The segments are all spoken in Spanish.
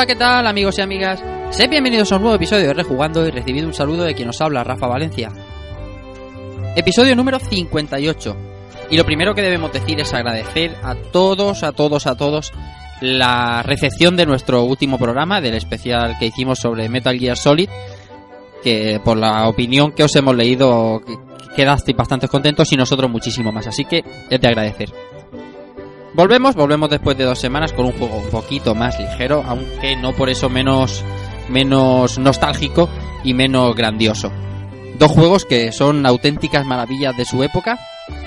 Hola, ¿qué tal amigos y amigas? Sed bienvenidos a un nuevo episodio de Rejugando y recibido un saludo de quien os habla, Rafa Valencia. Episodio número 58. Y lo primero que debemos decir es agradecer a todos, a todos, a todos la recepción de nuestro último programa, del especial que hicimos sobre Metal Gear Solid, que por la opinión que os hemos leído quedasteis bastante contentos y nosotros muchísimo más, así que es de agradecer. Volvemos, volvemos después de dos semanas con un juego un poquito más ligero, aunque no por eso menos, menos nostálgico y menos grandioso. Dos juegos que son auténticas maravillas de su época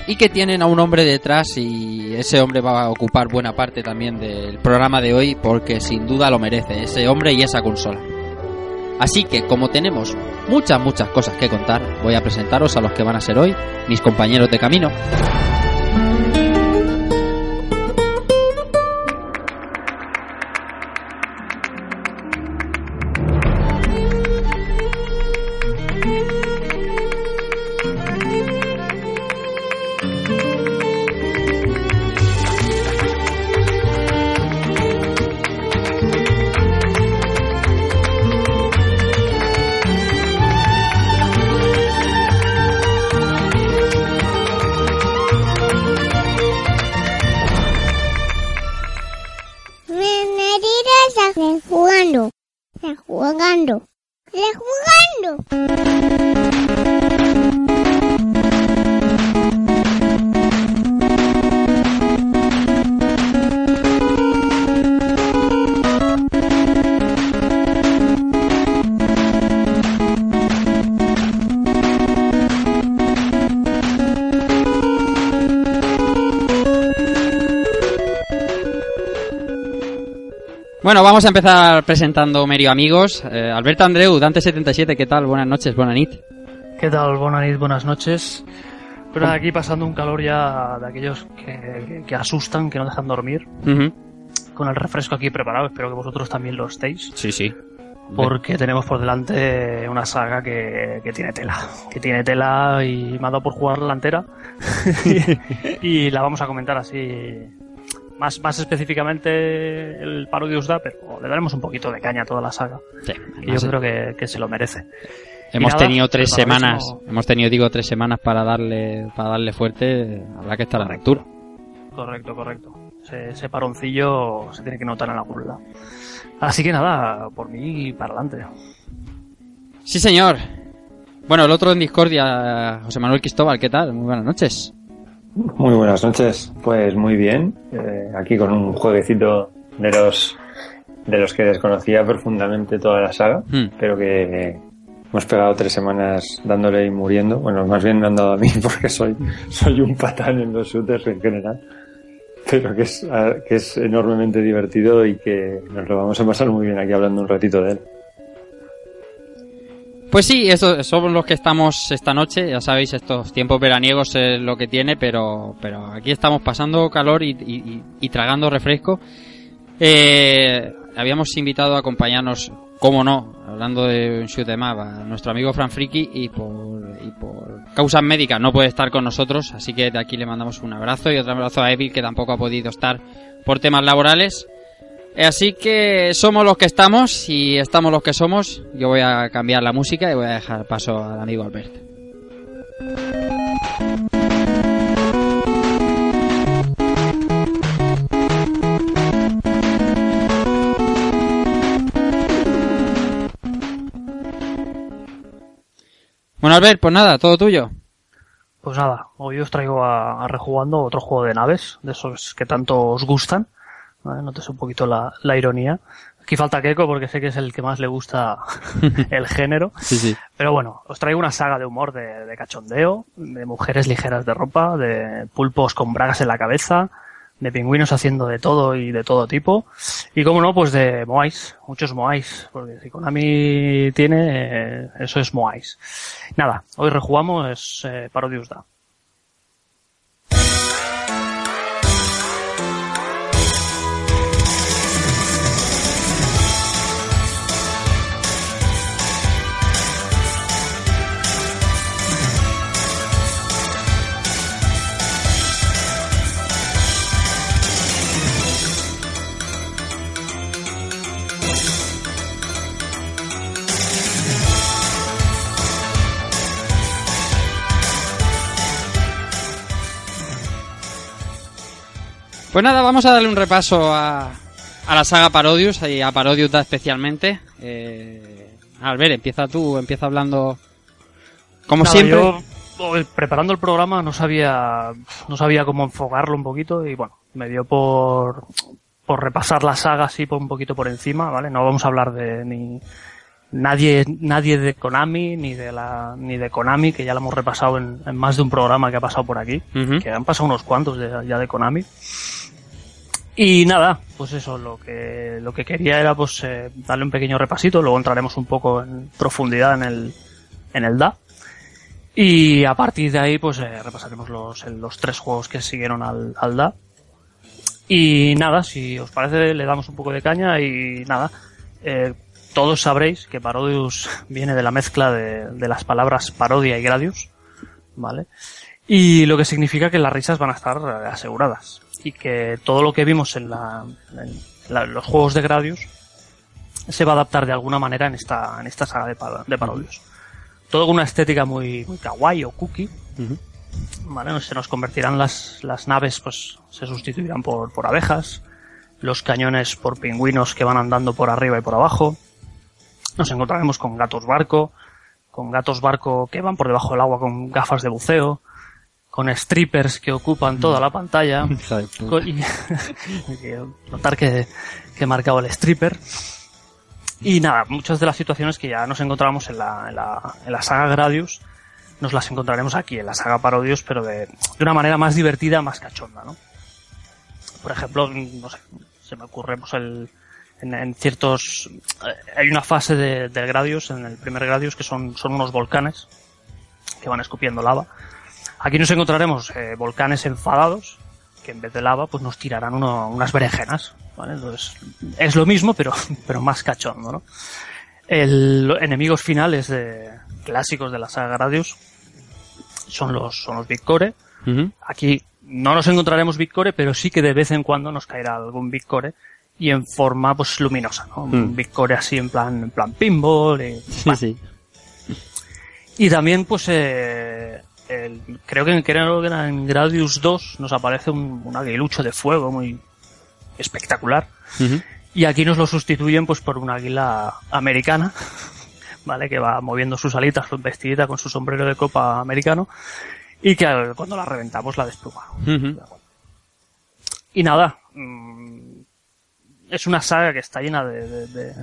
y que tienen a un hombre detrás y ese hombre va a ocupar buena parte también del programa de hoy porque sin duda lo merece, ese hombre y esa consola. Así que como tenemos muchas, muchas cosas que contar, voy a presentaros a los que van a ser hoy mis compañeros de camino. Bueno, vamos a empezar presentando medio amigos. Eh, Alberto Andreu, Dante77, ¿qué tal? Buenas noches, buenas nit. ¿Qué tal? Buenas noches, buenas noches. Pero aquí pasando un calor ya de aquellos que, que- que asustan, que no dejan dormir. Ujú. Con el refresco aquí preparado, espero que vosotros también lo estéis. Sí, sí. Porque tenemos por delante una saga que, que tiene tela. Que tiene tela y me ha dado por jugarla entera. y la vamos a comentar así. Más, más específicamente el Parodius da, pero le daremos un poquito de caña a toda la saga. Sí, yo creo que, que se lo merece. hemos nada, tenido tres semanas, hemos tenido digo tres semanas para darle para darle fuerte, habrá que estar a la altura. Correcto, correcto. Ese, ese paroncillo se tiene que notar en la curva. Así que nada, por mí para adelante. Sí, señor. Bueno, el otro en Discordia, José Manuel Cristóbal, ¿qué tal? Muy buenas noches. Muy buenas noches. Pues muy bien. Eh, aquí con un jueguecito de los de los que desconocía profundamente toda la saga, Hmm. pero que hemos pegado tres semanas dándole y muriendo. Bueno, más bien me han dado a mí porque soy soy un patán en los shooters en general, pero que es que es enormemente divertido y que nos lo vamos a pasar muy bien aquí hablando un ratito de él. Pues sí, eso, somos los que estamos esta noche. Ya sabéis, estos tiempos veraniegos es lo que tiene, pero, pero aquí estamos pasando calor y, y- tragando refresco. Eh, habíamos invitado a acompañarnos, como no, hablando de un shoot em up, a nuestro amigo Fran Friki y por, y por causas médicas no puede estar con nosotros, así que de aquí le mandamos un abrazo y otro abrazo a Evil que tampoco ha podido estar por temas laborales. Así que somos los que estamos y estamos los que somos. Yo voy a cambiar la música y voy a dejar paso al amigo Albert. Bueno, Albert, pues nada, todo tuyo. Pues nada, hoy os traigo a, a rejugando otro juego de naves, de esos que tanto os gustan. ¿Vale? Notes un poquito la, la ironía. Aquí falta Keiko porque sé que es el que más le gusta el género. Sí, sí. Pero bueno, os traigo una saga de humor de, de cachondeo, de mujeres ligeras de ropa, de pulpos con bragas en la cabeza, de pingüinos haciendo de todo y de todo tipo. Y como no, pues de Moais, muchos Moais, porque si Konami tiene, eh, eso es Moais. Nada, hoy rejugamos eh, Parodius Da. Pues nada, vamos a darle un repaso a, a la saga Parodius y a Parodius Da especialmente. Eh, Albert, empieza tú, empieza hablando como Nada, siempre. yo, eh, preparando el programa no sabía, no sabía cómo enfocarlo un poquito y bueno, me dio por, por repasar la saga así por un poquito por encima, ¿vale? No vamos a hablar de ni nadie, nadie de Konami ni de la, ni de Konami, que ya lo hemos repasado en, en más de un programa que ha pasado por aquí, que han pasado unos cuantos de- ya de Konami. Y nada, pues eso, lo que, lo que quería era pues eh, darle un pequeño repasito, luego entraremos un poco en profundidad en el, en el DA. Y a partir de ahí, pues eh, repasaremos los, los tres juegos que siguieron al, al DA. Y nada, si os parece, le damos un poco de caña y nada. eh, todos sabréis que Parodius viene de la mezcla de, de las palabras parodia y gradius, ¿vale? Y lo que significa que las risas van a estar eh, aseguradas. Y que todo lo que vimos en, la, en la- los juegos de gradius se va a adaptar de alguna manera en esta, en esta saga de, de todo con una estética muy, muy kawaii o cookie. ¿vale? Se nos convertirán las, las naves, pues se sustituirán por, por abejas, los cañones por pingüinos que van andando por arriba y por abajo. Nos encontraremos con gatos barco, con gatos barco que van por debajo del agua con gafas de buceo, con strippers que ocupan toda la pantalla. Con- y- notar que, que he marcado el stripper. Y nada, muchas de las situaciones que ya nos encontramos en la, en la, en la saga Gradius, nos las encontraremos aquí, en la saga Parodius, pero de, de una manera más divertida, más cachonda, ¿no? Por ejemplo, no sé, se me ocurre pues el, en, en ciertos, eh, hay una fase de, del Gradius, en el primer Gradius, que son, son unos volcanes que van escupiendo lava. Aquí nos encontraremos eh, volcanes enfadados, que en vez de lava, pues nos tirarán uno- unas berenjenas, ¿vale? Entonces, es lo mismo, pero, pero más cachondo, ¿no? El los enemigos finales de, clásicos de la saga Gradius son los, son los Big Core. Aquí no nos encontraremos Big Core, pero sí que de vez en cuando nos caerá algún Big Core y en forma, pues, luminosa, ¿no? Un Mm. Big Core así en plan, en plan pinball y, Sí, sí. y también, pues, eh, el- creo que creo que era en Gradius 2 nos aparece un, un aguilucho de fuego muy espectacular. Y aquí nos lo sustituyen, pues, por una águila americana, ¿vale? Que va moviendo sus alitas, vestidita con su sombrero de copa americano. Y que eh, cuando la reventamos la despluma. Y nada, mm, es una saga que está llena de, de- de-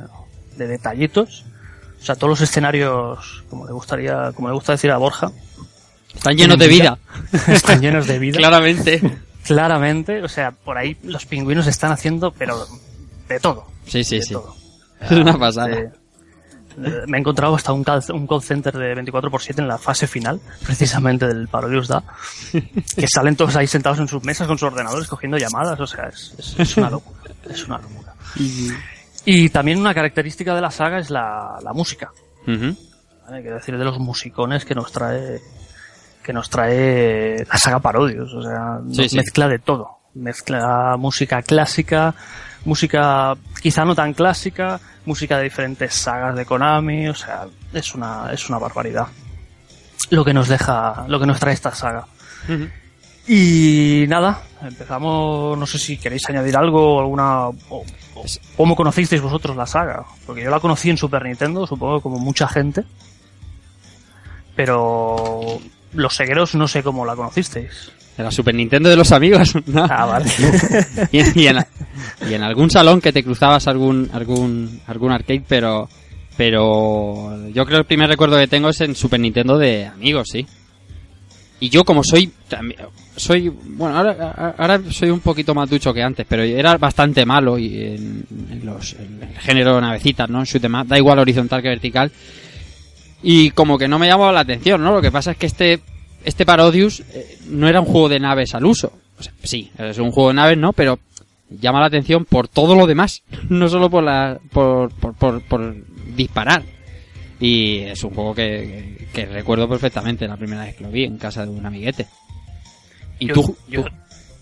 de detallitos. O sea, todos los escenarios, como le gustaría, como le gusta decir a Borja, Están llenos de vida. están llenos de vida. Claramente. Claramente, o sea, por ahí los pingüinos están haciendo, pero de todo. Sí, sí, de sí. todo. Es una pasada. Eh, eh, me he encontrado hasta un call, un call center de 24x7 en la fase final, precisamente del Parodius Da, que salen todos ahí sentados en sus mesas con sus ordenadores cogiendo llamadas, o sea, es, es- es una locura, es una locura. Y también una característica de la saga es la, la música, Ujú. ¿vale? quiero decir, de los musicones que nos trae que nos trae la saga Parodius, o sea, Sí, sí. mezcla de todo, mezcla música clásica, música quizá no tan clásica, música de diferentes sagas de Konami, o sea, es una es una barbaridad. Lo que nos deja, lo que nos trae esta saga. Y nada, empezamos, no sé si queréis añadir algo, alguna... o- o- ¿Cómo conocisteis vosotros la saga? Porque yo la conocí en Super Nintendo, supongo como mucha gente. Pero los segueros no sé cómo la conocisteis. En la Super Nintendo de los amigos. ¿no? Ah, vale. y, en, y en la, y en algún salón que te cruzabas algún algún algún arcade, pero pero yo creo que el primer recuerdo que tengo es en Super Nintendo de amigos, sí. Y yo como soy soy bueno ahora, ahora soy un poquito más ducho que antes, pero era bastante malo y en, en los en el género navecitas, ¿no? En shoot 'em up, da igual horizontal que vertical. Y como que no me llamaba la atención, ¿no? Lo que pasa es que este este Parodius eh, no era un juego de naves al uso. O sea, sí, es un juego de naves, ¿no? Pero llama la atención por todo lo demás, no solo por la por, por, por, por disparar. Y es un juego que, que, que recuerdo perfectamente la primera vez que lo vi en casa de un amiguete. Y Yo- tú, yo- tú-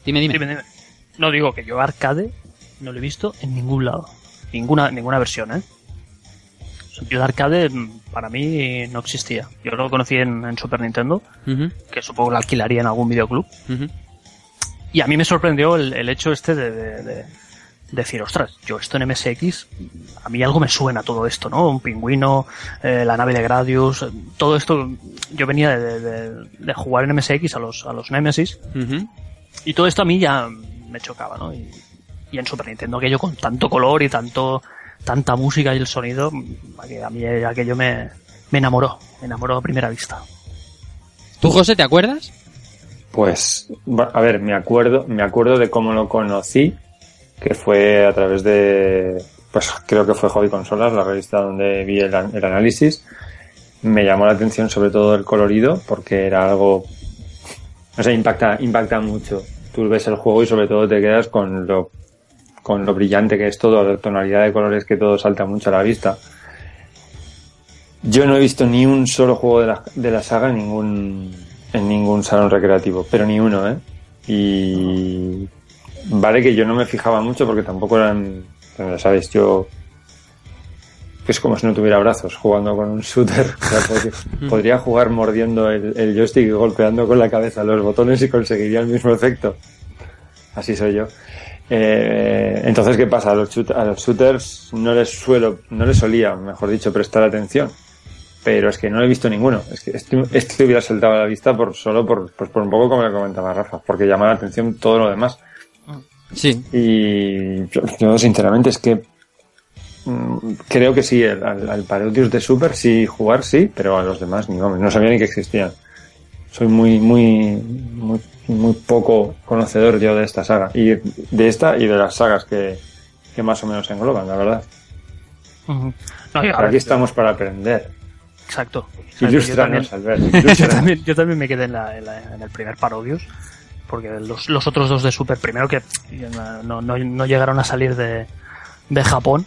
dime, dime. Dime, dime. No digo que yo arcade no lo he visto en ningún lado. Ninguna, ninguna versión, ¿eh? Yo de arcade mm, para mí no existía. Yo lo conocí en, en Super Nintendo, Ujú, que supongo que lo alquilaría en algún videoclub. ujú. Y a mí me sorprendió el, el hecho este de, de- de decir, ostras, yo esto en MSX, a mí algo me suena todo esto, ¿no? Un pingüino, eh, la nave de Gradius, todo esto, yo venía de, jugar en MSX a los, a los Nemesis, y todo esto a mí ya me chocaba, ¿no? Y, y en Super Nintendo aquello con tanto color y tanto, tanta música y el sonido, que a mí aquello me, me enamoró, me enamoró a primera vista. ¿Tú, José, te acuerdas? Pues, va- a ver, me acuerdo, me acuerdo de cómo lo conocí, que fue a través de, pues creo que fue Hobby Consolas, la revista donde vi el análisis. Me llamó la atención sobre todo el colorido, porque era algo, no sé, impacta, impacta mucho. Tú ves el juego y sobre todo te quedas con lo, con lo brillante que es todo, la tonalidad de colores que todo salta mucho a la vista. Yo no he visto ni un solo juego de la, de la saga en ningún, en ningún salón recreativo, pero ni uno, ¿eh? Y vale que yo no me fijaba mucho porque tampoco eran, bueno, ya sabéis, yo es como si no tuviera brazos jugando con un shooter. O sea, podría, podría jugar mordiendo el, el joystick y golpeando con la cabeza los botones y conseguiría el mismo efecto. Así soy yo. Eh, entonces, ¿qué pasa? A los, a los shooters no les suelo, no les solía, mejor dicho, prestar atención. Pero es que no he visto ninguno. Es que este, este hubiera saltado a la vista por solo por, pues por un poco como le comentaba Rafa, porque llama la atención todo lo demás. Sí. Y yo, yo, sinceramente es que mm, creo que sí, al, al Parodius de Super sí jugar sí, pero a los demás ni vamos, no sabía ni que existían. Soy muy, muy, muy, muy poco conocedor yo de esta saga. Y de esta y de las sagas que, que más o menos engloban, la verdad. No, ver, aquí estamos para aprender. Exacto. Ilustranos, también- Albert. yo, también, yo también me quedé en, la- en la- en el primer Parodius, porque los, los otros dos de Super, primero que no, no, no llegaron a salir de, de Japón,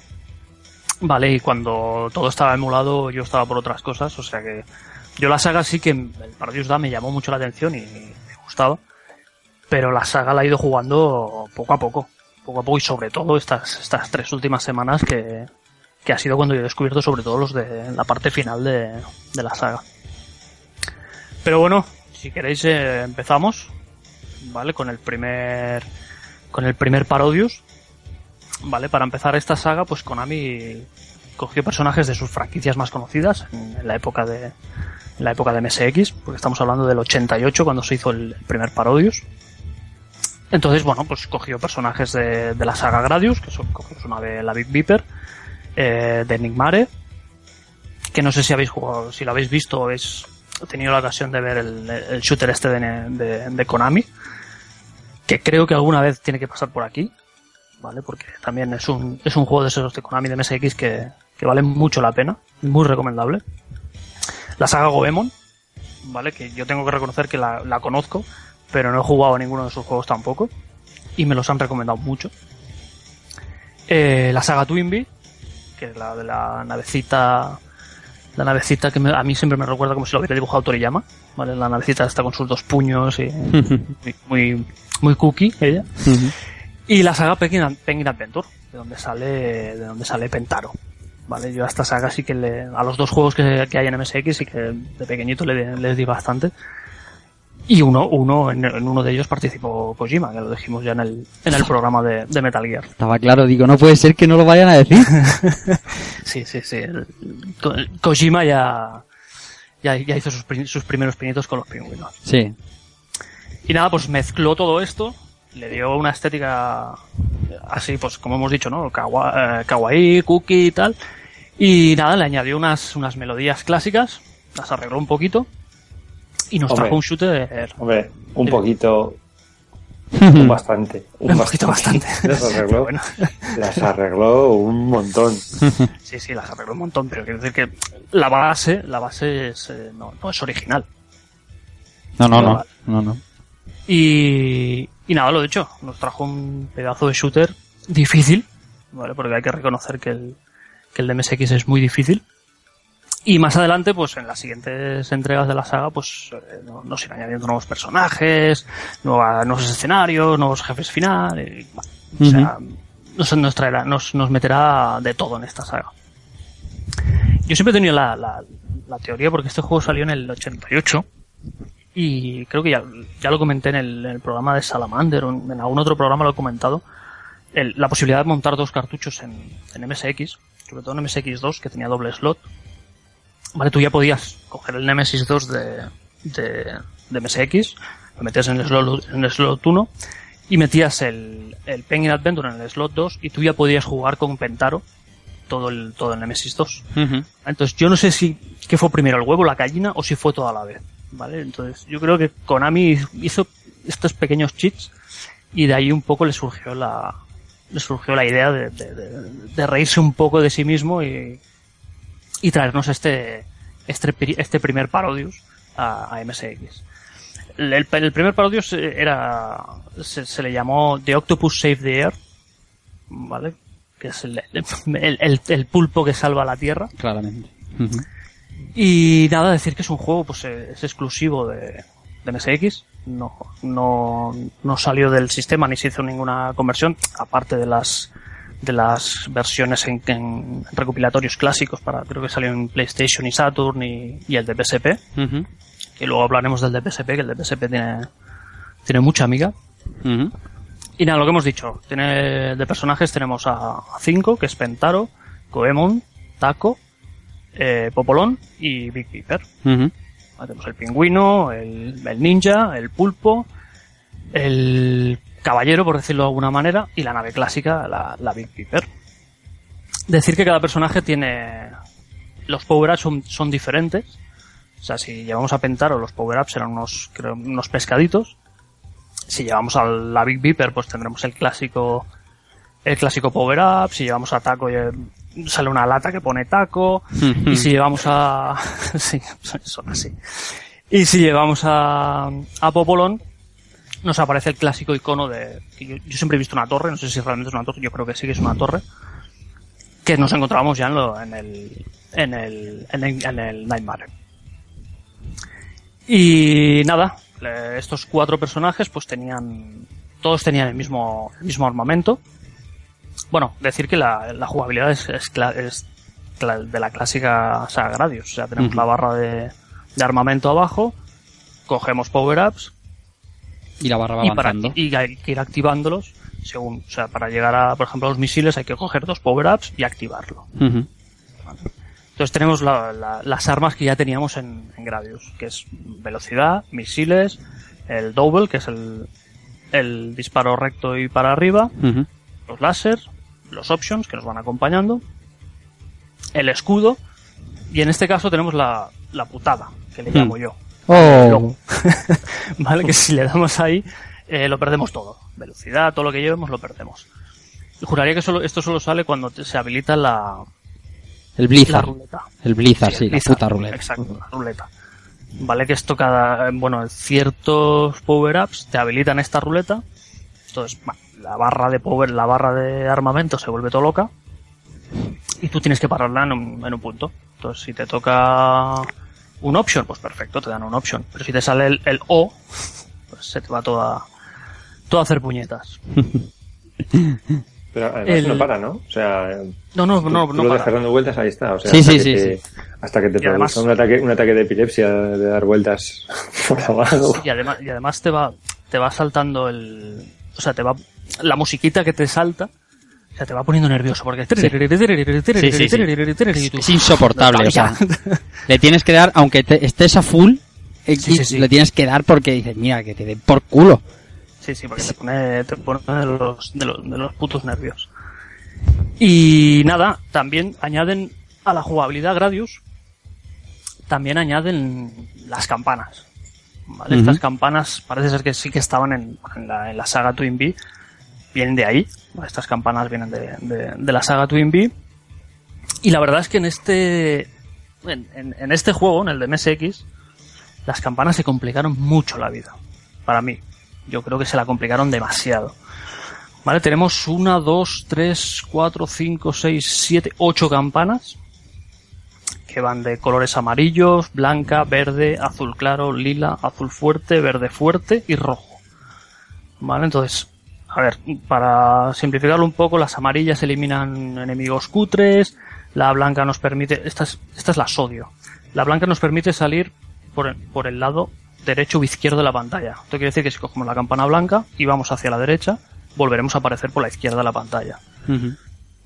vale, y cuando todo estaba emulado yo estaba por otras cosas, o sea que yo la saga sí que el Parodius Da me llamó mucho la atención y me gustaba, pero la saga la he ido jugando poco a poco, poco a poco y sobre todo estas, estas tres últimas semanas que, que ha sido cuando yo he descubierto sobre todo los de la parte final de, de la saga. Pero bueno, si queréis eh, empezamos, ¿vale? Con el primer con el primer Parodius. Vale, para empezar esta saga, pues Konami cogió personajes de sus franquicias más conocidas en, en la época de en la época de MSX, porque estamos hablando del 88 cuando se hizo el, primer Parodius. Entonces, bueno, pues cogió personajes de, la saga Gradius, que son cogió una de la Big Beeper, eh, de Enigmare, que no sé si habéis jugado, si lo habéis visto o habéis tenido la ocasión de ver el, shooter este de, Konami, que creo que alguna vez tiene que pasar por aquí, ¿vale? Porque también es un, es un juego de esos de Konami de MSX que, que vale mucho la pena, muy recomendable. La saga Goemon, ¿vale? Que yo tengo que reconocer que la, la conozco, pero no he jugado a ninguno de sus juegos tampoco, y me los han recomendado mucho. Eh, la saga Twinbee, que es la de la navecita la navecita que me- a mí siempre me recuerda como si lo hubiera dibujado Toriyama ¿vale? la navecita está con sus dos puños y muy, muy muy cookie ella y la saga Penguin, Penguin Adventure de donde sale de donde sale Pentaro vale yo a esta saga sí que le, a los dos juegos que, que hay en MSX sí que de pequeñito le, les di bastante y uno uno en, uno de ellos participó Kojima que lo dijimos ya en el en el programa de, de Metal Gear Estaba claro, digo, no puede ser que no lo vayan a decir. Sí, sí, sí. El- Kojima ya, ya, ya hizo sus primeros pinitos con los pingüinos. Sí. Y nada, pues mezcló todo esto, le dio una estética así, pues como hemos dicho, ¿no? Kawa- eh, kawaii, cookie y tal. Y nada, le añadió unas, unas melodías clásicas, las arregló un poquito y nos Hombre. trajo un shooter Hombre, un poquito, un bastante. un poquito bastante. Las arregló, Bueno. las arregló un montón. Sí, sí, las arregló un montón, pero quiero decir que la base, la base es, eh, no, no es original. No, no, No, no. no, no. Y, y nada, lo dicho, nos trajo un pedazo de shooter difícil, ¿vale? Porque hay que reconocer que el, que el de MSX es muy difícil. Y más adelante, pues en las siguientes entregas de la saga, pues eh, no- nos irán añadiendo nuevos personajes, nueva- nuevos escenarios, nuevos jefes final. y, bueno, O sea, nos, nos traerá, nos, nos meterá de todo en esta saga. Yo siempre he tenido la, la, la teoría, porque este juego salió en el 88, y creo que ya, ya lo comenté en el, en el programa de Salamander o en, en algún otro programa lo he comentado. El- la posibilidad de montar dos cartuchos en, en MSX, sobre todo en MSX2 que tenía doble slot. Vale, tú ya podías coger el Nemesis 2 de, de, de MSX, lo metías en el slot, en el slot 1 y metías el, el Penguin Adventure en el slot 2 y tú ya podías jugar con Pentaro todo el, todo el Nemesis 2. Ujú. Entonces, yo no sé si qué fue primero, el huevo la gallina, o si fue toda la vez. ¿Vale? Entonces, yo creo que Konami hizo estos pequeños cheats y de ahí un poco le surgió la, le surgió la idea de, de- de- de reírse un poco de sí mismo y, y traernos este, este, este primer Parodius a, a MSX. El, el- el primer Parodius era, se, se le llamó The Octopus Save the Air, ¿vale? Que es el, el, pulpo que salva la Tierra. Claramente. Y nada, decir que es un juego, pues eh, es exclusivo de, de MSX. No, no, no salió del sistema ni se hizo ninguna conversión, aparte de las de las versiones en, en recopilatorios clásicos para creo que salió en PlayStation y Saturn y, y el de PSP que luego hablaremos del de PSP que el de PSP tiene tiene mucha amiga. Y nada lo que hemos dicho tiene de personajes tenemos a 5 que es Pentaro Goemon Taco eh, Popolón y Big Piper. Tenemos el pingüino, el, el ninja, el pulpo, el caballero, por decirlo de alguna manera, y la nave clásica, la, la Big Piper. Decir que cada personaje tiene... Los power-ups son, diferentes. O sea, si llevamos a Pentaro, los power-ups eran unos, creo, unos pescaditos. Si llevamos a la Big Viper, pues tendremos el clásico, el clásico power-up. Si llevamos a Taco, eh, sale una lata que pone Taco. Y si llevamos a... sí, son así. Y si llevamos a, a Popolón, nos aparece el clásico icono de... que yo, yo siempre he visto una torre, no sé si realmente es una torre, yo creo que sí que es una torre, que nos encontramos ya en, lo- en el en el, en el, en el Nightmare. Y nada, estos cuatro personajes pues tenían... Todos tenían el mismo, el mismo armamento. Bueno, decir que la, la jugabilidad es, es, cla- es de la clásica saga Gradius. O sea, tenemos la barra de, de armamento abajo, cogemos power-ups Y la barra va y para y hay que ir activándolos según, o sea, para llegar a, por ejemplo, a los misiles hay que coger dos power-ups y activarlo. Entonces tenemos la- la- las armas que ya teníamos en, en Gradius, que es velocidad, misiles, el double, que es el, el disparo recto y para arriba, los láser, los options que nos van acompañando, el escudo, y en este caso tenemos la, la putada, que le Hmm. llamo yo. Oh. ¿Vale? Que si le damos ahí, eh, lo perdemos todo. Velocidad, todo lo que llevemos, lo perdemos. Juraría que solo, esto solo sale cuando te- se habilita la, El la Blizzard. ruleta. El Blizzard, Sí, sí, el la puta ruleta. Exacto, la ruleta. Vale, que esto cada, bueno, ciertos power-ups te habilitan esta ruleta. Entonces, va, la barra de power, la barra de armamento se vuelve todo loca. Y tú tienes que pararla en un, en un punto. Entonces, si te toca un option, pues perfecto, te dan un option. Pero si te sale el, el O, pues se te va toda, todo a hacer puñetas. Pero además El- no para, ¿no? O sea, No, no, tú- no, tú no lo para. dejas dando vueltas, ahí está. O sea, Sí, hasta sí, que sí, te- sí. Hasta que te produzca además- un, ataque, un ataque de epilepsia de dar vueltas por abajo. Y además, y además te va, te va saltando el, o sea, te va, la musiquita que te salta, o sea, te va poniendo nervioso porque Sí, sí, sí. y tú- Es insoportable, o sea, le tienes que dar, aunque te- estés a full, eh, le tienes que dar porque dices, mira, que te den por culo. Sí, sí, porque te pone, te pone de, los, de, los, de los putos nervios. Y nada, también añaden a la jugabilidad Gradius, también añaden las campanas. ¿vale? Estas campanas parece ser que sí que estaban en, en la, en la saga Twin Bee, vienen de ahí. Estas campanas vienen de, de- la saga Twin Bee. Y la verdad es que en este, en- en este juego, en el de MSX, las campanas se complicaron mucho la vida. Para mí. Yo creo que se la complicaron demasiado. Vale, tenemos una, dos, tres, cuatro, cinco, seis, siete, ocho campanas que van de colores amarillos, blanca, verde, azul claro, lila, azul fuerte, verde fuerte y rojo. Vale, entonces, a ver, para simplificarlo un poco, las amarillas eliminan enemigos cutres, la blanca nos permite, esta es, esta es la sodio, la blanca nos permite salir por el, por el lado derecho o izquierdo de la pantalla. Esto quiere decir que si cogemos la campana blanca y vamos hacia la derecha, volveremos a aparecer por la izquierda de la pantalla.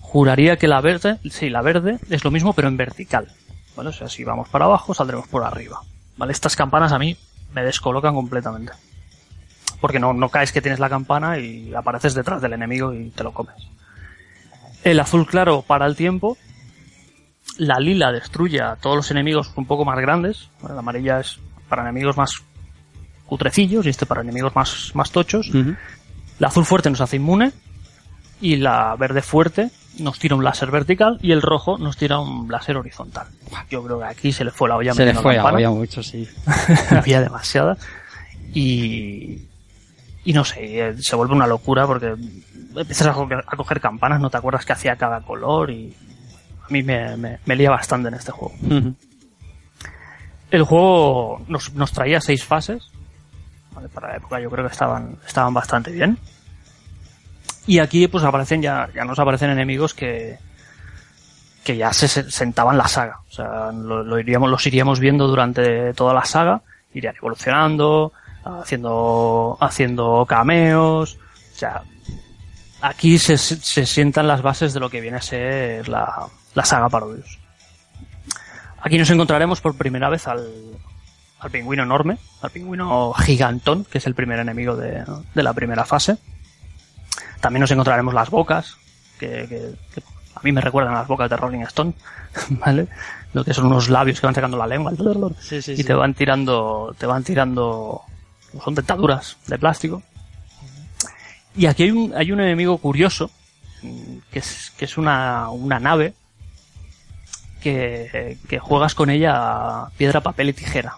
Juraría que la verde, sí, la verde es lo mismo pero en vertical. ¿Vale? O sea, si vamos para abajo, saldremos por arriba. ¿Vale? Estas campanas a mí me descolocan completamente. Porque no, no caes que tienes la campana y apareces detrás del enemigo y te lo comes. El azul claro para el tiempo. La lila destruye a todos los enemigos un poco más grandes. La amarilla es para enemigos más cutrecillos y este para enemigos más, más tochos. Ujú. La azul fuerte nos hace inmune y la verde fuerte nos tira un láser vertical y el rojo nos tira un láser horizontal. Yo creo que aquí se le fue la olla. Se le fue, campana. había mucho, sí. había demasiada y y no sé eh, se vuelve una locura porque empiezas a coger, a coger campanas no te acuerdas que hacía cada color y a mí me, me, me lía bastante en este juego. El juego nos, nos traía seis fases ¿vale? para la época yo creo que estaban estaban bastante bien. Y aquí pues aparecen ya ya nos aparecen enemigos que que ya se se- sentaban la saga. O sea lo, lo iríamos los iríamos viendo durante toda la saga irían evolucionando haciendo haciendo cameos o sea aquí se, se sientan las bases de lo que viene a ser la, la saga Parodius Aquí nos encontraremos por primera vez al, al pingüino enorme, al pingüino gigantón, que es el primer enemigo de, de la primera fase. También nos encontraremos las bocas, que, que- que a mí me recuerdan a las bocas de Rolling Stone, ¿vale? Lo que son unos labios que van sacando la lengua Sí, sí, y sí. te van tirando, te van tirando, son dentaduras de plástico. Y aquí hay un, hay un enemigo curioso, mm, que es, que es una, una nave, que, que juegas con ella piedra, papel y tijera.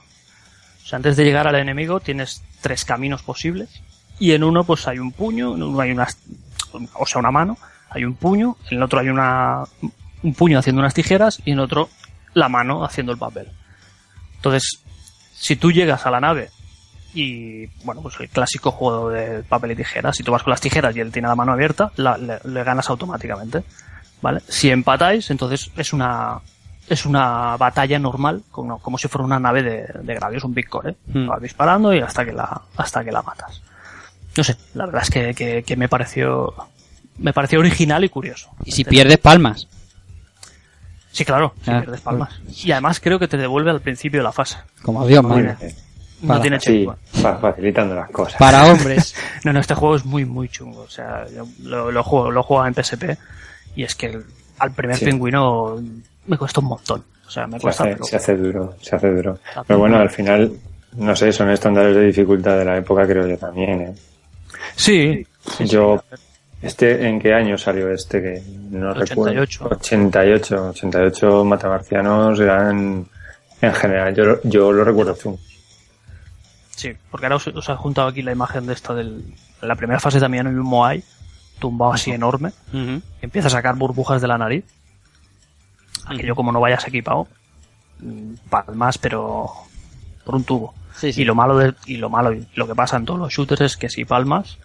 O sea, antes de llegar al enemigo tienes tres caminos posibles, y en uno pues hay un puño, uno hay una, o sea, una mano, hay un puño, en el otro hay una, un puño haciendo unas tijeras, y en otro la mano haciendo el papel. Entonces, si tú llegas a la nave y, bueno, pues el clásico juego de papel y tijeras, si tú vas con las tijeras y él tiene la mano abierta, la- le, le ganas automáticamente. ¿Vale? Si empatáis, entonces es una, es una batalla normal, como, como si fuera una nave de, de Gradius, un Big Core, ¿eh? Hmm. Vas disparando y hasta que la, hasta que la matas. No sé, la verdad es que, que, que me pareció, me pareció original y curioso. Y si pierdes palmas. Sí, claro, si Ah, pierdes palmas. Y además creo que te devuelve al principio de la fase. Como Dios bien. No Para- tiene Sí, facilitando las cosas. Para hombres. No, no, este juego es muy, muy chungo. O sea, yo lo, lo juego, lo juego en PSP y es que el- al primer Sí. pingüino me cuesta un montón. O sea, me Se cuesta, hace, pero- se hace duro, se hace duro. Pero bueno, al final, no sé, son estándares de dificultad de la época, creo yo también. ¿eh? Sí. sí, Yo- sí. Este, ¿En qué año salió este? Que no 88. recuerdo. 88. 88 matamarcianos eran, en general, yo, lo- yo lo recuerdo tú. Sí, porque ahora os, os he juntado aquí la imagen de esta del... La primera fase también hay un Moai tumbado así enorme que empieza a sacar burbujas de la nariz. Aquello como no vayas equipado, mm, palmas, pero por un tubo. Sí, sí. Y lo malo de, y lo malo y lo que pasa en todos los shooters es que si palmas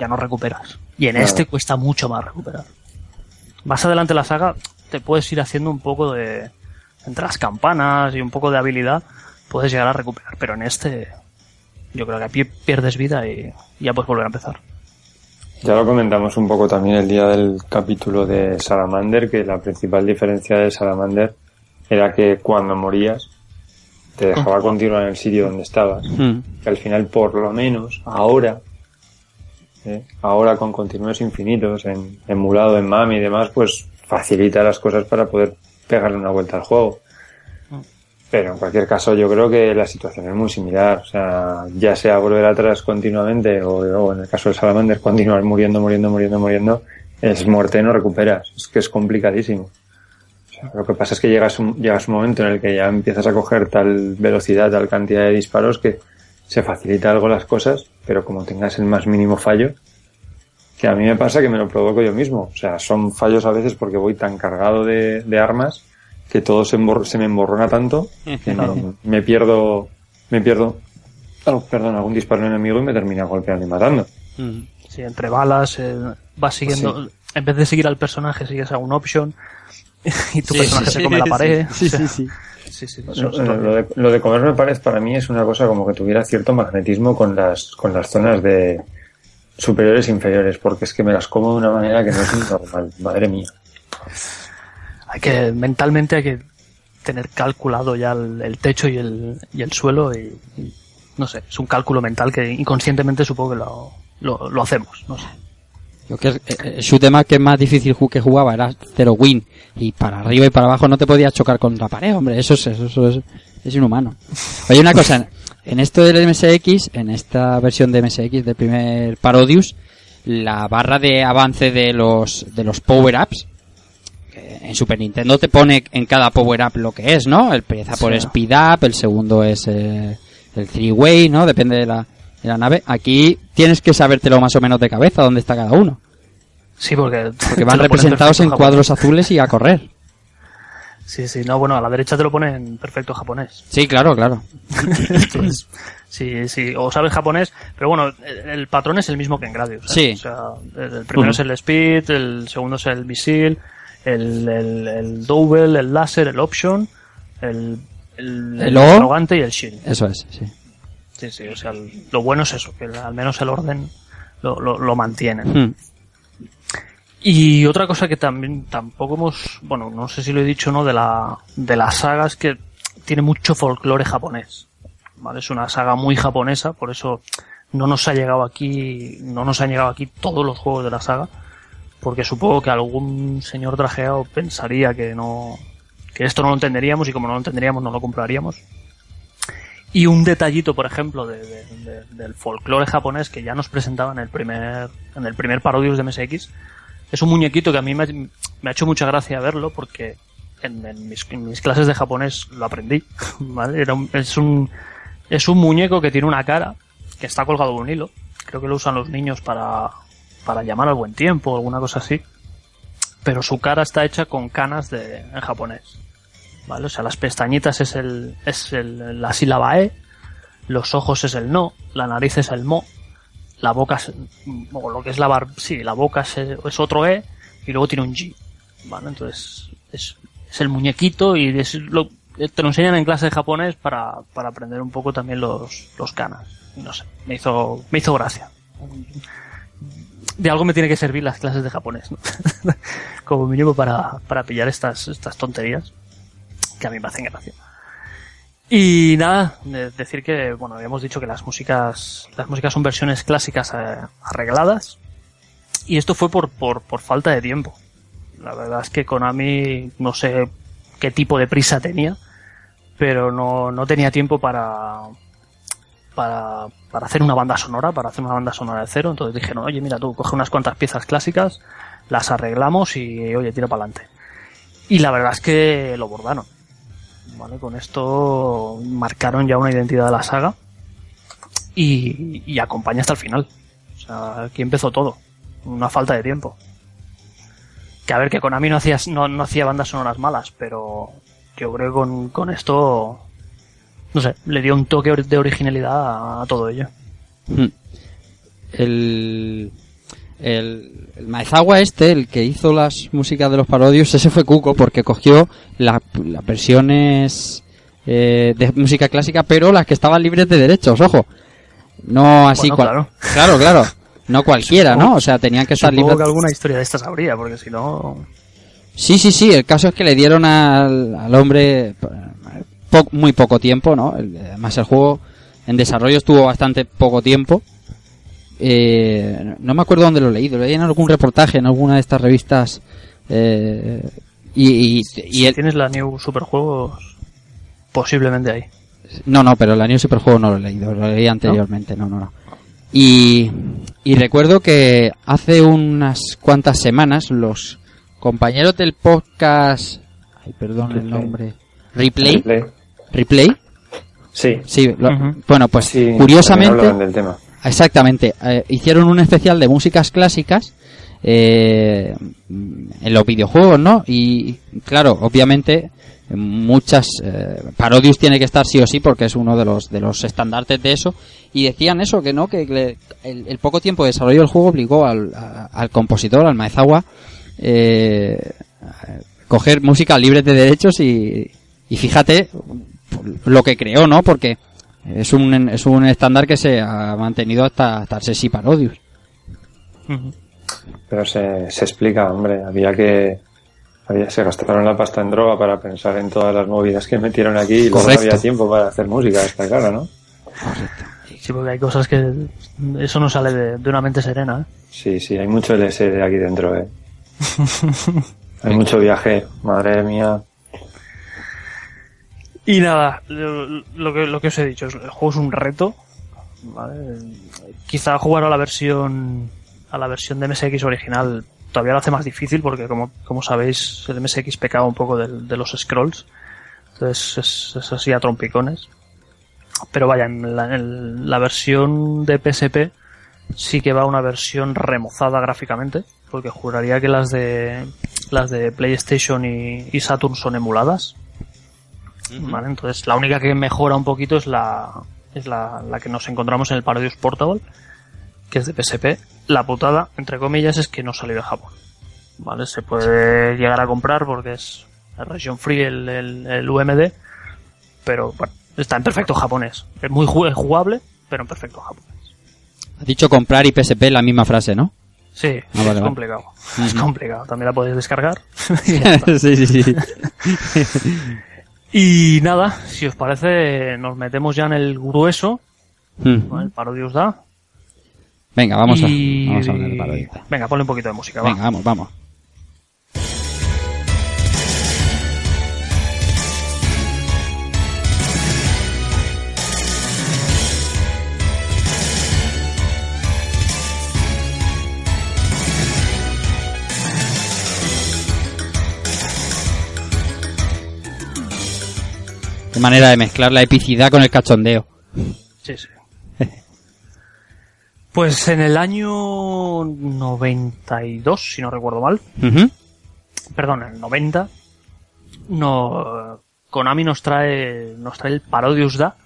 ya no recuperas. Y en Claro. este cuesta mucho más recuperar. Más adelante en la saga te puedes ir haciendo un poco de entre las campanas y un poco de habilidad puedes llegar a recuperar, pero en este yo creo que aquí pierdes vida y ya puedes volver a empezar. Ya lo comentamos un poco también el día del capítulo de Salamander, que la principal diferencia de Salamander era que cuando morías te dejaba continuar en el sitio donde estabas. Mm. Que al final, por lo menos, ahora, ¿eh? ahora con continuos infinitos, en emulado en MAMI y demás, pues facilita las cosas para poder pegarle una vuelta al juego. Pero en cualquier caso, yo creo que la situación es muy similar. O sea, ya sea volver atrás continuamente o, en el caso del Salamander, continuar muriendo, muriendo, muriendo, muriendo, es muerte no recuperas. Es que es complicadísimo. O sea, lo que pasa es que llegas un, llegas un momento en el que ya empiezas a coger tal velocidad, tal cantidad de disparos que se facilita algo las cosas, pero como tengas el más mínimo fallo, que a mí me pasa que me lo provoco yo mismo. O sea, son fallos a veces porque voy tan cargado de, de armas que todo se, se me emborrona tanto que me, me pierdo, me pierdo, oh, perdón, algún disparo enemigo y me termina golpeando y matando. Sí, entre balas, eh, vas siguiendo, en vez de seguir al personaje, sigues a un option y tu Sí, personaje sí, se come la pared. sí, sí, sí. sí, Lo, de, lo de comer me parece para mí es una cosa como que tuviera cierto magnetismo con las, con las zonas de superiores e inferiores, porque es que me las como de una manera que no es normal, madre mía. Hay que mentalmente hay que tener calculado ya el, el techo y el, y el suelo y, no sé, es un cálculo mental que inconscientemente supongo que lo, lo, hacemos, no sé. Lo que es, eh, eh, em up que es más difícil que jugaba era cero win y para arriba y para abajo no te podías chocar contra pared, hombre, eso es, eso, es, es inhumano. Oye, una cosa, en, esto del MSX, en esta versión de MSX del primer Parodius, la barra de avance de los, de los power-ups, que en Super Nintendo te pone en cada power-up lo que es, ¿no? El empieza por Sí. speed up, el segundo es eh, el three-way, ¿no? Depende de la, de la nave. Aquí tienes que sabértelo más o menos de cabeza dónde está cada uno. Sí, porque, Porque van representados en cuadros azules y a correr. Sí, sí, no, bueno, a la derecha te lo pone en perfecto japonés. Sí, claro, claro. Entonces, sí, sí, o sabes japonés, pero bueno, el, el patrón es el mismo que en Gradius. ¿eh? Sí. O sea, el, el primero es el speed, el segundo es el misil, el, el, el double, el láser, el option, el, el, El O. arrogante y el shield. Eso es, sí. Sí, sí, o sea, lo bueno es eso, que al menos el orden lo, lo, lo mantienen. Hmm. Y otra cosa que también tampoco hemos, bueno, no sé si lo he dicho no, de la, de la saga es que tiene mucho folclore japonés. ¿Vale? Es una saga muy japonesa, por eso no nos ha llegado aquí, no nos han llegado aquí todos los juegos de la saga, porque supongo que algún señor trajeado pensaría que no, que esto no lo entenderíamos y como no lo entenderíamos no lo compraríamos. Y un detallito, por ejemplo, de- de- de- del folclore japonés que ya nos presentaba en el primer, en el primer Parodius de MSX, es un muñequito que a mí me me ha hecho mucha gracia verlo porque en, en mis, en mis clases de japonés lo aprendí, ¿vale? Era un- es un, es un muñeco que tiene una cara que está colgado de un hilo. Creo que lo usan los niños para, para llamar al buen tiempo o alguna cosa así. Pero su cara está hecha con canas de, en japonés. ¿Vale? O sea, las pestañitas es el, es el, la sílaba E, los ojos es el no, la nariz es el mo, la boca es, o lo que es la bar, sí, la boca es, es otro E y luego tiene un G. ¿Vale? Entonces, es, es el muñequito y es lo, te lo enseñan en clase de japonés para, para aprender un poco también los, los kanas. No sé, me hizo, me hizo gracia. De algo me tiene que servir las clases de japonés, ¿no? Como mínimo para, para pillar estas, estas tonterías que a mí me hacen gracia. Y nada, de- decir que, bueno, habíamos dicho que las músicas, las músicas son versiones clásicas eh, arregladas. Y esto fue por, por, por falta de tiempo. La verdad es que Konami, no sé qué tipo de prisa tenía, pero no, no tenía tiempo para, para, para hacer una banda sonora, para hacer una banda sonora de cero. Entonces dijeron, oye, mira, tú coge unas cuantas piezas clásicas, las arreglamos y, oye, tira para adelante. Y la verdad es que lo bordaron. ¿Vale? Con esto marcaron ya una identidad de la saga y, y acompaña hasta el final. O sea, aquí empezó todo. Una falta de tiempo. Que a ver, que Konami no hacía, no, no hacía bandas sonoras malas, pero yo creo que con, con esto, no sé, le dio un toque de originalidad a, todo ello. Hmm. El, el, el Maezawa este, el que hizo las músicas de los parodios, ese fue Cuco porque cogió la- las versiones eh, de música clásica, pero las que estaban libres de derechos, ojo. No así Bueno, cual- claro. claro, claro. No cualquiera, ¿no? O sea, tenían que estar libres. que alguna historia de estas habría, porque si no... Sí, sí, sí. El caso es que le dieron al, al hombre po- muy poco tiempo, ¿no? El- Además, el juego en desarrollo estuvo bastante poco tiempo. eh, no me acuerdo dónde lo leí, lo leí en algún reportaje, en alguna de estas revistas. eh, y, y, y si el- tienes la New Superjuegos, posiblemente ahí. no, no, pero la New Superjuego no lo he leído, lo leí anteriormente, no, no, no. Y, y recuerdo que hace unas cuantas semanas los compañeros del podcast, ay, perdón el nombre, Replay, Replay. Replay, Sí. sí, lo- bueno, pues sí curiosamente, hablaban del tema. Exactamente. eh, hicieron un especial de músicas clásicas eh, en los videojuegos, ¿no? Y claro, obviamente muchas eh, Parodius tiene que estar sí o sí porque es uno de los de los estandartes de eso y decían eso que no que le- el, el poco tiempo de desarrollo del juego obligó al, a- al compositor al Maezawa eh, a coger música libre de derechos y, y fíjate lo que creó no porque es un es un estándar que se ha mantenido hasta hasta el Sesi Parodius. Pero se, se explica, hombre, había que... Había, se gastaron la pasta en droga para pensar en todas las movidas que metieron aquí y luego no Correcto. había tiempo para hacer música, está claro, ¿no? Sí, porque hay cosas que eso no sale de, de una mente serena. ¿eh? Sí, sí, hay mucho LSD aquí dentro, ¿eh? hay mucho viaje, madre mía. Y nada, lo, que, lo que os he dicho, el juego es un reto. ¿vale? Quizá jugar a la versión a la versión de MSX original todavía lo hace más difícil porque como, como sabéis el MSX pecaba un poco del- de, los scrolls. Entonces es, así a trompicones. Pero vaya, en la, en la versión de PSP sí que va una versión remozada gráficamente, porque juraría que las de las de PlayStation y Saturn son emuladas. ¿Vale? Entonces la única que mejora un poquito es la es la, la que nos encontramos en el Parodius Portable, que es de PSP. La putada, entre comillas, es que no salió de Japón. ¿Vale? Se puede llegar a comprar porque es region free el, el, el UMD, pero bueno, está en perfecto japonés. Es muy ju- jugable, pero en perfecto japonés. has dicho comprar y PSP la misma frase ¿no? Sí, Ah, vale, es vale. complicado. Es complicado. También la podéis descargar. Sí sí sí y nada, si os parece, nos metemos ya en el grueso. Mm. El Parodius da. venga vamos a Y- vamos a hablar de parodista Venga, ponle un poquito de música, va. venga vamos vamos Qué manera de mezclar la epicidad con el cachondeo. Sí, sí. Pues en el año 92, si no recuerdo mal, perdón, en el 90, no, Konami nos trae, nos trae el Parodius Da,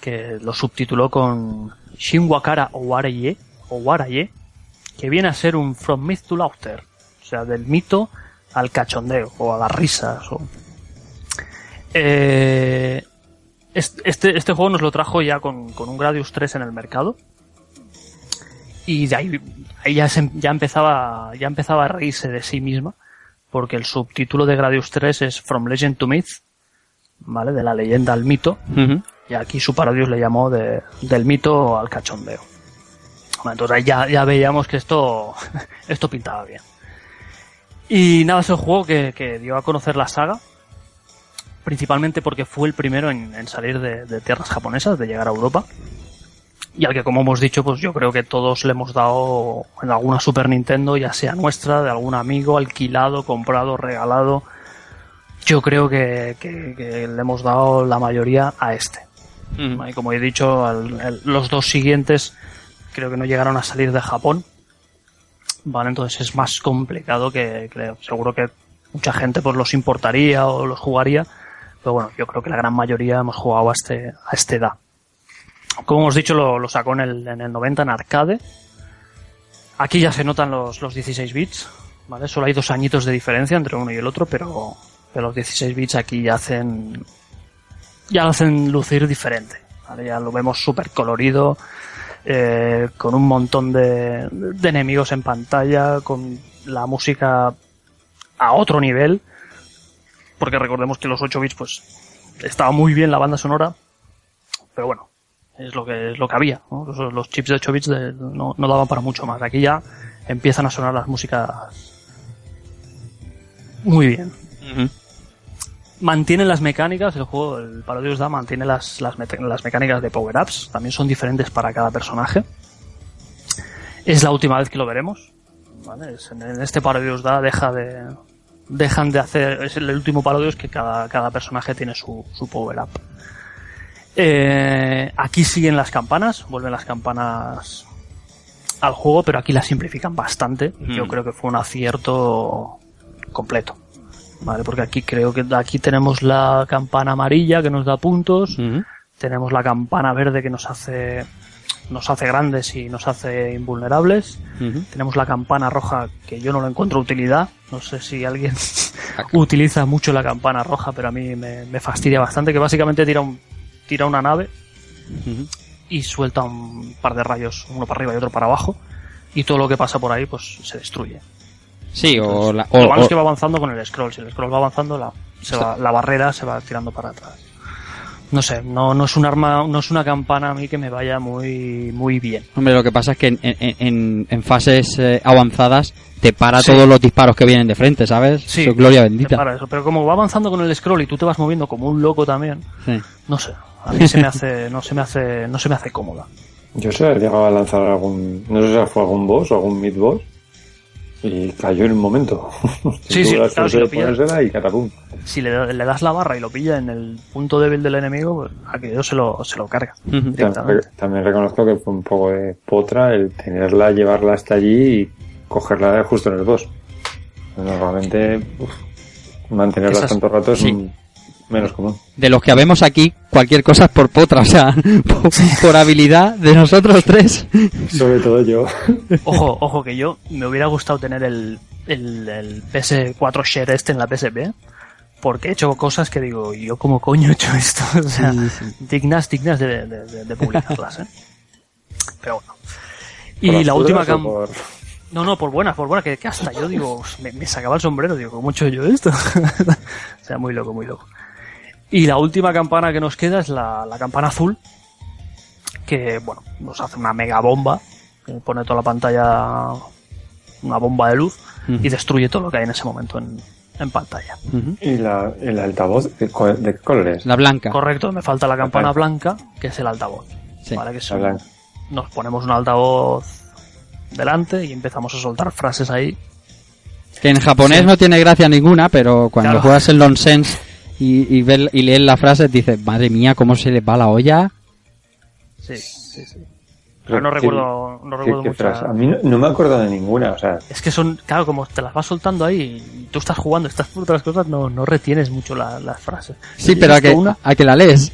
que lo subtituló con Shinwakara Owaraye, Owaraye, que viene a ser un From Myth to Laughter, o sea, del mito al cachondeo, o a las risas, o... Eh, est- este, este juego nos lo trajo ya con, con un Gradius 3 en el mercado. Y de ahí, ahí ya, se- ya empezaba, ya empezaba a reírse de sí misma, porque el subtítulo de Gradius 3 es From Legend to Myth, ¿vale? De la leyenda al mito. Y aquí su parodius le llamó de- del mito al cachondeo. Bueno, Entonces ahí ya, ya veíamos que esto, esto pintaba bien. Y nada, es el juego que, que dio a conocer la saga, principalmente porque fue el primero en, en salir de, de tierras japonesas, de llegar a Europa. Y al que, como hemos dicho, pues yo creo que todos le hemos dado en alguna Super Nintendo, ya sea nuestra, de algún amigo, alquilado, comprado, regalado. Yo creo que, que- que le hemos dado la mayoría a este. Ujú. Y como he dicho, al- el- los dos siguientes creo que no llegaron a salir de Japón. Vale, entonces es más complicado que. Seguro que mucha gente pues los importaría o los jugaría. Pero bueno, yo creo que la gran mayoría hemos jugado a este, a este edad. Como hemos dicho, lo, sacó en el, en el 90 en arcade. Aquí ya se notan los, los 16 bits. ¿Vale? Solo hay dos añitos de diferencia entre uno y el otro, pero, pero los 16 bits aquí ya hacen, ya hacen lucir diferente. Ya lo vemos súper colorido, eh, con un montón de, de enemigos en pantalla, con la música a otro nivel, porque recordemos que los 8 bits pues estaba muy bien la banda sonora, pero bueno, es lo que es lo que había. ¿no? Los, los chips de 8 bits de- no, no daban para mucho más. Aquí ya empiezan a sonar las músicas muy bien. Mantienen las mecánicas, el juego, el Parodius Da mantiene las, las, mecánicas de power-ups, también son diferentes para cada personaje. Es la última vez que lo veremos. ¿vale? En este Parodius Da deja de, dejan de hacer, es el último Parodius que cada, cada personaje tiene su, su power-up. Eh, aquí siguen las campanas, vuelven las campanas al juego, pero aquí las simplifican bastante. Yo Mm. creo que fue un acierto completo. Vale, porque aquí creo que aquí tenemos la campana amarilla que nos da puntos, tenemos la campana verde que nos hace nos hace grandes y nos hace invulnerables. Tenemos la campana roja que yo no le encuentro utilidad. No sé si alguien utiliza mucho la campana roja, pero a mí me, me fastidia bastante. Que básicamente tira, un, tira una nave y suelta un par de rayos, uno para arriba y otro para abajo. Y todo lo que pasa por ahí pues se destruye. Sí, o, la, Lo o- malo es que va avanzando con el scroll. Si el scroll va avanzando, la, se va- la barrera se va tirando para atrás. No sé, no, no es un arma, no es una campana a mí que me vaya muy, muy bien. Hombre, lo que pasa es que en, en- en- en fases eh, avanzadas te para Sí. todos los disparos que vienen de frente, ¿sabes? Sí, gloria te bendita. para eso. Pero como va avanzando con el scroll y tú te vas moviendo como un loco también, Sí. no sé, a mí se me hace, no se me hace, no se me hace cómoda. Yo se he llegado a lanzar algún, no sé si fue algún boss o algún mid boss y cayó en un momento. Sí, sí, la claro, si lo y catapum. Si le, le das la barra y lo pilla en el punto débil del enemigo, pues aquello se lo, se lo carga. También, reconozco que fue un poco de potra el tenerla, llevarla hasta allí y cogerla justo en el boss. Normalmente, uf, mantenerla Esas- tanto rato es sí. mm, menos común. De los que habemos aquí, cualquier cosa es por potra, o sea, por, por habilidad de nosotros tres. Sobre todo yo. Ojo, ojo, que yo me hubiera gustado tener el, el, el PS4 Share este en la PSP, porque he hecho cosas que digo, ¿yo cómo coño he hecho esto? O sea, dignas, dignas de, de, de- de publicarlas, ¿eh? Pero bueno. Y ¿Por la última cam... por- No, no, por buena, por buena, que, que hasta yo digo, me, me sacaba el sombrero, digo, ¿cómo he hecho yo esto? o sea, muy loco, muy loco. Y la última campana que nos queda es la, la campana azul, que, bueno, nos hace una mega bomba, que pone toda la pantalla una bomba de luz y destruye todo lo que hay en ese momento en, en pantalla. ¿Y la, el altavoz de, qué color es? La blanca. Correcto, me falta la campana blanca, que es el altavoz. Sí. ¿vale? Que es La un- blanca. nos ponemos un altavoz delante y empezamos a soltar frases ahí Que en japonés no tiene gracia ninguna, pero cuando Claro. juegas el nonsense y, y, ves- y lees la frase, dices, madre mía, cómo se le va la olla. Sí, sí, sí. Pero no qué- recuerdo, no ¿Qué- recuerdo qué muchas- frase? A mí no, no me acuerdo de ninguna, o sea, Es que son, claro, como te las vas soltando ahí y tú estás jugando, estás por otras cosas, no, no retienes mucho la- las frases. Sí, pero a que, una- a que la lees.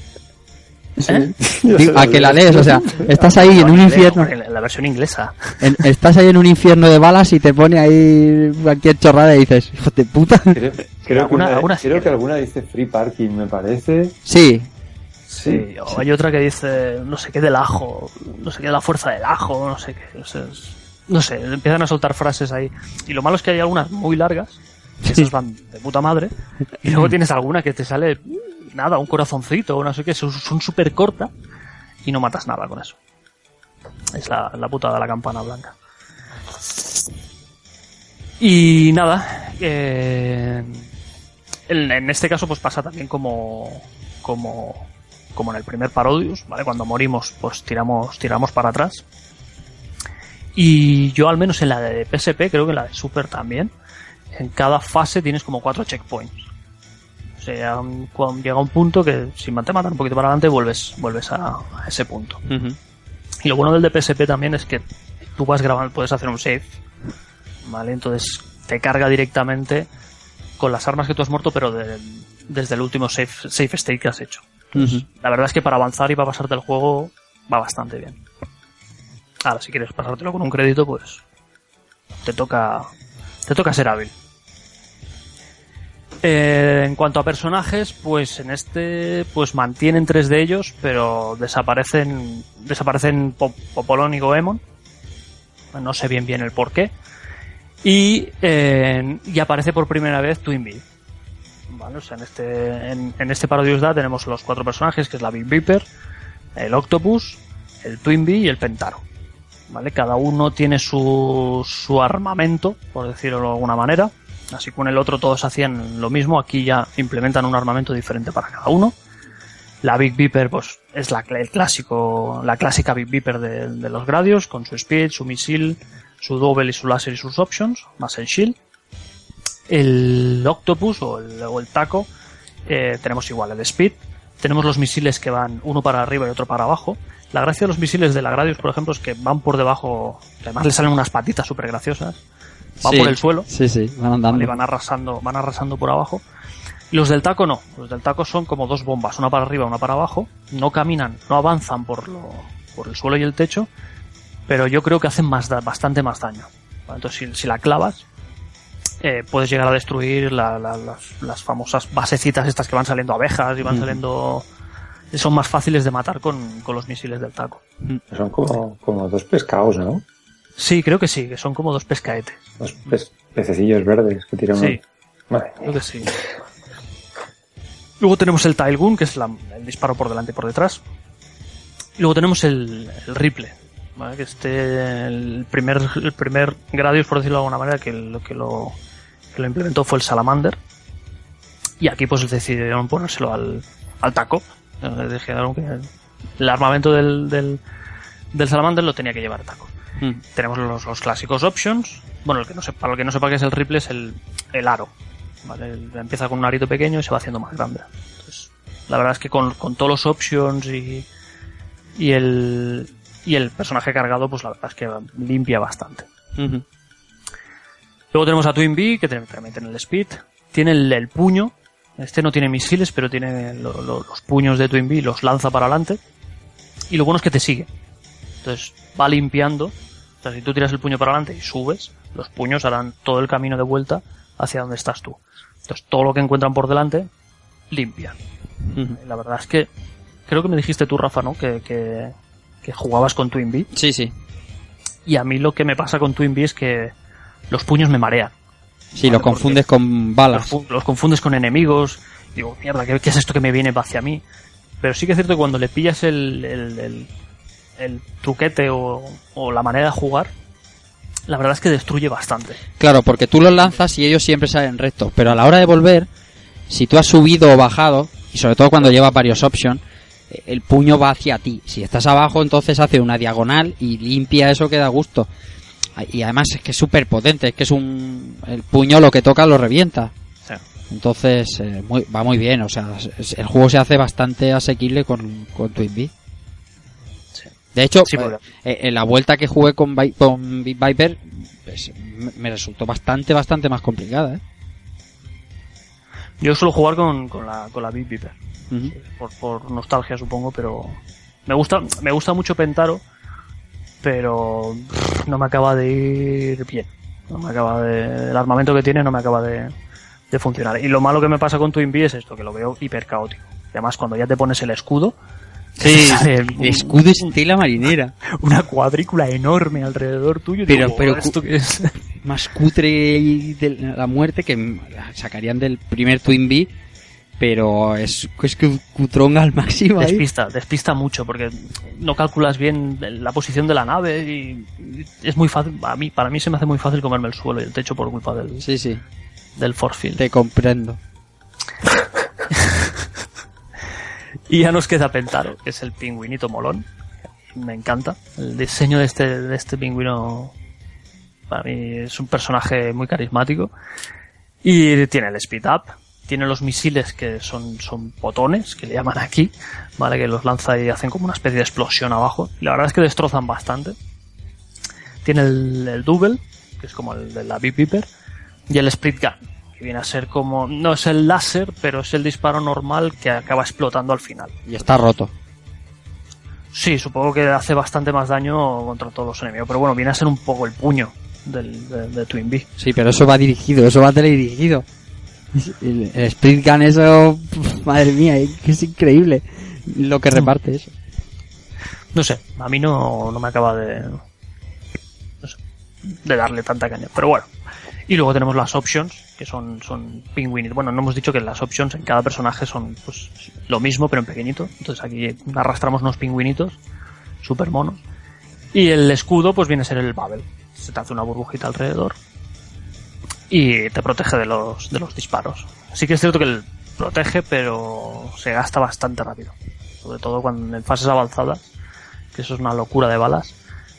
¿Eh? Digo, a que la lees, o sea, estás ahí en un infierno. En la, en la versión inglesa. en- estás ahí en un infierno de balas y te pone ahí cualquier chorrada y dices, hijo de puta. Creo, Alguna- que, una, alguna sí creo que- alguna dice free parking, me parece. Sí, Sí, o hay otra que dice no sé qué del ajo, no sé qué de la fuerza del ajo, no sé qué. o sea, es- no sé, empiezan a soltar frases ahí. Y lo malo es que hay algunas muy largas, que esas van de puta madre, y luego tienes alguna que te sale nada, un corazoncito o no sé qué, son son súper cortas y no matas nada con eso. Es la, la puta de la campana blanca. Y nada, eh, en, este caso pues pasa también como, como, como en el primer Parodius, ¿vale? Cuando morimos pues tiramos, tiramos para atrás. Y yo al menos en la de PSP, creo que en la de Super también, en cada fase tienes como cuatro checkpoints. O sea, llega un punto que si te matan un poquito para adelante vuelves, vuelves a, a ese punto. Y lo bueno del de PSP también es que tú vas grabando, puedes hacer un save, ¿vale? Entonces te carga directamente con las armas que tú has muerto, pero de- desde el último save, save state que has hecho. Ujú. La verdad es que para avanzar y para pasarte el juego va bastante bien. Ahora, si quieres pasártelo con un crédito, pues te toca, te toca ser hábil. Eh, en cuanto a personajes, pues en este pues mantienen tres de ellos, pero desaparecen desaparecen Pop- Popolón y Goemon. No sé bien bien el por qué. Y, eh, y aparece por primera vez Twin Bee. Vale, o sea, en este, en, en este Parodius Da tenemos los cuatro personajes, que es la Big Viper, el Octopus, el Twin Bee y el Pentaro. ¿Vale? Cada uno tiene su, su armamento, por decirlo de alguna manera. Así que con el otro todos hacían lo mismo, aquí ya implementan un armamento diferente para cada uno. La Big Viper, pues, es la, el clásico, la clásica Big Viper de, de los Gradios, con su speed, su misil, su double y su láser y sus options, más el shield. El Octopus o el, o el Taco, eh, tenemos igual el speed. Tenemos los misiles que van uno para arriba y otro para abajo. La gracia de los misiles de la Gradius, por ejemplo, es que van por debajo, además le salen unas patitas súper graciosas. Van Sí, por el suelo Sí, sí, van andando. y van arrasando, van arrasando por abajo. Los del taco no, los del taco son como dos bombas, una para arriba, una para abajo. No caminan, no avanzan por, lo, por el suelo y el techo, pero yo creo que hacen más da- bastante más daño. Entonces, si, si la clavas, eh, puedes llegar a destruir la- la- las, las famosas basecitas estas que van saliendo abejas y van saliendo... Son más fáciles de matar con, con los misiles del taco. Son como, como dos pescados, ¿no? Sí, creo que sí, que son como dos pescaetes. Dos pez- pececillos verdes que tiran. Sí. Madre Creo que sí. Luego tenemos el Tailgun, que es la- el disparo por delante y por detrás. Y luego tenemos el, el Ripple, ¿vale? que este el primer el primer Gradius, por decirlo de alguna manera, que lo que lo, que lo implementó fue el Salamander. Y aquí pues decidieron ponérselo al, al taco. Eh, Dijeron que el armamento del, del, del Salamander lo tenía que llevar el taco. Mm. Tenemos los, los clásicos options. Bueno, el que no sepa, para el que no sepa qué es el Ripple es el, el aro. ¿vale? El- Empieza con un arito pequeño y se va haciendo más grande. Entonces, la verdad es que con, con todos los options y, y el y el personaje cargado, pues la verdad es que limpia bastante. Luego tenemos a Twin Bee, que tiene- también tiene el speed. Tiene el, el puño. Este no tiene misiles, pero tiene lo- lo- los puños de Twin Bee, los lanza para adelante. Y lo bueno es que te sigue. Entonces va limpiando. O sea, si tú tiras el puño para adelante y subes, los puños harán todo el camino de vuelta hacia donde estás tú. Entonces todo lo que encuentran por delante, limpian. Ujú. La verdad es que creo que me dijiste tú, Rafa, ¿no? Que, que, que jugabas con Twin Bee. Sí, sí. Y a mí lo que me pasa con Twin Bee es que los puños me marean. Sí, Vale, lo confundes con los, balas. los confundes con enemigos. Digo, mierda, ¿qué, qué es esto que me viene hacia mí? Pero sí que es cierto que cuando le pillas el, el, el- el truquete o, o la manera de jugar, la verdad es que destruye bastante. Claro, porque tú los lanzas y ellos siempre salen rectos. Pero a la hora de volver, si tú has subido o bajado, y sobre todo cuando llevas varios options, el puño va hacia ti. Si estás abajo, entonces hace una diagonal y limpia eso que da gusto. Y además es que es súper potente, es que es un... El puño lo que toca lo revienta. Entonces eh, muy- va muy bien, o sea, el juego se hace bastante asequible con, con Twin Bee. Sí. De hecho, Sí, eh, eh, en la vuelta que jugué con, Vi- con Big Viper, pues, me- me resultó bastante, bastante más complicada. ¿eh? Yo suelo jugar con, con la, con la Big Viper. Por, por nostalgia supongo, pero me gusta, me gusta mucho Pentaro, pero pff, no me acaba de ir bien. No me acaba de, el armamento que tiene no me acaba de, de funcionar. Y lo malo que me pasa con Twin Bee es esto, que lo veo hiper caótico. Además cuando ya te pones el escudo, sale un- Escudo estila marinera. una cuadrícula enorme alrededor tuyo. Pero- digo, pero- ¿esto qué es? Más cutre de la muerte que sacarían del primer Twin Bee, pero es, es que cutrón al máximo ahí. Despista, despista mucho porque no calculas bien la posición de la nave y es muy fácil, a mí, para mí se me hace muy fácil comerme el suelo y el techo por culpa del, Sí, sí, del force field. te comprendo. Y ya nos queda Pentaro, que es el pingüinito molón. Me encanta. El diseño de este, de este pingüino para mí es un personaje muy carismático. Y tiene el speed up, tiene los misiles que son, son botones, que le llaman aquí, ¿vale? Que los lanza y hacen como una especie de explosión abajo. Y la verdad es que destrozan bastante. Tiene el, el double, que es como el de la Big Viper, y el split gun, que viene a ser como, no es el láser, pero es el disparo normal que acaba explotando al final. Y está roto. Sí, supongo que hace bastante más daño contra todos los enemigos, pero bueno, viene a ser un poco el puño del, de, de Twin Bee. Sí, pero eso va dirigido, eso va teledirigido. El, el Gun, eso, madre mía, es increíble lo que reparte eso. No sé, a mí no, no me acaba de, no sé, de darle tanta caña, pero bueno. Y luego tenemos las options, que son, son pingüinitos. Bueno, no hemos dicho que las options en cada personaje son pues lo mismo, pero en pequeñito. Entonces aquí arrastramos unos pingüinitos, super monos. Y el escudo, pues viene a ser el Babel. Se te hace una burbujita alrededor. Y te protege de los, de los disparos. Sí que es cierto que el protege, pero se gasta bastante rápido. Sobre todo cuando en fases avanzadas, que eso es una locura de balas.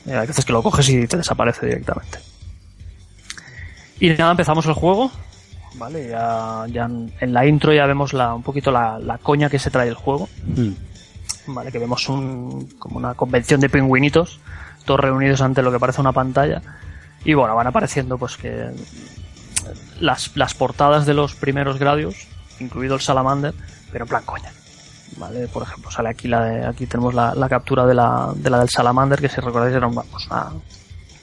Eh, hay veces que lo coges y te desaparece directamente. Y nada, empezamos el juego. Vale, ya, ya en la intro ya vemos la, un poquito la, la coña que se trae el juego. Vale, que vemos un, como una convención de pingüinitos, todos reunidos ante lo que parece una pantalla. Y bueno, van apareciendo pues que las, las portadas de los primeros gradios, incluido el Salamander, pero en plan coña. Vale, por ejemplo, sale aquí la de, aquí tenemos la, captura de la, de la del Salamander, que si recordáis era una, pues una,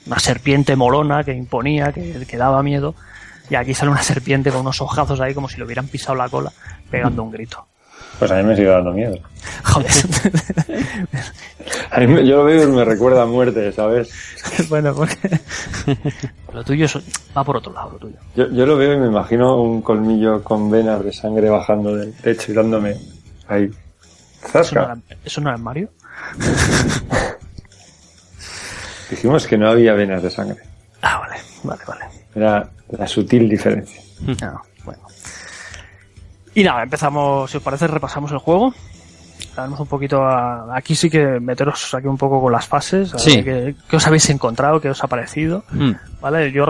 una serpiente molona que imponía, que, que daba miedo. Y aquí sale una serpiente con unos ojazos ahí como si le hubieran pisado la cola, pegando un grito. Pues a mí me sigue dando miedo. Joder. A mí me- yo lo veo y me recuerda a muerte, ¿sabes? bueno, porque lo tuyo es- va por otro lado, lo tuyo. Yo, yo lo veo y me imagino un colmillo con venas de sangre bajando del techo y dándome ahí. ¿Eso no Zasca. era, eso no era Mario? Dijimos que no había venas de sangre. Ah, vale, vale, vale. Era la sutil diferencia. Bueno. Y nada, empezamos, si os parece, repasamos el juego. Vamos un poquito a... Aquí sí que meteros aquí un poco con las fases. A Sí. ver qué, qué os habéis encontrado, qué os ha parecido. Mm. ¿Vale? Yo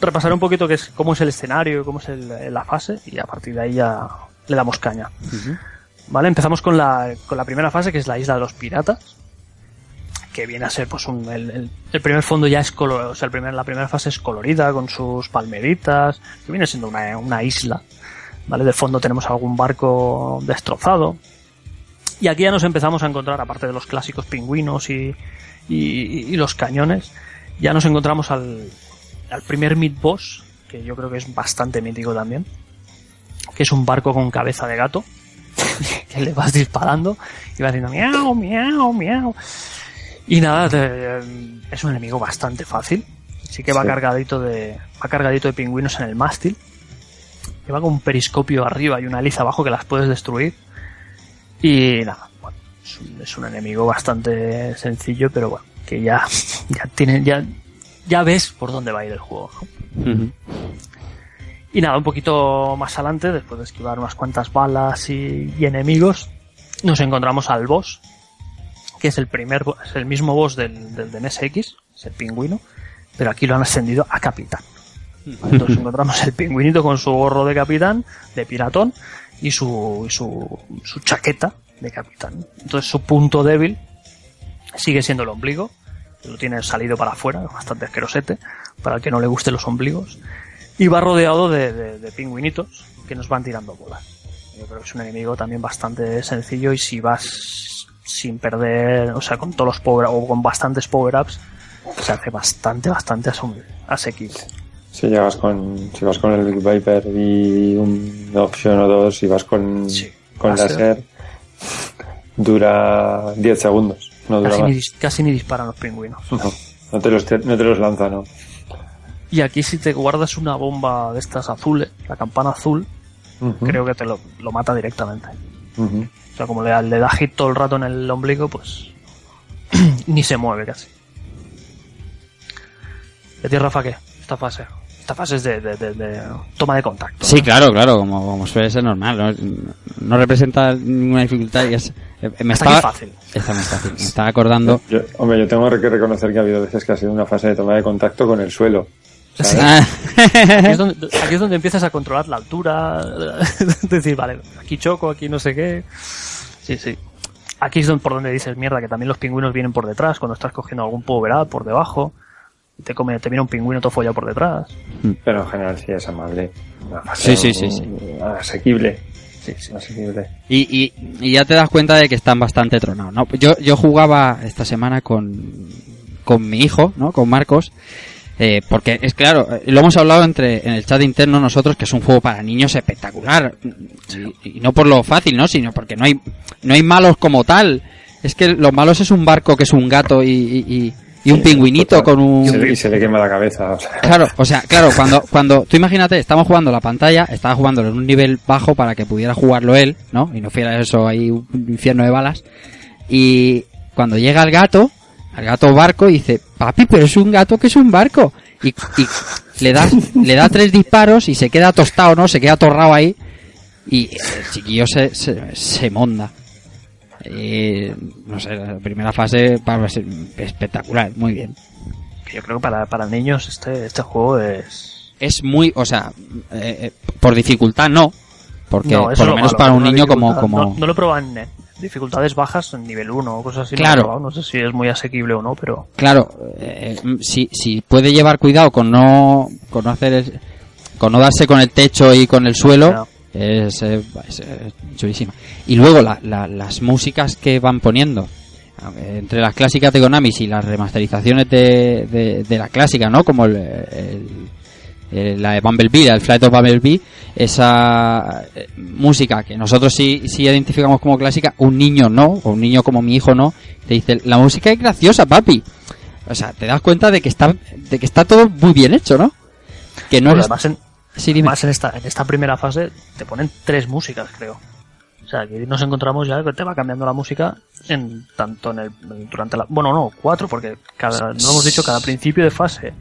repasaré un poquito qué es, cómo es el escenario, cómo es el- la fase y a partir de ahí ya le damos caña. ¿Vale? Empezamos con la, con la primera fase que es la isla de los piratas. Que viene a ser pues un, el, el- el primer fondo ya es color, o sea, el primer, la primera fase es colorida con sus palmeritas, que viene siendo una, una isla. ¿Vale? De fondo tenemos algún barco destrozado. Y aquí ya nos empezamos a encontrar, aparte de los clásicos pingüinos y, y, y los cañones, ya nos encontramos al, al primer mid boss, que yo creo que es bastante mítico también, que es un barco con cabeza de gato, que le vas disparando y va haciendo miau, miau, miau. Y nada, te- es un enemigo bastante fácil. Sí que va Sí. cargadito de, va cargadito de pingüinos en el mástil. Que va con un periscopio arriba y una hélice abajo que las puedes destruir. Y nada, bueno, es un, es un enemigo bastante sencillo, pero bueno, que ya, ya tiene, ya, ya ves por dónde va a ir el juego. Y nada, un poquito más adelante, después de esquivar unas cuantas balas y, y enemigos, nos encontramos al boss, que es el primer, es el mismo boss del, del de MSX, es el pingüino, pero aquí lo han ascendido a capitán. Entonces encontramos el pingüinito con su gorro de capitán, de piratón, y su, su, su chaqueta de capitán. Entonces su punto débil sigue siendo el ombligo, que lo tiene salido para afuera, bastante asquerosete, para el que no le gusten los ombligos y va rodeado de, de- de pingüinitos que nos van tirando bolas. Yo creo que es un enemigo también bastante sencillo y si vas sin perder, o sea, con todos los power o con bastantes power-ups, se hace bastante, bastante asum- asequible. Si llegas con, si vas con el Big Viper y un option o dos, y vas con, Sí, con láser. dura 10 segundos, no dura Casi ni, más. casi ni disparan los pingüinos. No, no te los, no te los lanza, no. Y aquí si te guardas una bomba de estas azules, la campana azul, creo que te lo, lo mata directamente. O sea, como le, le da hit todo el rato en el ombligo, pues ni se mueve casi. ¿De ti, Rafa, qué? Esta fase. Esta fase es de, de- de- de toma de contacto. Sí, ¿no? claro, claro, como, como suele ser normal. No, no representa ninguna dificultad y es... eh, Me Está estaba, fácil. Está muy fácil. Me estaba acordando... Yo- hombre, yo tengo que reconocer que ha habido veces que ha sido una fase de toma de contacto con el suelo. Ah, Aquí es, donde, aquí es donde empiezas a controlar la altura. decir, vale, aquí choco, aquí no sé qué. Sí, sí. Aquí es donde, por donde dices, mierda, que también los pingüinos vienen por detrás cuando estás cogiendo algún power up por debajo. Y te come, te viene un pingüino todo follado por detrás. Pero en general sí es amable. Sí, sí, sí, sí. mm, Asequible. Sí, sí. Asequible. y, y, y ya te das cuenta de que están bastante tronados, ¿no? Yo, yo jugaba esta semana con, con mi hijo, ¿no? Con Marcos. Eh, porque es claro, eh, lo hemos hablado entre en el chat interno nosotros que es un juego para niños espectacular y, y no por lo fácil, ¿no? Sino porque no hay no hay malos como tal. Es que los malos es un barco que es un gato y, y- y- y un pingüinito Total. con un... Y se le- y se le quema la cabeza. Claro, o sea, claro, cuando, cuando, tú imagínate, estamos jugando la pantalla, estaba jugándolo en un nivel bajo para que pudiera jugarlo él, ¿no? Y no fuera eso ahí un infierno de balas. Y cuando llega el gato, al gato barco, dice, papi, pero es un gato que es un barco. Y, y le da, le da tres disparos y se queda tostado, ¿no? Se queda atorrado ahí. Y el chiquillo se, se, se monda. Eh, no sé, la primera fase va a ser espectacular, muy bien. Yo creo que para, para niños este, este juego es... es muy, o sea, eh, eh, por dificultad no, porque No, por lo menos malo, para un niño como, como, No, no lo he probado en eh, dificultades bajas, en nivel 1 o cosas así. Claro. No, sé si es muy asequible o no, pero... claro, eh, mm, si, si puede llevar cuidado con no, con no hacer, con no darse con el techo y con el suelo. Es, eh, es, eh, chulísima. Y luego la- la- las músicas que van poniendo, entre las clásicas de Konami y las remasterizaciones de, de, de la clásica, ¿no? Como el, la de Bumblebee, el Flight of Bumblebee, esa eh, música que nosotros sí, sí identificamos como clásica, un niño no, o un niño como mi hijo no, te dice, la música es graciosa, papi. O sea, te das cuenta de que está, de que está todo muy bien hecho, ¿no? Que no además, en, Sí, dime. además en, esta, en esta primera fase te ponen tres músicas, creo. O sea, aquí nos encontramos ya que te va cambiando la música en tanto en el durante la bueno no cuatro porque cada no hemos dicho cada principio de fase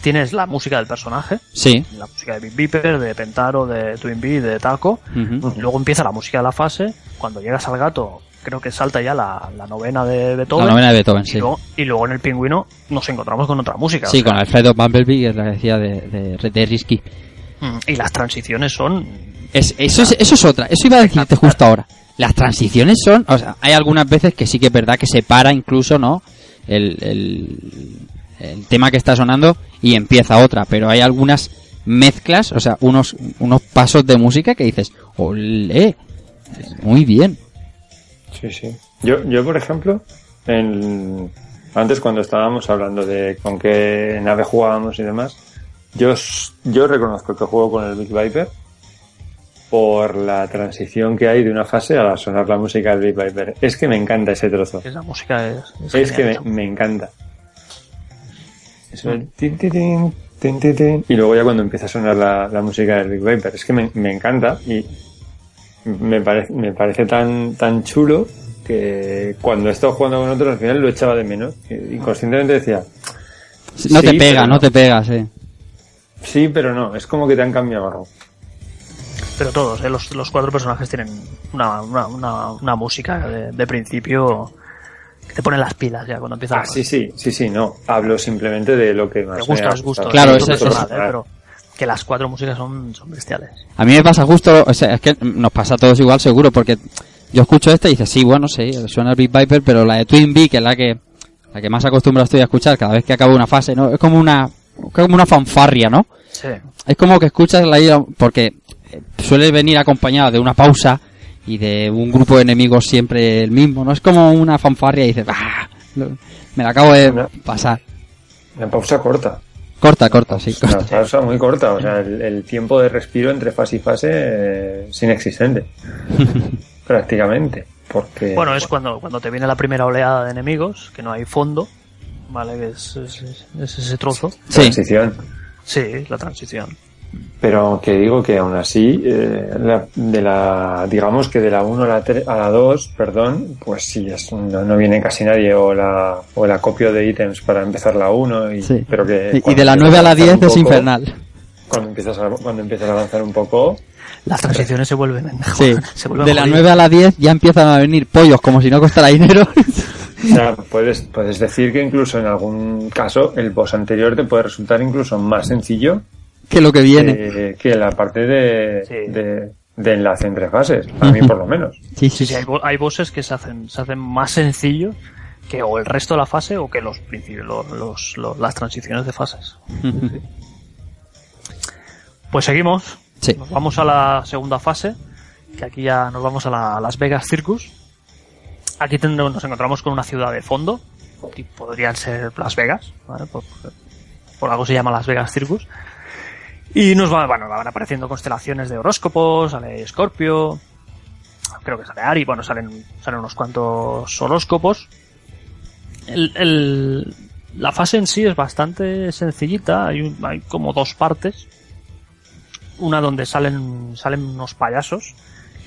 tienes la música del personaje Sí. la música de Big Beeper de Pentaro de Twin Bee de Taco Ujú. y luego empieza la música de la fase cuando llegas al gato creo que salta ya la, la novena de La Beethoven novena de Beethoven, y, sí. luego, y luego en el pingüino nos encontramos con otra música Sí, o sea, con of Bumblebee, que es la que decía de, de, de Risky. Y las transiciones son Es, eso, es, eso es otra, eso iba a decirte justo ahora. Las transiciones son, o sea, hay algunas veces que sí que es verdad que se para incluso, ¿no? El, el, el tema que está sonando y empieza otra, pero hay algunas mezclas, o sea, unos, unos pasos de música que dices, ole, muy bien. Sí, sí. Yo, yo por ejemplo, en, antes cuando estábamos hablando de con qué nave jugábamos y demás, yo, yo reconozco que juego con el Big Viper por la transición que hay de una fase a sonar la música del Big Viper. Es que me encanta ese trozo. esa música es, es Es que me, me encanta. Eso el tin, tin, tin, tin, tin, tin. Y luego ya cuando empieza a sonar la, la música del Big Viper, es que me, me encanta y me parece, me parece tan, tan chulo que cuando he estado jugando con otros al final lo echaba de menos. Y- Inconscientemente decía, No Sí, te pega, no no. te pega, sí. Sí, pero no, es como que te han cambiado algo. pero todos ¿eh? los, los cuatro personajes tienen una, una, una, una música de, de principio que te pone las pilas ya cuando empieza Ah, sí, sí, sí, sí, no. Hablo simplemente de lo que más te me gusta ha es gusto gustado. Claro, es eso- eso- personal, ¿eh? pero que las cuatro músicas son, son bestiales A mí me pasa justo, o sea, es que nos pasa a todos igual seguro, porque yo escucho esta y dices, sí, bueno, sí, suena el Big Viper, pero la de Twin Bee, que es la que, la que más acostumbrado estoy a escuchar cada vez que acabo una fase, ¿no? Es como una, como una fanfarria, ¿no? sí Es como que escuchas la ira, porque eh, suele venir acompañada de una pausa y de un grupo de enemigos siempre el mismo, ¿no? Es como una fanfarria y dices, ¡ah! Me la acabo de pasar. Una pausa corta. Corta, corta, sí. Una corta. pausa muy corta. O sea, el, el tiempo de respiro entre fase y fase eh, es inexistente. Prácticamente. Porque. bueno es cuando cuando te viene la primera oleada de enemigos que no hay fondo vale que es, es, es- es ese trozo Sí, transición. sí la transición Pero que digo que aún así, eh, la- de la, digamos que de la 1 a la, 3, a la 2, perdón, pues sí, es, no, no viene casi nadie, o la, o el acopio de ítems para empezar la 1, y, sí. pero que... Y- Y, de la empiezas 9 a la avanzar 10 un es poco, infernal. Cuando empiezas, a, cuando empiezas a avanzar un poco, las transiciones se vuelven Sí. se vuelven De la jodidas. 9 a la 10 ya empiezan a venir pollos como si no costara dinero. o sea, puedes, puedes decir que incluso en algún caso el boss anterior te puede resultar incluso más sencillo que lo que viene. que, que la parte de, Sí. de, de enlace entre fases, a mí por lo menos. Sí, sí, Sí, hay, hay bosses que se hacen, se hacen más sencillos que o el resto de la fase o que los principios, los, los- los- las transiciones de fases. Pues seguimos. Sí. Nos vamos a la segunda fase, que aquí ya nos vamos a la Las Vegas Circus. Aquí tendremos- nos encontramos con una ciudad de fondo, podrían ser Las Vegas, por, algo se llama Las Vegas Circus. Y nos va, bueno, van apareciendo constelaciones de horóscopos, sale Scorpio, creo que sale Ari, bueno, salen, salen unos cuantos horóscopos. El- la fase en sí es bastante sencillita, hay, un- hay como dos partes. Una donde salen, salen unos payasos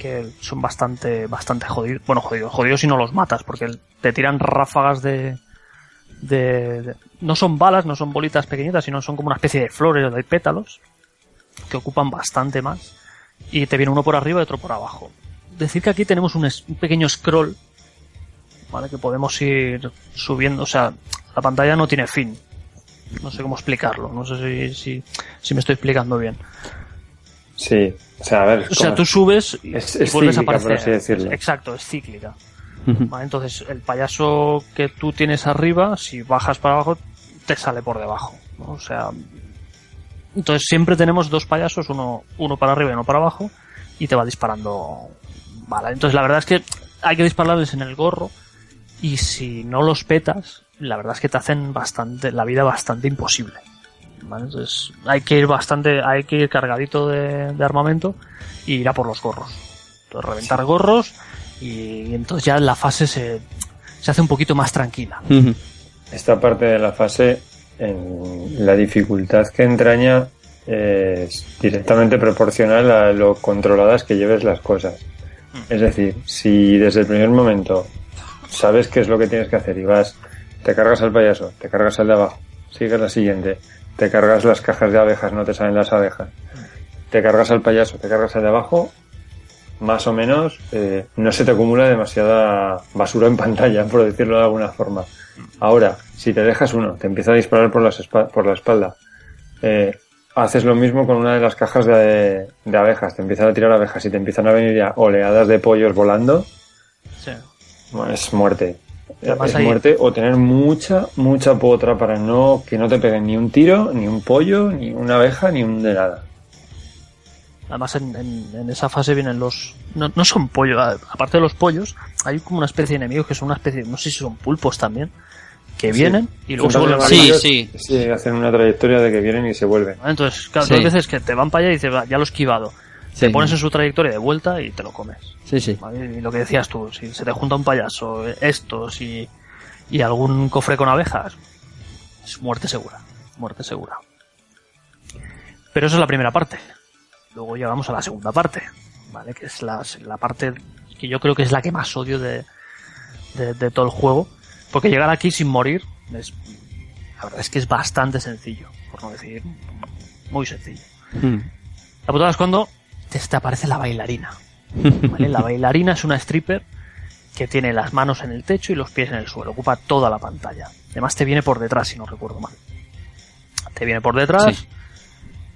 que son bastante, bastante jodidos. Bueno, jodidos, jodidos si no los matas, porque te tiran ráfagas de, de, no son balas, no son bolitas pequeñitas, sino son como una especie de flores o de pétalos que ocupan bastante más. Y te viene uno por arriba y otro por abajo. Decir que aquí tenemos un pequeño scroll, ¿vale? Que podemos ir subiendo, o sea, la pantalla no tiene fin. No sé cómo explicarlo, no sé si, si, si me estoy explicando bien. Sí, o sea, a ver. O sea, tú subes y, Es- y es vuelves a por aparecer. así decirlo. Exacto, es cíclica. Vale, entonces, el payaso que tú tienes arriba, si bajas para abajo, te sale por debajo. ¿no? O sea, entonces siempre tenemos dos payasos, uno, uno para arriba y uno para abajo, y te va disparando. Vale, entonces la verdad es que hay que dispararles en el gorro, y si no los petas, la verdad es que te hacen bastante, la vida bastante imposible. ¿Vale? Entonces hay que ir bastante, hay que ir cargadito de, de armamento y ir a por los gorros. Entonces reventar gorros y, entonces ya la fase se, se hace un poquito más tranquila. Esta parte de la fase, en la dificultad que entraña, es directamente proporcional a lo controladas que lleves las cosas. Es decir, si desde el primer momento sabes qué es lo que tienes que hacer y vas, te cargas al payaso, te cargas al de abajo, sigues la siguiente, te cargas las cajas de abejas, no te salen las abejas, te cargas al payaso, te cargas al de abajo, más o menos eh, no se te acumula demasiada basura en pantalla, por decirlo de alguna forma. Ahora, si te dejas uno, te empieza a disparar por, las por la espalda, eh, haces lo mismo con una de las cajas de, de abejas, te empiezan a tirar abejas y te empiezan a venir ya oleadas de pollos volando, Sí. es muerte. Además es hay- muerte o tener mucha, mucha potra para no que no te peguen ni un tiro, ni un pollo, ni una abeja, ni un de nada. Además en, en- en esa fase vienen los... No, no son pollos, aparte de los pollos, hay como una especie de enemigos que son una especie, no sé si son pulpos también, que vienen y luego se vuelven a Sí, sí. Sí, hacen una trayectoria de que vienen y se vuelven. Entonces, claro, Sí. hay veces que te van para allá y dices, "Va, ya lo he esquivado. Sí. Te pones en su trayectoria de vuelta y te lo comes. Sí, sí. ¿vale? Y lo que decías tú, si se te junta un payaso, estos y, y algún cofre con abejas, es muerte segura. Muerte segura. Pero eso es la primera parte. Luego llegamos a la segunda parte, ¿vale? Que es la, la parte que yo creo que es la que más odio de, de, de todo el juego. Porque llegar aquí sin morir es, la verdad es que es bastante sencillo, por no decir muy sencillo. La putada es cuando te, aparece la bailarina. ¿vale? La bailarina es una stripper que tiene las manos en el techo y los pies en el suelo. Ocupa toda la pantalla. Además te viene por detrás, si no recuerdo mal. Te viene por detrás Sí.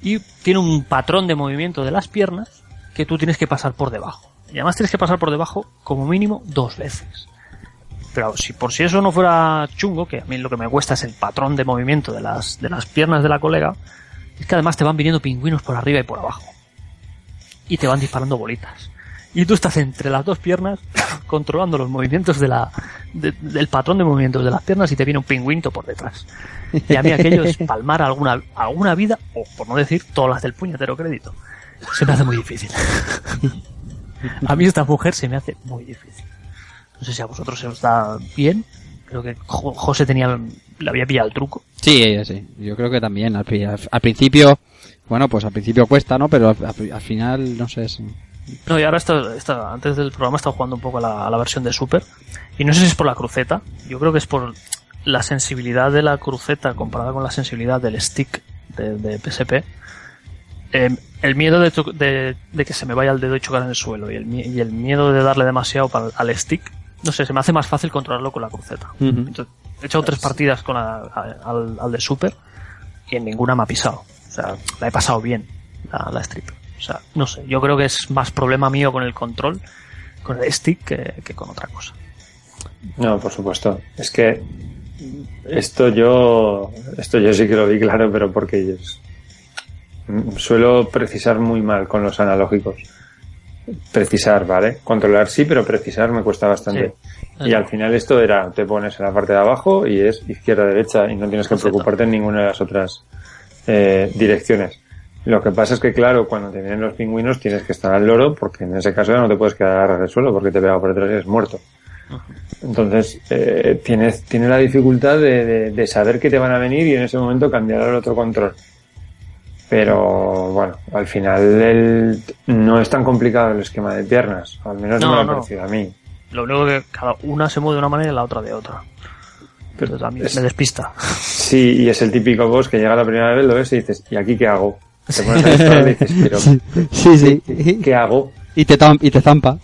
y tiene un patrón de movimiento de las piernas que tú tienes que pasar por debajo. Y además tienes que pasar por debajo como mínimo dos veces. Pero si por si eso no fuera chungo, que a mí lo que me cuesta es el patrón de movimiento de las, de las piernas de la colega, es que además te van viniendo pingüinos por arriba y por abajo. Y te van disparando bolitas. Y tú estás entre las dos piernas controlando los movimientos de la, de- del patrón de movimientos de las piernas y te viene un pingüinito por detrás. Y a mí aquello es palmar alguna, alguna vida, o por no decir todas las del puñetero crédito. Se me hace muy difícil. A mí esta mujer se me hace muy difícil. No sé si a vosotros se os da bien. Creo que Jo- José tenía, le había pillado el truco. Sí, ella sí. Yo creo que también. Al- al principio, bueno, pues al principio cuesta, ¿no? Pero al, al- al final, no sé. No, y ahora está, está- antes del programa he estado jugando un poco a la, a la versión de Super. Y no sé si es por la cruceta. Yo creo que es por la sensibilidad de la cruceta comparada con la sensibilidad del stick de, de PSP. Eh, el miedo de, de- de que se me vaya el dedo y chocar en el suelo y el, mie- y el miedo de darle demasiado para- al stick, no sé, se me hace más fácil controlarlo con la cruceta. Entonces, he echado tres partidas con la- a- al, al de Super y en ninguna me ha pisado. O sea, la he pasado bien, la, la strip. O sea, no sé, yo creo que es más problema mío con el control, con el stick, que, que con otra cosa. No, por supuesto. Es que esto yo, esto yo sí que lo vi claro, pero porque mm, suelo precisar muy mal con los analógicos. Precisar, ¿vale? Controlar sí, pero precisar me cuesta bastante. Sí. Y al final esto era, te pones en la parte de abajo y es izquierda-derecha y no tienes que preocuparte en ninguna de las otras eh, direcciones. Lo que pasa es que, claro, cuando te vienen los pingüinos tienes que estar al loro porque en ese caso ya no te puedes quedar a ras del suelo porque te pega por detrás y eres muerto. Entonces, eh, tienes, tienes la dificultad de, de- de saber que te van a venir y en ese momento cambiar al otro control. Pero bueno, al final el- no es tan complicado el esquema de piernas, al menos no, me lo ha parecido a mí. Lo único que cada una se mueve de una manera y la otra de otra. Pero mí es- me despista. Sí, y es el típico boss que llega la primera vez, lo ves y dices, ¿y aquí qué hago? Te pones a disparar y dices, pero Sí, sí. ¿qué hago? Y te, y te zampa.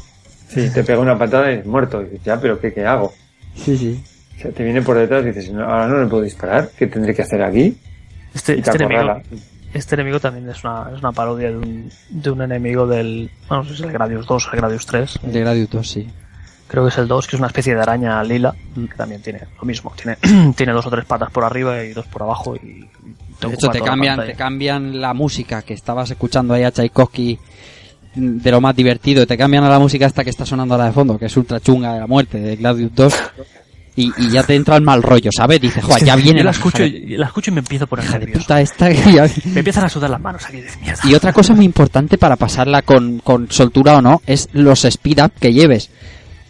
Sí, te pega una patada y muerto. Y dices, ya, pero ¿qué, qué hago? Sí, sí. O sea, te viene por detrás y dices, no, ahora no le puedo disparar, ¿qué tendré que hacer aquí? Este, este enemigo, este enemigo también es una, es una parodia de un, de un enemigo del. Bueno, no sé si es el Gradius 2 o el Gradius 3. De Gradius 2, sí. Creo que es el 2, que es una especie de araña lila, que también tiene lo mismo. Tiene, tiene dos o tres patas por arriba y dos por abajo. Y te De hecho, te toda la cambian, te cambian la música que estabas escuchando ahí a Tchaikovsky de lo más divertido. Te cambian a la música esta que está sonando ahora de fondo, que es ultra chunga de la muerte de Gladius 2. Y, y ya te entra el mal rollo, ¿sabes? Dices, joder, ya viene Yo la la escucho, y, la escucho y me empiezo a poner hija de puta esta que ya- Me empiezan a sudar las manos aquí de mierda. Y otra cosa muy importante para pasarla con, con soltura o no es los speed up que lleves.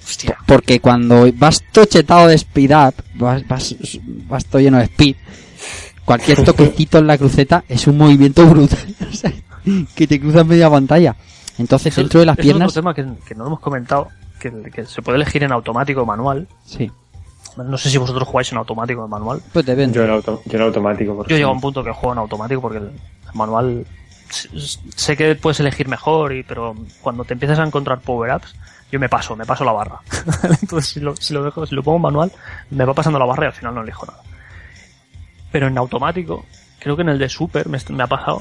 Hostia. Porque cuando vas tochetado de speed up, vas, vas, vas todo lleno de speed, cualquier toquecito en la cruceta es un movimiento brutal. O sea, que te cruzas media pantalla. Entonces, Eso- dentro de las eso es piernas. otro tema que, que no hemos comentado, que, que se puede elegir en automático o manual. Sí, No sé si vosotros jugáis en automático o en manual. pues depende. Yo en, auto- yo en automático. Porque Yo llego a un punto que juego en automático porque el manual sé que puedes elegir mejor, y, pero cuando te empiezas a encontrar power-ups, yo me paso, me paso la barra. Entonces si lo, si lo dejo, si lo pongo en manual, me va pasando la barra y al final no elijo nada. Pero en automático, creo que en el de Super me, ha pasado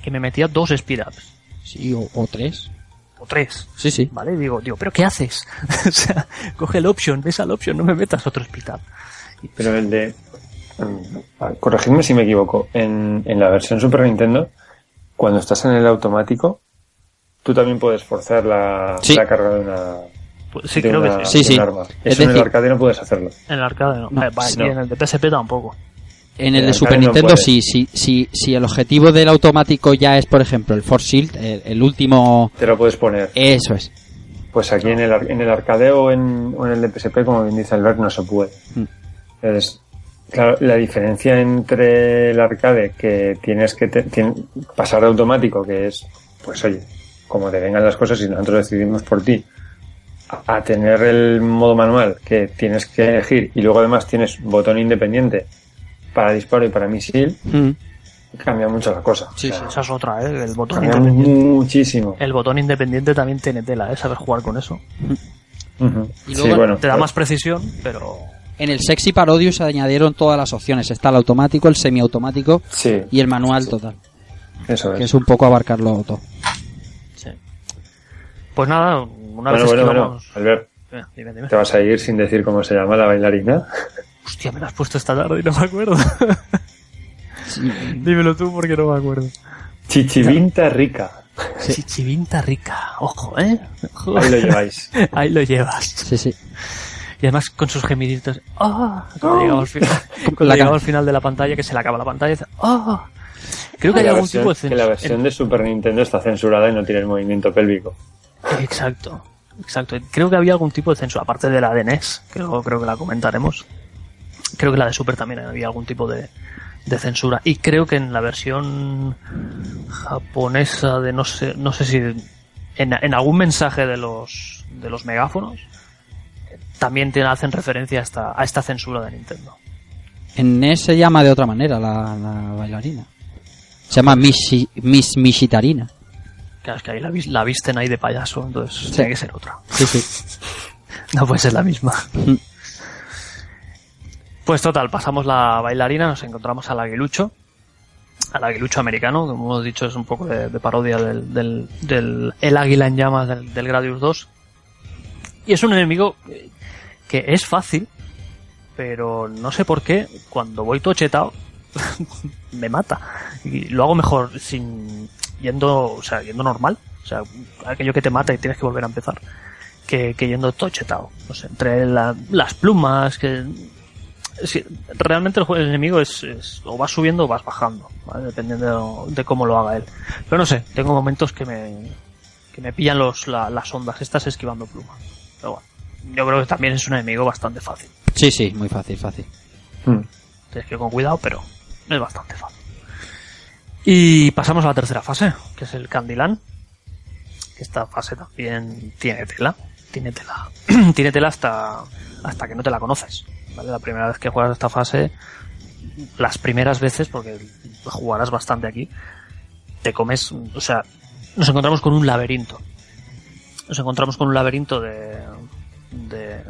que me metía dos speed-ups. Sí, o, o tres. O tres. Sí, sí. ¿Vale? Y digo, digo, ¿pero qué haces? o sea, coge el option, ves al option, no me metas otro speed-up. Pero el de. mm, a- Corregidme si me equivoco. En, en la versión Super Nintendo, cuando estás en el automático, tú también puedes forzar la, Sí. la carga de una. Pues sí, de creo una- que Sí, sí. arma. Es Eso en el arcade no puedes hacerlo. En el arcade no. No, Eh, no. Y en el de PSP tampoco. En el de Super no Nintendo, puede. sí, sí, sí, si el objetivo del automático ya es, por ejemplo, el Force Shield, el, el último. Te lo puedes poner. Eso es. Pues aquí en el, ar- en el arcade o en, o en el de PSP, como bien dice Albert, no se puede. Mm. Es, claro, la diferencia entre el arcade, que tienes que te- tien- pasar automático, que es, pues oye, como te vengan las cosas y nosotros decidimos por ti, a, tener el modo manual, que tienes que elegir, y luego además tienes botón independiente para disparo y para misil, Mm. cambia mucho la cosa. Sí, O sea, Esa es otra, ¿eh? El botón independiente. muchísimo. El botón independiente también tiene tela, ¿eh? Saber jugar con eso. Y Sí, luego bueno, Te da pues- más precisión, pero... En el Sexy Parodius añadieron todas las opciones. Está el automático, el semiautomático Sí, y el manual total. eso Que es. es un poco abarcarlo todo. Sí. Pues nada, una vez Bueno, bueno, bueno, esquivamos... Albert, Eh, Dime, dime. te vas a ir sin decir cómo se llama la bailarina. Hostia, me la has puesto esta tarde y no me acuerdo. Dímelo tú porque no me acuerdo. Chichivinta rica. Chichivinta rica. Ojo, ¿eh? Ojo. Ahí lo lleváis. Ahí lo llevas. Sí, sí. Y además con sus gemiditos. ¡Ah! Cuando llegamos al final, cuando La llegamos al final de la pantalla, que se le acaba la pantalla, dice ¡Ah! Creo que hay la algún versión, tipo de que censura. la versión de Super Nintendo está censurada y no tiene el movimiento pélvico. Exacto, exacto. Creo que había algún tipo de censura, aparte de la de NES, que luego creo que la comentaremos. Creo que la de Super también había algún tipo de, de censura. Y creo que en la versión japonesa de no sé, no sé si en, algún mensaje de los, de los megáfonos también te hacen referencia a esta, a esta censura de Nintendo. En NES se llama de otra manera la, la bailarina. Se llama Mishi, Miss Mishitarina. Claro, es que ahí la, vis- la visten ahí de payaso, entonces tiene que ser otra. Sí, sí. No puede ser la misma. Pues total, pasamos la bailarina, nos encontramos al aguilucho. Al aguilucho americano, como hemos dicho, es un poco de, de parodia del, del, del- el águila en llamas del, del Gradius 2. Y es un enemigo que es fácil, pero no sé por qué, cuando voy tochetado, me mata. Y lo hago mejor sin yendo, o sea, yendo normal. O sea, aquello que te mata y tienes que volver a empezar que, que yendo tochetado. No sé, entre la- las plumas, que. es que realmente el, el enemigo es, es- o vas subiendo o vas bajando, ¿vale? dependiendo de, de cómo lo haga él. Pero no sé, tengo momentos que me, que me pillan los, la- las ondas estas esquivando plumas. Pero bueno. yo creo que también es un enemigo bastante fácil. Sí, sí, muy fácil, fácil. Mm. Tienes que ir con cuidado, pero es bastante fácil. Y pasamos a la tercera fase, que es el Candyland. Que esta fase también tiene tela. Tiene tela. tiene tela hasta, hasta que no te la conoces. ¿vale? La primera vez que juegas esta fase, las primeras veces, porque jugarás bastante aquí, te comes, o sea, nos encontramos con un laberinto. Nos encontramos con un laberinto de, de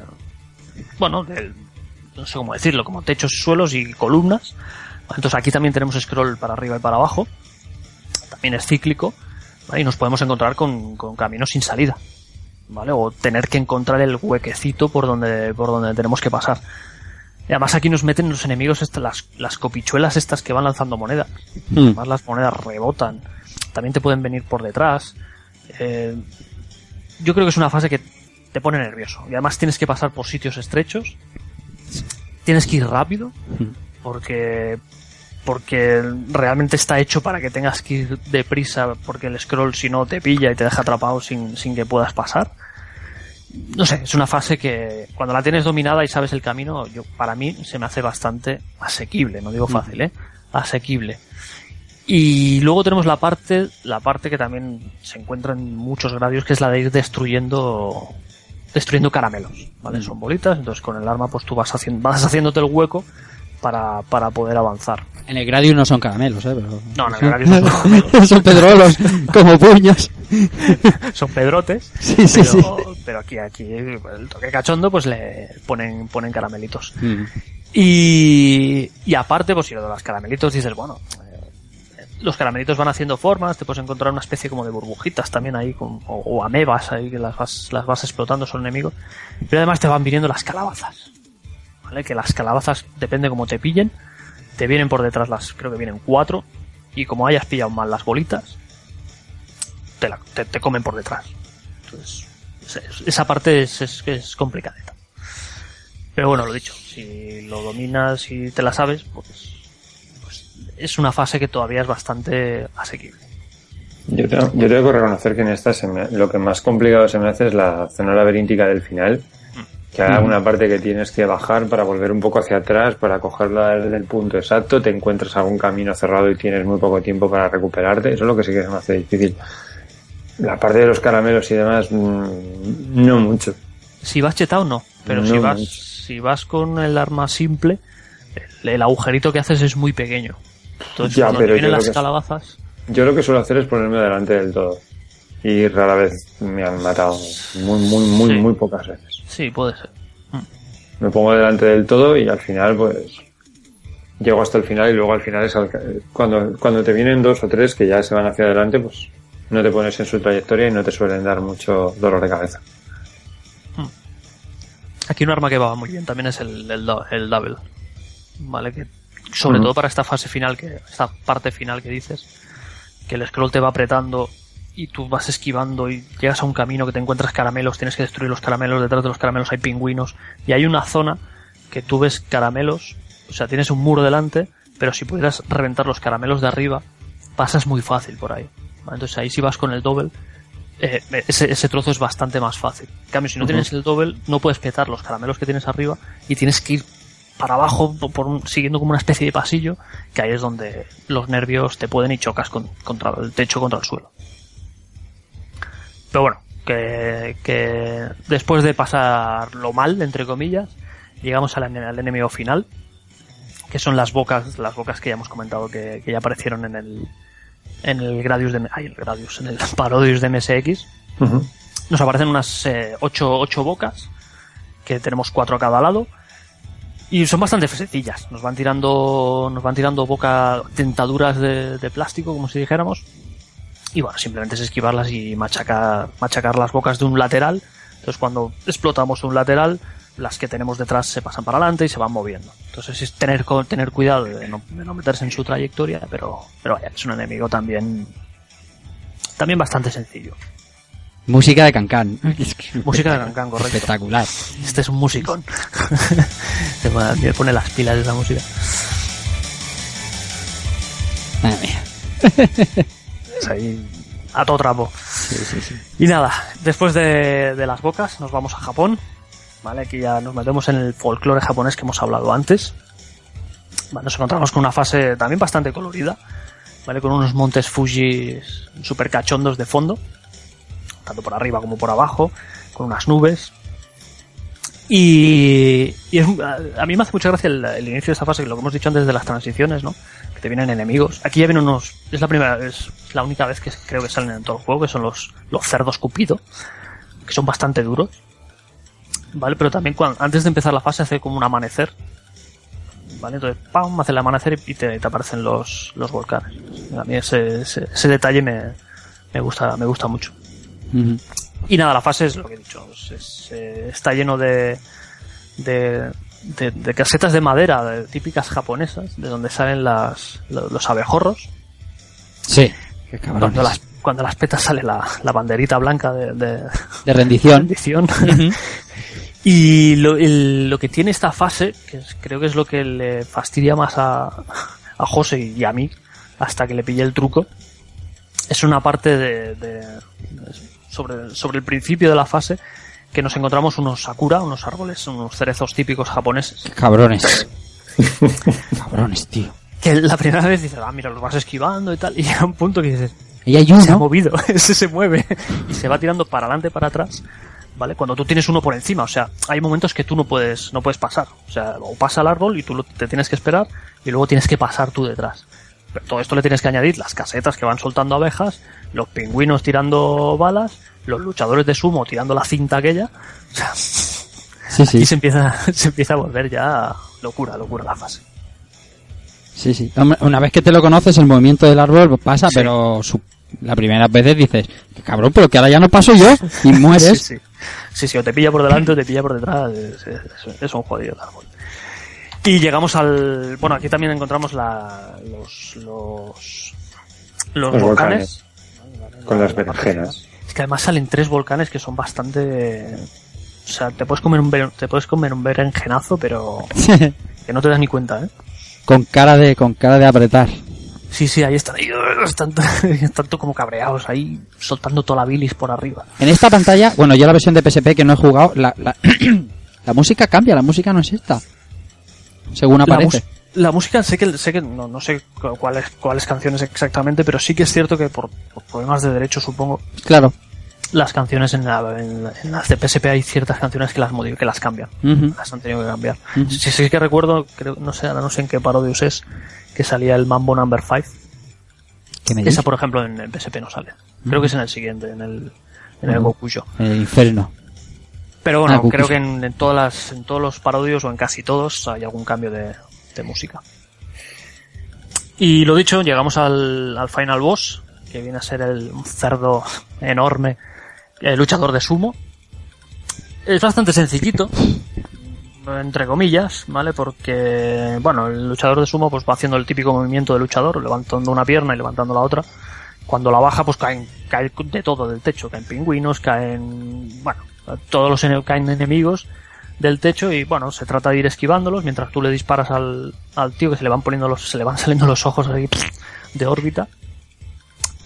bueno, del, no sé cómo decirlo, como techos, suelos y columnas. Entonces aquí también tenemos scroll para arriba y para abajo. También es cíclico. ¿vale? Y nos podemos encontrar con, con caminos sin salida. ¿Vale? O tener que encontrar el huequecito por donde, por donde tenemos que pasar. Y además aquí nos meten los enemigos estas, las, las copichuelas estas que van lanzando monedas. Mm. Además las monedas rebotan. También te pueden venir por detrás. Eh, yo creo que es una fase que te pone nervioso. Y además tienes que pasar por sitios estrechos. Tienes que ir rápido. Porque porque realmente está hecho para que tengas que ir deprisa porque el scroll si no te pilla y te deja atrapado sin, sin que puedas pasar. No sé, es una fase que cuando la tienes dominada y sabes el camino, yo para mí se me hace bastante asequible, no digo fácil, ¿eh? Asequible. Y luego tenemos la parte, la parte que también se encuentra en muchos gradios, que es la de ir destruyendo, destruyendo caramelos, ¿vale? Son bolitas, entonces con el arma pues tú vas haciendo, vas haciéndote el hueco para, para poder avanzar. En el Gradius no son caramelos, ¿eh? Pero... No, en el Gradius no son caramelos. son pedrolos, como puños. son pedrotes, Sí, sí, sí. pero, pero aquí, aquí, el toque cachondo, pues le ponen, ponen caramelitos. Mm. Y, y aparte, pues si lo de los caramelitos dices, bueno, eh, los caramelitos van haciendo formas, te puedes encontrar una especie como de burbujitas también ahí, con- o, o amebas ahí que las vas, las vas explotando, son enemigos. Pero además te van viniendo las calabazas. ¿Vale? Que las calabazas, depende cómo te pillen, te vienen por detrás las, creo que vienen cuatro, y como hayas pillado mal las bolitas, te, te, comen por detrás. Entonces, es- esa parte es, es, es complicadita. Pero bueno, lo dicho, si lo dominas y te la sabes, pues, pues es una fase que todavía es bastante asequible. Yo tengo, yo tengo que reconocer que en esta se me- lo que más complicado se me hace es la zona laberíntica del final. Que hay alguna parte que tienes que bajar para volver un poco hacia atrás, para cogerla del del punto exacto, te encuentras algún camino cerrado y tienes muy poco tiempo para recuperarte. Eso es lo que sí que se me hace difícil. La parte de los caramelos y demás, mm, no mucho. Si vas chetado, no. Pero si No vas, mucho. si vas con el arma simple, el, el agujerito que haces es muy pequeño. Entonces, Ya, cuando pero te vienen yo las que- calabazas, Yo lo que suelo hacer es ponerme delante del todo. Y rara vez me han matado. Muy, muy, muy, Sí. muy pocas veces. Sí, puede ser. Me pongo delante del todo y al final, pues. Llego hasta el final y luego al final es al- cuando, cuando te vienen dos o tres que ya se van hacia adelante, pues no te pones en su trayectoria y no te suelen dar mucho dolor de cabeza. Aquí un arma que va muy bien también es el, el, do- el double. ¿Vale? Que sobre Ujú. todo para esta fase final, que esta parte final que dices, que el scroll te va apretando y tú vas esquivando y llegas a un camino que te encuentras caramelos, tienes que destruir los caramelos, detrás de los caramelos hay pingüinos y hay una zona que tú ves caramelos, o sea, tienes un muro delante, pero si pudieras reventar los caramelos de arriba, pasas muy fácil por ahí. Entonces ahí si vas con el double, eh, ese, ese trozo es bastante más fácil. En cambio, si no tienes el double, no puedes petar los caramelos que tienes arriba y tienes que ir para abajo por- por un- siguiendo como una especie de pasillo, que ahí es donde los nervios te pueden y chocas con- contra el techo, contra el suelo. Pero bueno, que, que después de pasarlo mal, entre comillas, llegamos al, al enemigo final, que son las bocas, las bocas que ya hemos comentado que, que ya aparecieron en el, en el Gradius de, ay, el Gradius, en el Parodius de MSX. Nos aparecen unas eh, ocho, ocho bocas, que tenemos cuatro a cada lado. Y son bastante sencillas. Nos van tirando, nos van tirando boca, dentaduras de, de plástico, como si dijéramos. Y bueno, simplemente es esquivarlas y machacar, machacar las bocas de un lateral. Entonces cuando explotamos un lateral, las que tenemos detrás se pasan para adelante y se van moviendo. Entonces es tener, tener cuidado de no, de no meterse en su trayectoria, pero, pero vaya, es un enemigo también, también bastante sencillo. Música de Cancán. Música de Cancán, correcto. Espectacular. Este es un musicón. Me pone las pilas de esa música. Madre mía. Es ahí a todo trapo. Y nada, después de, de las bocas nos vamos a Japón. ¿vale? Aquí ya nos metemos en el folclore japonés que hemos hablado antes. Nos encontramos con una fase también bastante colorida, ¿vale? Con unos montes Fuji super cachondos de fondo, tanto por arriba como por abajo, con unas nubes. Y, y es, a mí me hace mucha gracia el, inicio de esta fase, que lo que hemos dicho antes de las transiciones, ¿no? Que te vienen enemigos. Aquí ya vienen unos. Es la primera, es la única vez que creo que salen en todo el juego, que son los, los cerdos cupido, que son bastante duros. ¿Vale? Pero también cuando, antes de empezar la fase hace como un amanecer. ¿Vale? Entonces, ¡pam! hace el amanecer y te, te aparecen los, los volcanes. A mí ese, ese, ese detalle me, me gusta, me gusta mucho. Y nada, la fase es lo que he dicho. es- es, eh, está lleno de, de, de, de casetas de madera de- típicas japonesas, de donde salen las, lo- los abejorros. Sí. Qué. Cuando las, cuando las petas sale la, la banderita blanca de, de De rendición. rendición. Y lo, el- lo que tiene esta fase, que es- creo que es lo que le fastidia más a, a José y a mí, hasta que le pillé el truco, es una parte de, de- sobre, sobre el principio de la fase que nos encontramos unos sakura, unos árboles, unos cerezos típicos japoneses, cabrones. cabrones, tío. que la primera vez dices, ah, mira, los vas esquivando y tal, y llega un punto que dices, Y hay se ha uno. movido, ese se mueve y se va tirando para adelante para atrás, ¿vale? Cuando tú tienes uno por encima, o sea, hay momentos que tú no puedes no puedes pasar, o sea, o pasa el árbol y tú lo- te tienes que esperar y luego tienes que pasar tú detrás. Pero todo esto le tienes que añadir las casetas que van soltando abejas, los pingüinos tirando balas, los luchadores de sumo tirando la cinta aquella, Sí, sí. y se empieza se empieza a volver ya locura, locura la fase. Sí, sí. Una vez que te lo conoces, el movimiento del árbol pasa, Sí. pero su- la primera vez dices, "Qué cabrón, pero que ahora ya no paso yo. Y mueres. Sí, sí. Sí, sí, o te pilla por delante o te pilla por detrás. Es, es- es un jodido el árbol. Y llegamos al. Bueno, aquí también encontramos la, los, los. Los, Los volcanes. Con las berenjenas. Es que además salen tres volcanes que son bastante. O sea, te puedes comer un, be- te puedes comer un berenjenazo, pero que no te das ni cuenta, ¿eh? con cara de, con cara de apretar. Sí, sí, ahí están, ahí, están, como cabreados, ahí soltando toda la bilis por arriba. En esta pantalla, bueno, yo la versión de PSP que no he jugado, la, la, la música cambia, la música no es esta. Según aparece. La música sé que sé que no, no sé cu- cuáles cuáles canciones exactamente, pero sí que es cierto que por, por problemas de derecho supongo Claro. las canciones en, la- en en las de PSP hay ciertas canciones que las que las cambian, las han tenido que cambiar. Sí, sí que recuerdo, creo, no sé, ahora no sé en qué Parodius es, que salía el Mambo Number 5. ¿Qué me Esa por ejemplo en el PSP no sale. Creo que es en el siguiente, en el en el. Gokuyo. El infierno. Pero bueno, Ah, creo que en, en todas las, en todos los parodios o en casi todos hay algún cambio de, música. Y lo dicho, llegamos al, al final boss, que viene a ser el, cerdo enorme, luchador de sumo. Es bastante sencillito, entre comillas, ¿vale? Porque, bueno, el luchador de sumo pues va haciendo el típico movimiento de luchador, levantando una pierna y levantando la otra. Cuando la baja, pues caen, cae de todo del techo, caen pingüinos, caen, bueno, todos los caen enemigos del techo y bueno, se trata de ir esquivándolos mientras tú le disparas al, al tío que se le van poniendo los, se le van saliendo los ojos ahí de órbita.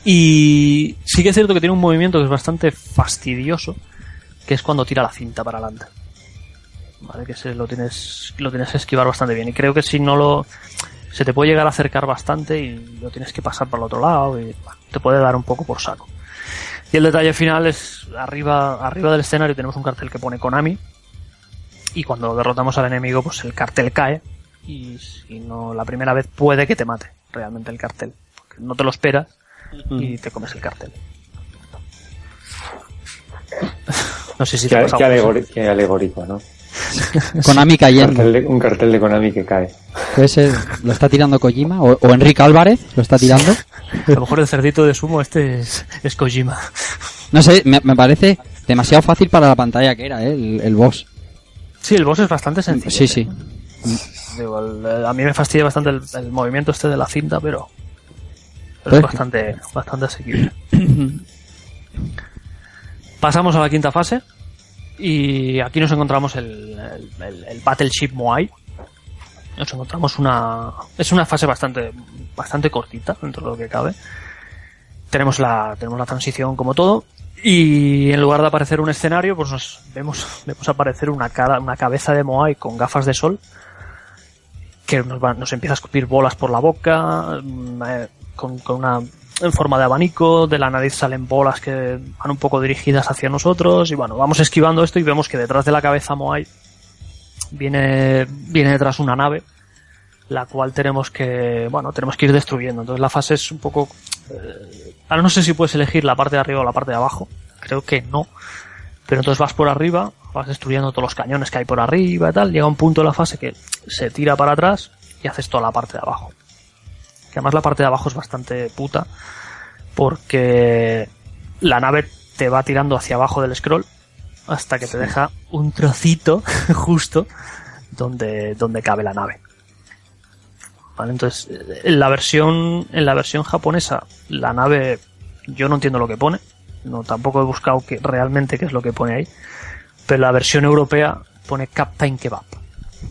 Y sí que es cierto que tiene un movimiento que es bastante fastidioso, que es cuando tira la cinta para adelante. Vale, que se lo tienes, lo tienes que esquivar bastante bien. Y creo que si no lo, se te puede llegar a acercar bastante y lo tienes que pasar por el otro lado y bueno, te puede dar un poco por saco. Y el detalle final es arriba, arriba del escenario tenemos un cartel que pone Konami y cuando derrotamos al enemigo pues el cartel cae y si no la primera vez puede que te mate realmente el cartel porque no te lo esperas y te comes el cartel. No sé si te Qué, qué algo. alegori- qué alegórico, ¿no? Konami Un cayendo. cartel, de, un cartel de Konami que cae. Puede ser, lo está tirando Kojima o, o Enrique Álvarez lo está tirando. A lo mejor el cerdito de sumo este es, es Kojima. No sé, me, me parece demasiado fácil para la pantalla que era, ¿eh? el, el boss. Sí, el boss es bastante sencillo. Sí, sí. Digo, el- a mí me fastidia bastante el, el movimiento este de la cinta, pero, pero Pues- es bastante, bastante asequible. Pasamos a la quinta fase y aquí nos encontramos el- el Battleship Moai. Nos encontramos una... Es una fase bastante, bastante cortita dentro de lo que cabe. Tenemos la, tenemos la transición como todo Y en lugar de aparecer un escenario, pues nos vemos, vemos aparecer una cara, una cabeza de Moai con gafas de sol que nos, va- nos empieza a escupir bolas por la boca, mm, eh, con, con una en forma de abanico, de la nariz salen bolas que van un poco dirigidas hacia nosotros, y bueno, vamos esquivando esto y vemos que detrás de la cabeza Moai viene, viene detrás una nave, la cual tenemos que, bueno, tenemos que ir destruyendo. Entonces la fase es un poco, eh, ahora no sé si puedes elegir la parte de arriba o la parte de abajo, creo que no, pero entonces vas por arriba, vas destruyendo todos los cañones que hay por arriba y tal, llega un punto de la fase que se tira para atrás y haces toda la parte de abajo. Que además la parte de abajo es bastante puta, porque la nave te va tirando hacia abajo del scroll hasta que te deja un trocito justo donde, donde cabe la nave. Vale, entonces, en la versión, en la versión japonesa, la nave, yo no entiendo lo que pone, no tampoco he buscado que, realmente qué es lo que pone ahí, pero la versión europea pone Captain Kebab.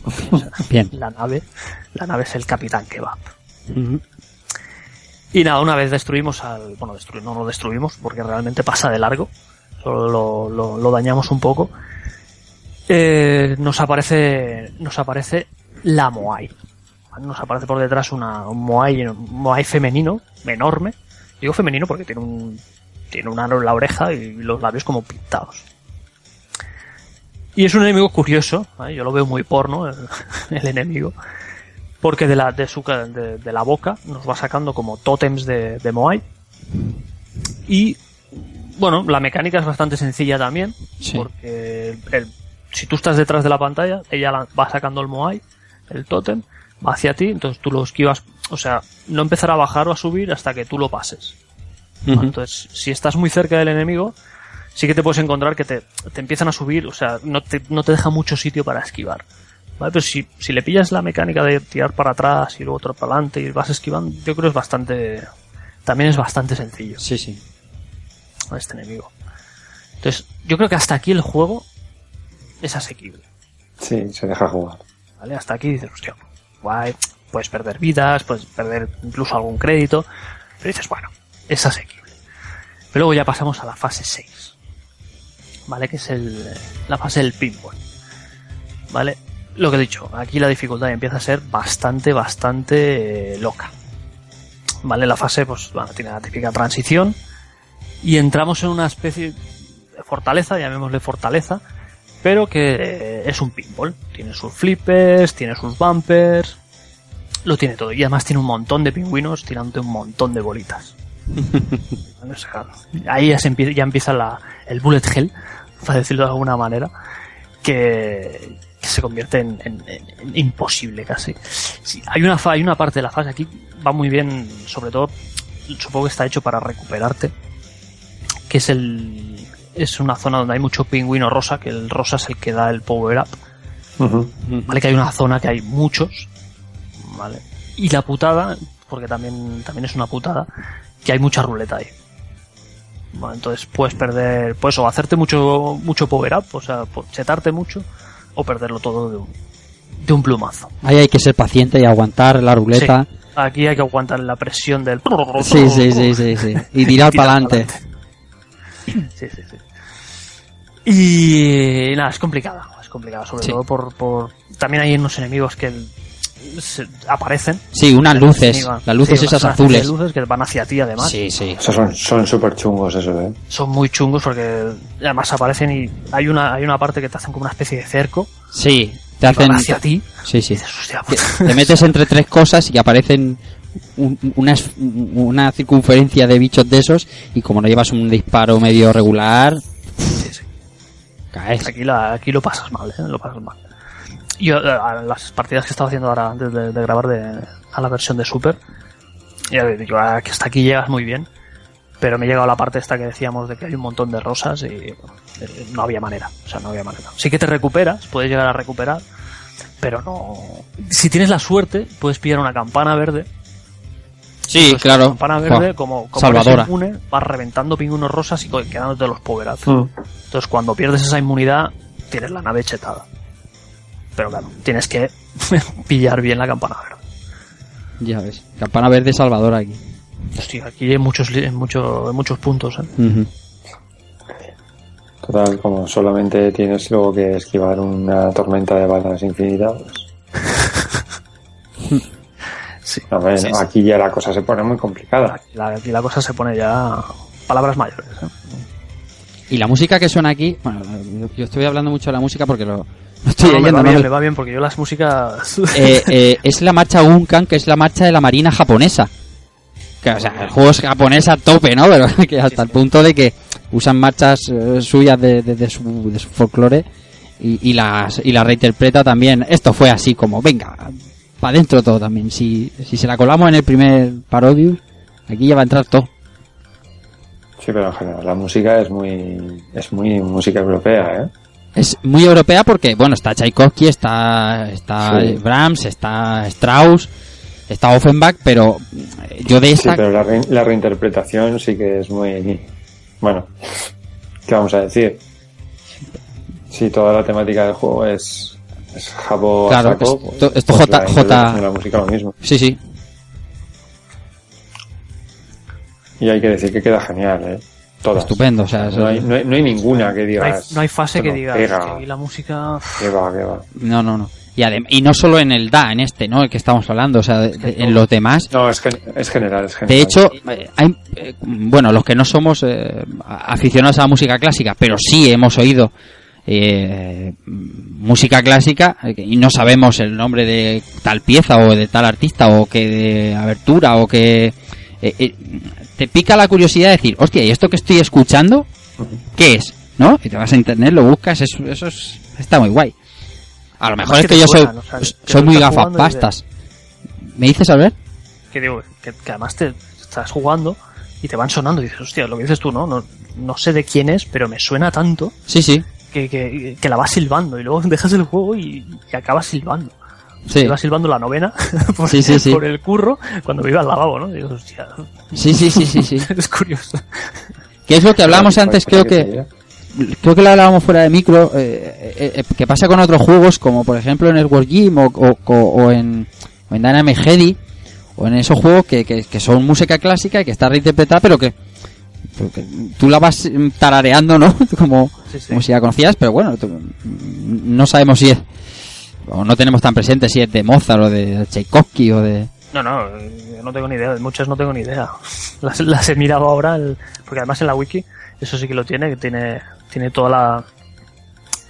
O sea, Bien. La nave, la nave es el Capitán Kebab. Y nada, una vez destruimos al, bueno, no lo destruimos porque realmente pasa de largo, solo lo, lo- lo dañamos un poco. Eh, nos aparece, nos aparece la Moai. Nos aparece por detrás una, un Moai, un Moai femenino, enorme. Digo femenino porque tiene un, tiene un aro en la oreja y los labios como pintados. Y es un enemigo curioso, ¿vale? yo lo veo muy porno, el, el enemigo, porque de la, de, su, de, de la boca nos va sacando como tótems de, de Moai. Y, bueno, la mecánica es bastante sencilla también, Sí. porque el- el- si tú estás detrás de la pantalla, ella la- va sacando el Moai, el tótem, hacia ti, entonces tú lo esquivas, o sea, no empezará a bajar o a subir hasta que tú lo pases. Entonces, si estás muy cerca del enemigo, sí que te puedes encontrar que te, te empiezan a subir, o sea, no te, no te deja mucho sitio para esquivar. ¿Vale? Pero si, si le pillas la mecánica de tirar para atrás y luego otro para adelante y vas esquivando, yo creo que es bastante, también es bastante sencillo Sí, sí. este enemigo. Entonces, yo creo que hasta aquí el juego es asequible. Sí, se deja jugar. ¿Vale? Hasta aquí dices, hostia, puedes perder vidas, puedes perder incluso algún crédito, pero dices, bueno, es asequible. Pero luego ya pasamos a la fase 6, ¿vale? Que es el, la fase del pinball, ¿vale? Lo que he dicho, aquí la dificultad empieza a ser bastante, bastante eh, loca. ¿Vale? La fase, pues, bueno, tiene la típica transición y entramos en una especie de fortaleza, llamémosle fortaleza, pero que eh, es un pinball. Tiene sus flippers, tiene sus bumpers, lo tiene todo. Y además tiene un montón de pingüinos tirándote un montón de bolitas. O sea, ahí ya, se empie- ya empieza la, el bullet hell, para decirlo de alguna manera, que, que se convierte en, en- en- en imposible casi. Sí, hay, una fa- hay una parte de la fase aquí, va muy bien, sobre todo, supongo que está hecho para recuperarte, que es el es una zona donde hay mucho pingüino rosa, que el rosa es el que da el power up. ¿vale? Que hay una zona que hay muchos, ¿vale? Y la putada, porque también, también es una putada, que hay mucha ruleta ahí. Bueno, entonces puedes perder, pues o hacerte mucho, mucho power up, o sea, po- chetarte mucho, o perderlo todo de un, de un plumazo. Ahí hay que ser paciente y aguantar la ruleta. Sí, aquí hay que aguantar la presión del... Sí, sí, sí, sí, sí. Y tirar para adelante. Sí, sí, sí. Y nada, es complicado, es complicado, sobre Sí. todo por, por... También hay unos enemigos que se- aparecen. Sí, unas luces. Las luces Sí, esas azules. luces que van hacia ti además. Sí, sí. Esos son son súper chungos, eso, ¿eh? Son muy chungos porque además aparecen y hay una, hay una parte que te hacen como una especie de cerco. Sí, te van hacen. hacia ti. Sí, sí. Y dices, hostia, Te, pues, te metes entre tres cosas y aparecen un- una, una circunferencia de bichos de esos y como no llevas un disparo medio regular, sí, sí. Caes. Aquí, aquí lo pasas mal, ¿eh? Lo pasas mal. Yo, eh, las partidas que he estado haciendo ahora antes de, grabar de, a la versión de Super, ya digo, ah, hasta aquí llegas muy bien, pero me he llegado a la parte esta que decíamos de que hay un montón de rosas y eh, no había manera, o sea, no había manera. Sí que te recuperas, puedes llegar a recuperar, pero no... Si tienes la suerte, puedes pillar una campana verde. Sí, claro. La campana verde, como, como Salvadora. inmune, vas reventando pingüinos rosas y quedándote los power ups. Mm. Entonces, cuando pierdes esa inmunidad, tienes la nave chetada. Pero claro, tienes que pillar bien la campana verde. Ya ves. Campana verde Salvador aquí. Hostia, aquí hay muchos, li- en mucho- en muchos puntos. ¿eh? Total, como solamente tienes luego que esquivar una tormenta de balas infinita, pues... Sí. A ver, Sí, sí. aquí ya la cosa se pone muy complicada. Aquí la, aquí la cosa se pone ya palabras mayores. ¿eh? Y la música que suena aquí, bueno, yo, estoy hablando mucho de la música porque lo, lo estoy No, me leyendo, va no bien, me- me va bien porque yo las músicas... Eh, eh, es la marcha Unkan, que es la marcha de la marina japonesa. Que, o sea, el juego es japonés a tope, ¿no? Pero que hasta el punto de que usan marchas eh, suyas de, de- de su, de su folclore y, y las y la reinterpreta también. Esto fue así como, venga, para adentro todo también. Si, si se la colamos en el primer Parodius, aquí ya va a entrar todo. Sí, pero en general la música es muy, es muy música europea, ¿eh? Es muy europea porque, bueno, está Tchaikovsky, está, está Sí. Brahms, está Strauss, está Offenbach, pero yo de Sí, esta... pero la, re- la reinterpretación sí que es muy... Bueno, ¿qué vamos a decir? Sí, toda la temática del juego es, es jabo a Claro, saco, esto- pues- esto pues J- la J- la música lo mismo. Sí, sí, Y hay que decir que queda genial, ¿eh? Todas. estupendo. O sea, eso- No hay, no hay, no hay ninguna que No hay, digas... no hay fase que no diga pega, "Es que la música... que va, que va. no, no, no. Y, adem- y no solo en el DA, en este, ¿no? El que estamos hablando, o sea, de- de- en los demás. No, es, gen- es general, es general. De hecho, eh, hay, eh, bueno, los que no somos eh, aficionados a la música clásica, pero sí hemos oído eh, música clásica eh, y no sabemos el nombre de tal pieza o de tal artista o de abertura o que eh, eh, te pica la curiosidad de decir, hostia, ¿y esto que estoy escuchando qué es? ¿No? Y te vas a internet, lo buscas, eso, eso es- está muy guay. A lo mejor es que yo soy, o sea, soy muy gafapastas. ¿Me dices, Albert? que digo, que, que además te estás jugando y te van sonando y dices, hostia, lo que dices tú, ¿no? No, no sé de quién es, pero me suena tanto Sí, sí. Que, que, que la vas silbando y luego dejas el juego y, y acabas silbando. Sí. Te vas silbando la novena por, Sí, sí, sí. por el curro cuando me iba al lavabo, ¿no? Digo, hostia, Sí, sí, sí, sí, sí. es curioso. Que es lo que hablábamos antes, creo que creo que lo hablábamos fuera de micro, eh, eh, eh, que pasa con otros juegos como por ejemplo en el War Gym o, o, o- o en, o en Dynamic Heady o en esos juegos que, que, que son música clásica y que está reinterpretada pero que tú la vas mm, tarareando, ¿no? como, Sí, sí. como si la conocías, pero bueno, tú- mm, no sabemos si es o no tenemos tan presente si es de Mozart o de Tchaikovsky o de... No, no, yo no tengo ni idea, de muchas no tengo ni idea. Las, las he mirado ahora, el- porque además en la wiki, eso sí que lo tiene, que tiene, tiene toda la,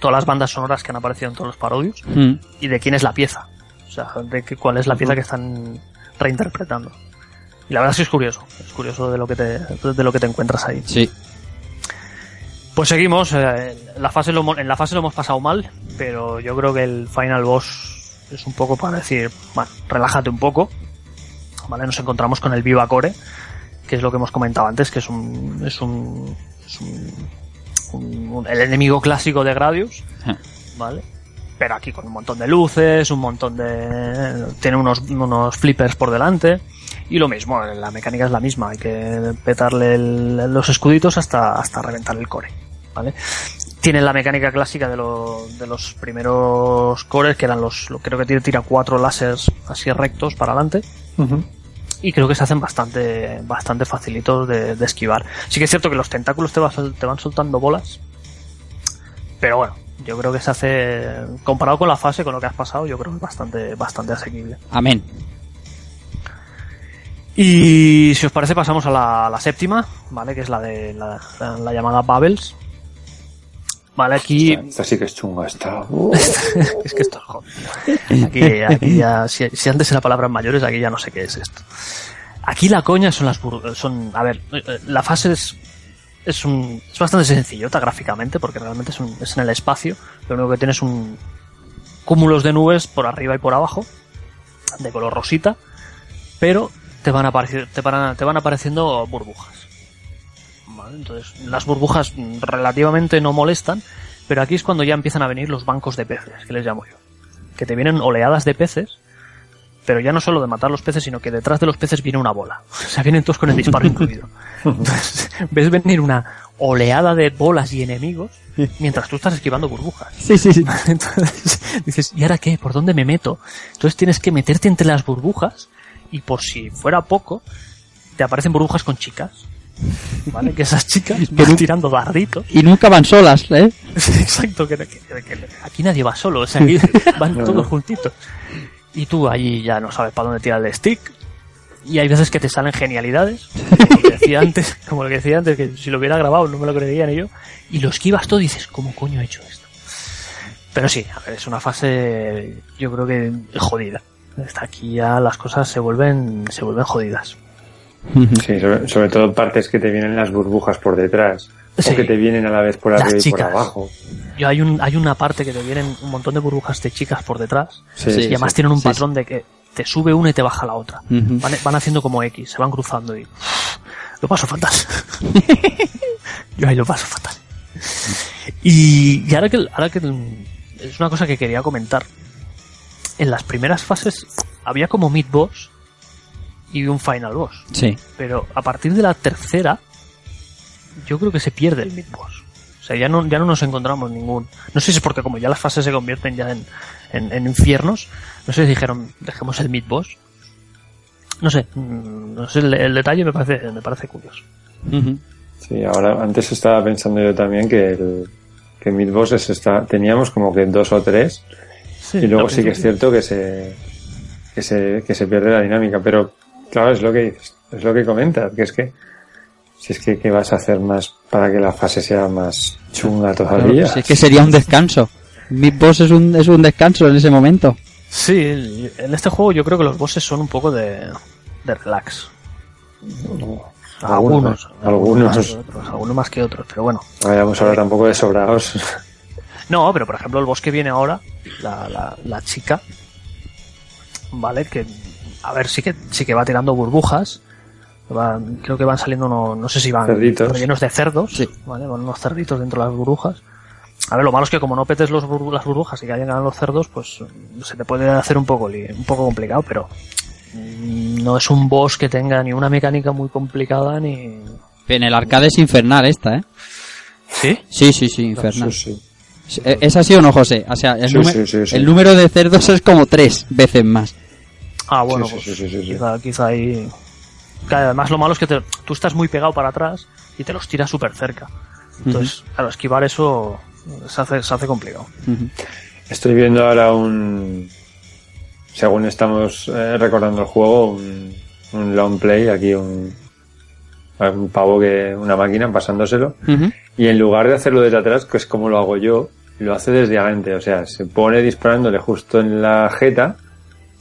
todas las bandas sonoras que han aparecido en todos los parodios Mm. y de quién es la pieza. O sea, de que, cuál es la pieza que están reinterpretando. Y la verdad es que es curioso, es curioso de lo que te, de lo que te encuentras ahí. Sí. Pues seguimos, eh, la fase lo en la fase lo hemos pasado mal, pero yo creo que el final boss es un poco para decir, bueno, relájate un poco. Vale, nos encontramos con el Viva Core, que es lo que hemos comentado antes, que es un, es un, es un- un- un- el enemigo clásico de Gradius, Ja. ¿vale? Pero aquí con un montón de luces, un montón de... tiene unos, unos flippers por delante. Y lo mismo, la mecánica es la misma, hay que petarle el- los escuditos hasta, hasta reventar el core, ¿vale? Tiene la mecánica clásica de, lo- de los primeros cores, que eran los, lo- creo que tira cuatro láseres así rectos para adelante. Y creo que se hacen bastante, bastante facilitos de, de esquivar. Sí que es cierto que los tentáculos te, vas- te van soltando bolas. Pero bueno, yo creo que se hace, comparado con la fase, con lo que has pasado, yo creo que es bastante, bastante asequible. Amén. Y si os parece pasamos a la, a la séptima, ¿vale? Que es la de la, la- la llamada Bubbles. Vale, aquí... Esta, esta sí que es chunga, esta. Es que esto es jodido. Aquí, aquí ya, si, si antes era palabras mayores, aquí ya no sé qué es esto. Aquí la coña son las bur- son, a ver, eh, la fase es, es un, es bastante sencillota gráficamente, porque realmente es, un- es en el espacio. Lo único que tienes un cúmulos de nubes por arriba y por abajo, de color rosita, pero te van, apareci- te van, te van apareciendo burbujas. Entonces, las burbujas relativamente no molestan, pero aquí es cuando ya empiezan a venir los bancos de peces, que les llamo yo. Que te vienen oleadas de peces, pero ya no solo de matar los peces, sino que detrás de los peces viene una bola. O sea, vienen todos con el disparo incluido. Entonces, ves venir una oleada de bolas y enemigos mientras tú estás esquivando burbujas. Sí, sí, sí. Entonces dices, ¿y ahora qué? ¿Por dónde me meto? Entonces tienes que meterte entre las burbujas y por si fuera poco, te aparecen burbujas con chicas. ¿vale? Que esas chicas van tirando darditos. Y nunca van solas, ¿eh? Exacto, que, que- que aquí nadie va solo, o sea, aquí van todos juntitos. Y tú allí ya no sabes para dónde tirar el stick. Y hay veces que te salen genialidades, como lo que decía antes, como lo que decía antes, que si lo hubiera grabado no me lo creería ni yo. Y lo esquivas todo y dices, ¿cómo coño he hecho esto? Pero sí, a ver, es una fase, yo creo que jodida. Hasta aquí ya las cosas se vuelven, se vuelven jodidas. Sí, sobre, sobre todo partes que te vienen las burbujas por detrás. Sí. O que te vienen a la vez por Las arriba y por abajo. Yo hay un, hay una parte que te vienen un montón de burbujas de chicas por detrás. Sí, Sí, y además sí. tienen un sí, patrón de que te sube una y te baja la otra. Van, van haciendo como X, se van cruzando y lo paso fatal. Yo ahí lo paso fatal. Y, y ahora que ahora que es una cosa que quería comentar. En las primeras fases había como mid boss y un final boss, Sí. pero a partir de la tercera yo creo que se pierde el mid boss. O sea, ya no, ya no nos encontramos ningún. No sé si es porque como ya las fases se convierten ya en, en, en infiernos, no sé si dijeron, dejemos el mid boss. No sé, mm, no sé, el, el detalle me parece, me parece curioso. Sí, ahora antes estaba pensando yo también que el que Mid Bosses está, teníamos como que dos o tres y luego sí que es cierto que se, que se que se pierde la dinámica, pero claro, es lo que es lo que comentas, que es que si es que ¿qué vas a hacer más para que la fase sea más chunga todavía. Claro, si es que sería un descanso. Mid Boss es un, es un descanso en ese momento. Sí, en este juego yo creo que los bosses son un poco de, de relax. Algunos, algunos, algunos. más que otros, algunos más que otros, pero bueno. Vayamos ahora tampoco de sobrados. No, pero por ejemplo el boss que viene ahora, la, la, la chica, vale, que a ver, sí que sí que va tirando burbujas. Van- creo que van saliendo, no, no sé si van Cerditos. rellenos de cerdos, Sí. ¿vale? Van unos cerditos dentro de las burbujas. A ver, lo malo es que como no petes los burbu- las burbujas y que hayan ganado los cerdos, pues se te puede hacer un poco, un poco complicado, pero mm, no es un boss que tenga ni una mecánica muy complicada ni... En el arcade es infernal esta, ¿eh? ¿Sí? Sí, sí, sí, infernal. Sí, sí. Eh, ¿Es así o no, José? O sea, el, Sí, número- sí, sí, sí. el número de cerdos es como tres veces más. Ah, bueno, pues sí, sí, sí, sí. Quizá, quizá ahí... Claro, además lo malo es que te- tú estás muy pegado para atrás y te los tiras súper cerca. Entonces, claro, esquivar eso se hace, se hace complicado. Estoy viendo ahora un. Según estamos eh, recordando el juego, un, un long play, aquí un. Un pavo que. Una máquina pasándoselo. Y en lugar de hacerlo desde atrás, que es como lo hago yo, lo hace desde adelante. O sea, se pone disparándole justo en la jeta.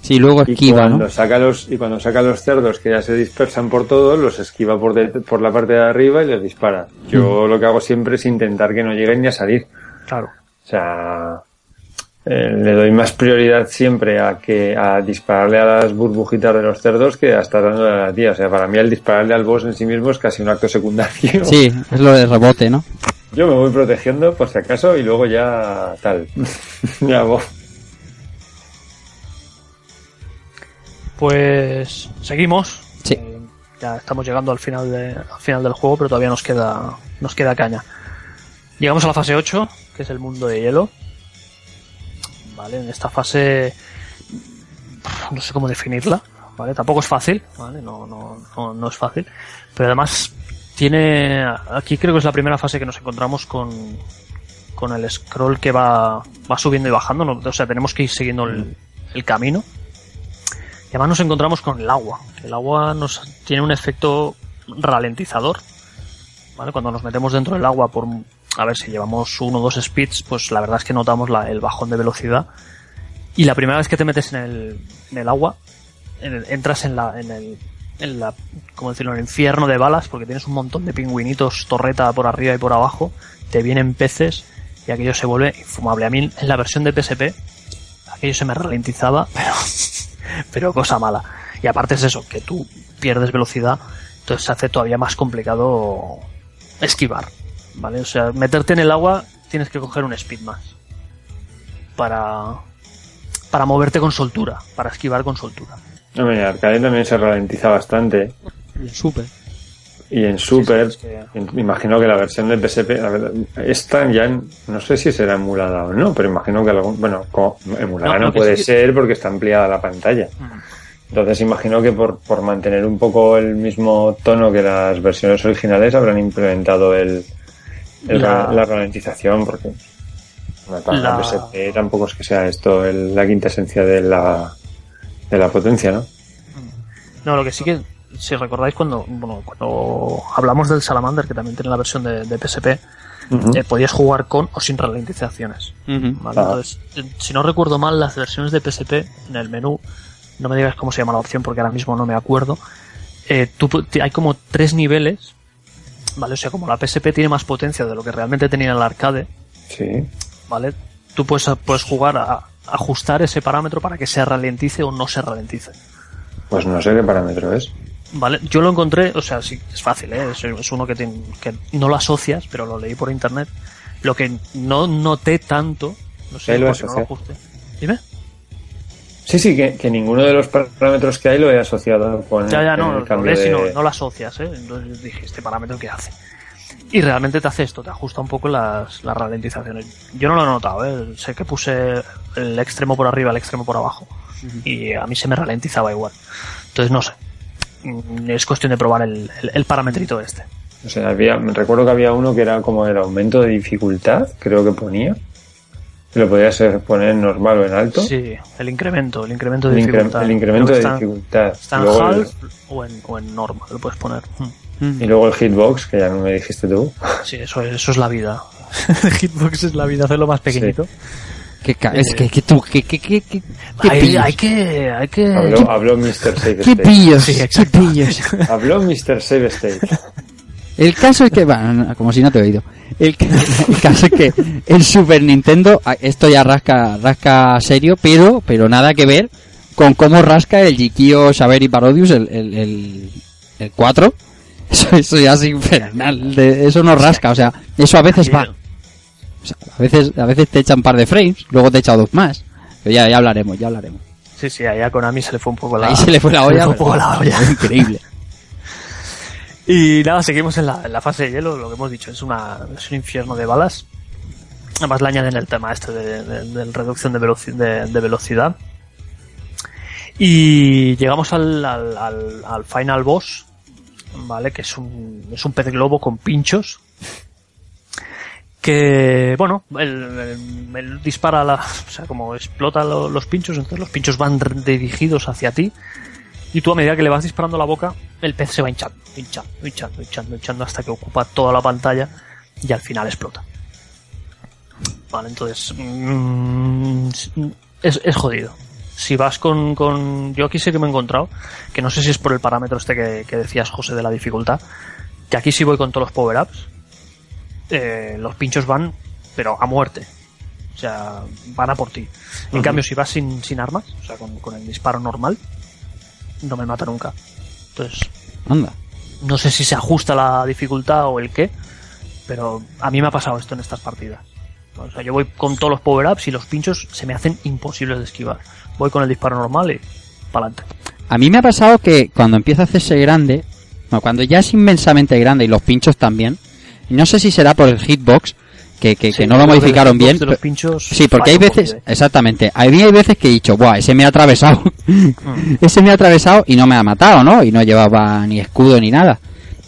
Sí, luego Y esquiva, cuando, ¿no? saca los, y cuando saca los cerdos que ya se dispersan por todos, los esquiva por, de- por la parte de arriba y les dispara. Yo lo que hago siempre es intentar que no lleguen ni a salir. Claro. O sea, eh, le doy más prioridad siempre a que a dispararle a las burbujitas de los cerdos que a estar dándole a la tía. O sea, para mí el dispararle al boss en sí mismo es casi un acto secundario. Sí, es lo de rebote, ¿no? Yo me voy protegiendo por si acaso y luego ya tal. ya voy. Pues seguimos. Sí. Eh, ya estamos llegando al final, de, al final del juego, pero todavía nos queda, nos queda caña. Llegamos a la fase 8, que es el mundo de hielo. Vale, en esta fase no sé cómo definirla, ¿vale? Tampoco es fácil, ¿vale? No, no, no, no es fácil. Pero además tiene... Aquí creo que es la primera fase que nos encontramos con, con el scroll que va, va subiendo y bajando. ¿no? O sea, tenemos que ir siguiendo el, el camino. Y además nos encontramos con el agua. El agua nos tiene un efecto ralentizador. ¿vale? Cuando nos metemos dentro del agua por, a ver si llevamos uno o dos speeds, pues la verdad es que notamos la- el bajón de velocidad. Y la primera vez que te metes en el, en el agua, entras en la, en el, en la, ¿cómo decirlo? En el infierno de balas, porque tienes un montón de pingüinitos torreta por arriba y por abajo, te vienen peces y aquello se vuelve infumable. A mí en la versión de PSP, aquello se me ralentizaba, pero, pero cosa mala. Y aparte es eso, que tú pierdes velocidad, entonces se hace todavía más complicado esquivar. ¿Vale? O sea, meterte en el agua tienes que coger un speed más. Para, para moverte con soltura, para esquivar con soltura. En arcade también se ralentiza bastante. Súper. Y en Super, Sí, sí, es en- me imagino que la versión de PSP, la verdad, esta ya, en- no sé si será emulada o no, pero imagino que algún, bueno, como, emulada No, puede sí ser porque está ampliada la pantalla. Entonces imagino que por, por mantener un poco el mismo tono que las versiones originales habrán implementado el, el La- ra- la ralentización porque La- PSP tampoco es que sea esto el- la quinta esencia de la, de la potencia, ¿no? No, lo que sí que, si recordáis cuando, bueno, cuando hablamos del Salamander, que también tiene la versión de, de PSP, eh, podías jugar con o sin ralentizaciones. ¿vale? Ah. Entonces, si no recuerdo mal, las versiones de PSP en el menú, no me digas cómo se llama la opción porque ahora mismo no me acuerdo, eh, tú, hay como tres niveles, ¿vale? O sea, como la PSP tiene más potencia de lo que realmente tenía el arcade, Sí. ¿vale? Tú puedes, puedes jugar a ajustar ese parámetro para que se ralentice o no se ralentice. Pues no sé qué parámetro es. Vale, yo lo encontré, o sea, sí, es fácil, ¿eh? es, es uno que, que no lo asocias, pero lo leí por internet. Lo que no noté tanto, no sé lo por qué no lo ajusté. Dime. Sí, sí, que, que ninguno de los parámetros que hay lo he asociado con Ya, ya, el, no, lo lees y no, de... no lo asocias, ¿eh? Entonces dije, ¿este parámetro qué hace? Y realmente te hace esto, te ajusta un poco las, las ralentizaciones. Yo no lo he notado, ¿eh? Sé que puse el extremo por arriba, el extremo por abajo. Y a mí se me ralentizaba igual. Entonces no sé. Mm, Es cuestión de probar el, el, el parametrito este. O sea, había, me recuerdo que había uno que era como el aumento de dificultad, creo que ponía. Lo podías poner en normal o en alto. Sí, el incremento, el incremento de el, incre- dificultad. el incremento de está, dificultad. Está en Luego el- half o en, o en normal, lo puedes poner. Mm. y luego el hitbox, que ya no me dijiste tú. Sí, eso es, eso es la vida. Hitbox es la vida, hacerlo más pequeñito. ¿Qué ca- es que, que tú, que, que, que, que, Hay, hay que, hay que... Habló, habló Mr. Save ¿Qué State. pillos? Sí, ¿Qué pillos? Habló Mr. Save State. El caso es que, bueno, no, como si no te he oído. El, el caso es que el Super Nintendo, a- esto ya rasca, rasca serio, pero, pero nada que ver con cómo rasca el Jikio Saber y Parodius, el, el, el, el 4. Eso, eso ya es infernal, de- eso no rasca, o sea, eso a veces va. O sea, a veces, a veces te echan un par de frames, luego te echa dos más. Pero ya, ya hablaremos, ya hablaremos. Sí, sí, allá con Ami se le fue un poco la... Ahí se le fue la olla. se le fue un poco la olla. Increíble. Y nada, seguimos en la, en la fase de hielo, lo que hemos dicho, es, una, es un infierno de balas. Además le añaden el tema este de, de- de reducción de, veloci- de- de velocidad. Y llegamos al, al, al- al final boss, ¿vale? Que es un, es un pez globo con pinchos. Que, bueno, él, él- dispara la, o sea, como explota lo- los pinchos, entonces los pinchos van dirigidos hacia ti. Y tú a medida que le vas disparando la boca, el pez se va hinchando, hinchando, hinchando, hinchando, hinchando hasta que ocupa toda la pantalla y al final explota. Vale, entonces mm, es, es jodido. Si vas con, con... Yo aquí sé que me he encontrado, que no sé si es por el parámetro este que, que decías, José, de la dificultad, que aquí sí voy con todos los power-ups. Eh, los pinchos van, pero a muerte. O sea, van a por ti. En cambio, si vas sin, sin armas, o sea, con, con el disparo normal, no me mata nunca. Entonces, Anda. no sé si se ajusta la dificultad o el qué, pero a mí me ha pasado esto en estas partidas. O sea, yo voy con todos los power-ups y los pinchos se me hacen imposibles de esquivar. Voy con el disparo normal y para adelante. A mí me ha pasado que cuando empieza a hacerse grande, cuando ya es inmensamente grande y los pinchos también, no sé si será por el hitbox, que, que, que no lo modificaron bien. De los pero- pinchos Sí, porque hay veces, poquito, ¿eh? exactamente, a mí hay veces que he dicho, buah, ese me ha atravesado, Mm. ese me ha atravesado y no me ha matado, ¿no? Y no llevaba ni escudo ni nada.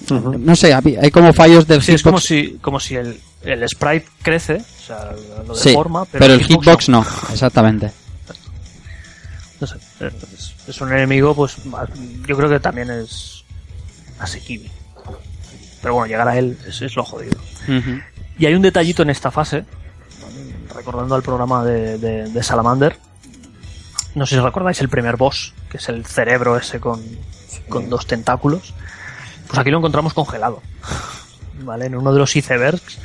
No sé, hay como fallos del Sí, es como si, como si el, el sprite crece, o sea, lo Sí, deforma, pero, pero el hitbox no, exactamente. no sé, es, un enemigo, pues yo creo que también es asequible. Pero bueno, llegar a él es, es lo jodido. Y hay un detallito en esta fase, recordando al programa de, de- de Salamander. No sé si recordáis el primer boss, que es el cerebro ese con, con dos tentáculos. Pues aquí lo encontramos congelado. ¿Vale? En uno de los icebergs,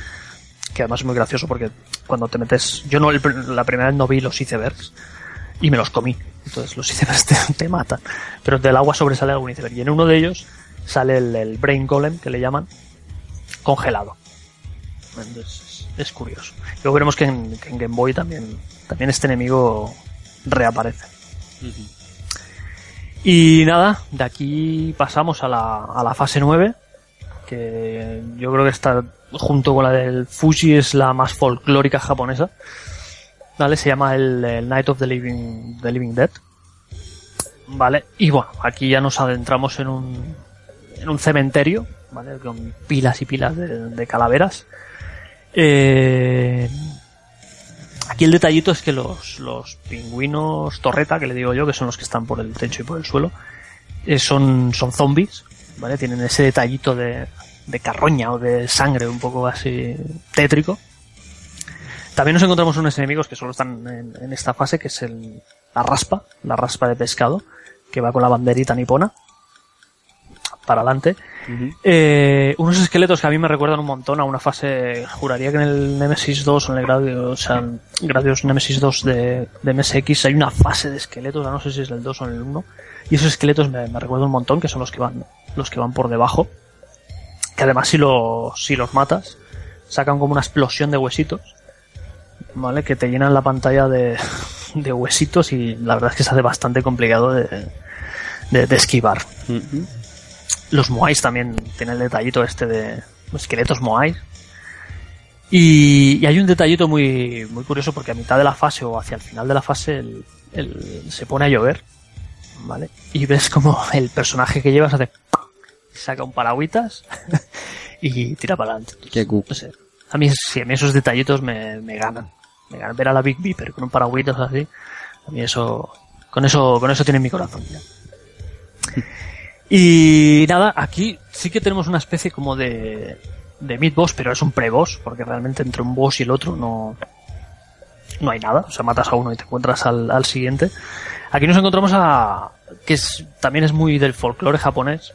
que además es muy gracioso porque cuando te metes. Yo no, la primera vez no vi los icebergs y me los comí. Entonces los icebergs te, te matan. Pero del agua sobresale algún iceberg. Y en uno de ellos sale el, el Brain Golem, que le llaman, congelado. Entonces, es, curioso. Luego veremos que en, que en Game Boy también, también este enemigo reaparece. Y nada, de aquí pasamos a la, a la fase 9, que yo creo que está junto con la del Fuji es la más folclórica japonesa. ¿Vale? Se llama el, el Night of the Living, the Living Dead. Vale, y bueno, aquí ya nos adentramos en un, en un cementerio, ¿vale? Con pilas y pilas de, de calaveras. Eh, aquí el detallito es que los, los pingüinos torreta, que le digo yo, que son los que están por el techo y por el suelo, eh, son, son zombies, ¿vale? Tienen ese detallito de, de carroña o de sangre un poco así tétrico. También nos encontramos unos enemigos que solo están en, en esta fase, que es el, la raspa, la raspa de pescado, que va con la banderita nipona para adelante. Eh, unos esqueletos que a mí me recuerdan un montón a una fase, juraría que en el Nemesis 2 o en el Gradius, o sea, Gradius Nemesis 2 de, de MSX hay una fase de esqueletos, no sé si es el 2 o el 1, y esos esqueletos me, me recuerdan un montón, que son los que van, los que van por debajo, que además si, lo, si los matas, sacan como una explosión de huesitos, ¿vale? Que te llenan la pantalla de, de huesitos y la verdad es que se hace bastante complicado de, de, de esquivar. Los Moais también tienen el detallito este de esqueletos Moais. Y, y hay un detallito muy, muy curioso porque a mitad de la fase o hacia el final de la fase el, el- se pone a llover, ¿vale? Y ves como el personaje que llevas hace saca un paragüitas y tira para adelante. Qué. No sé. A mí, sí, a mí esos detallitos me, me ganan. Me ganan. Ver a la Big Beeper con un paragüitas así, a mí eso, con eso, con eso tiene mi corazón. ya. Y nada, aquí sí que tenemos una especie como de, de mid-boss, pero es un pre-boss, porque realmente entre un boss y el otro no, no hay nada. O sea, matas a uno y te encuentras al, al siguiente. Aquí nos encontramos a, que es, también es muy del folclore japonés,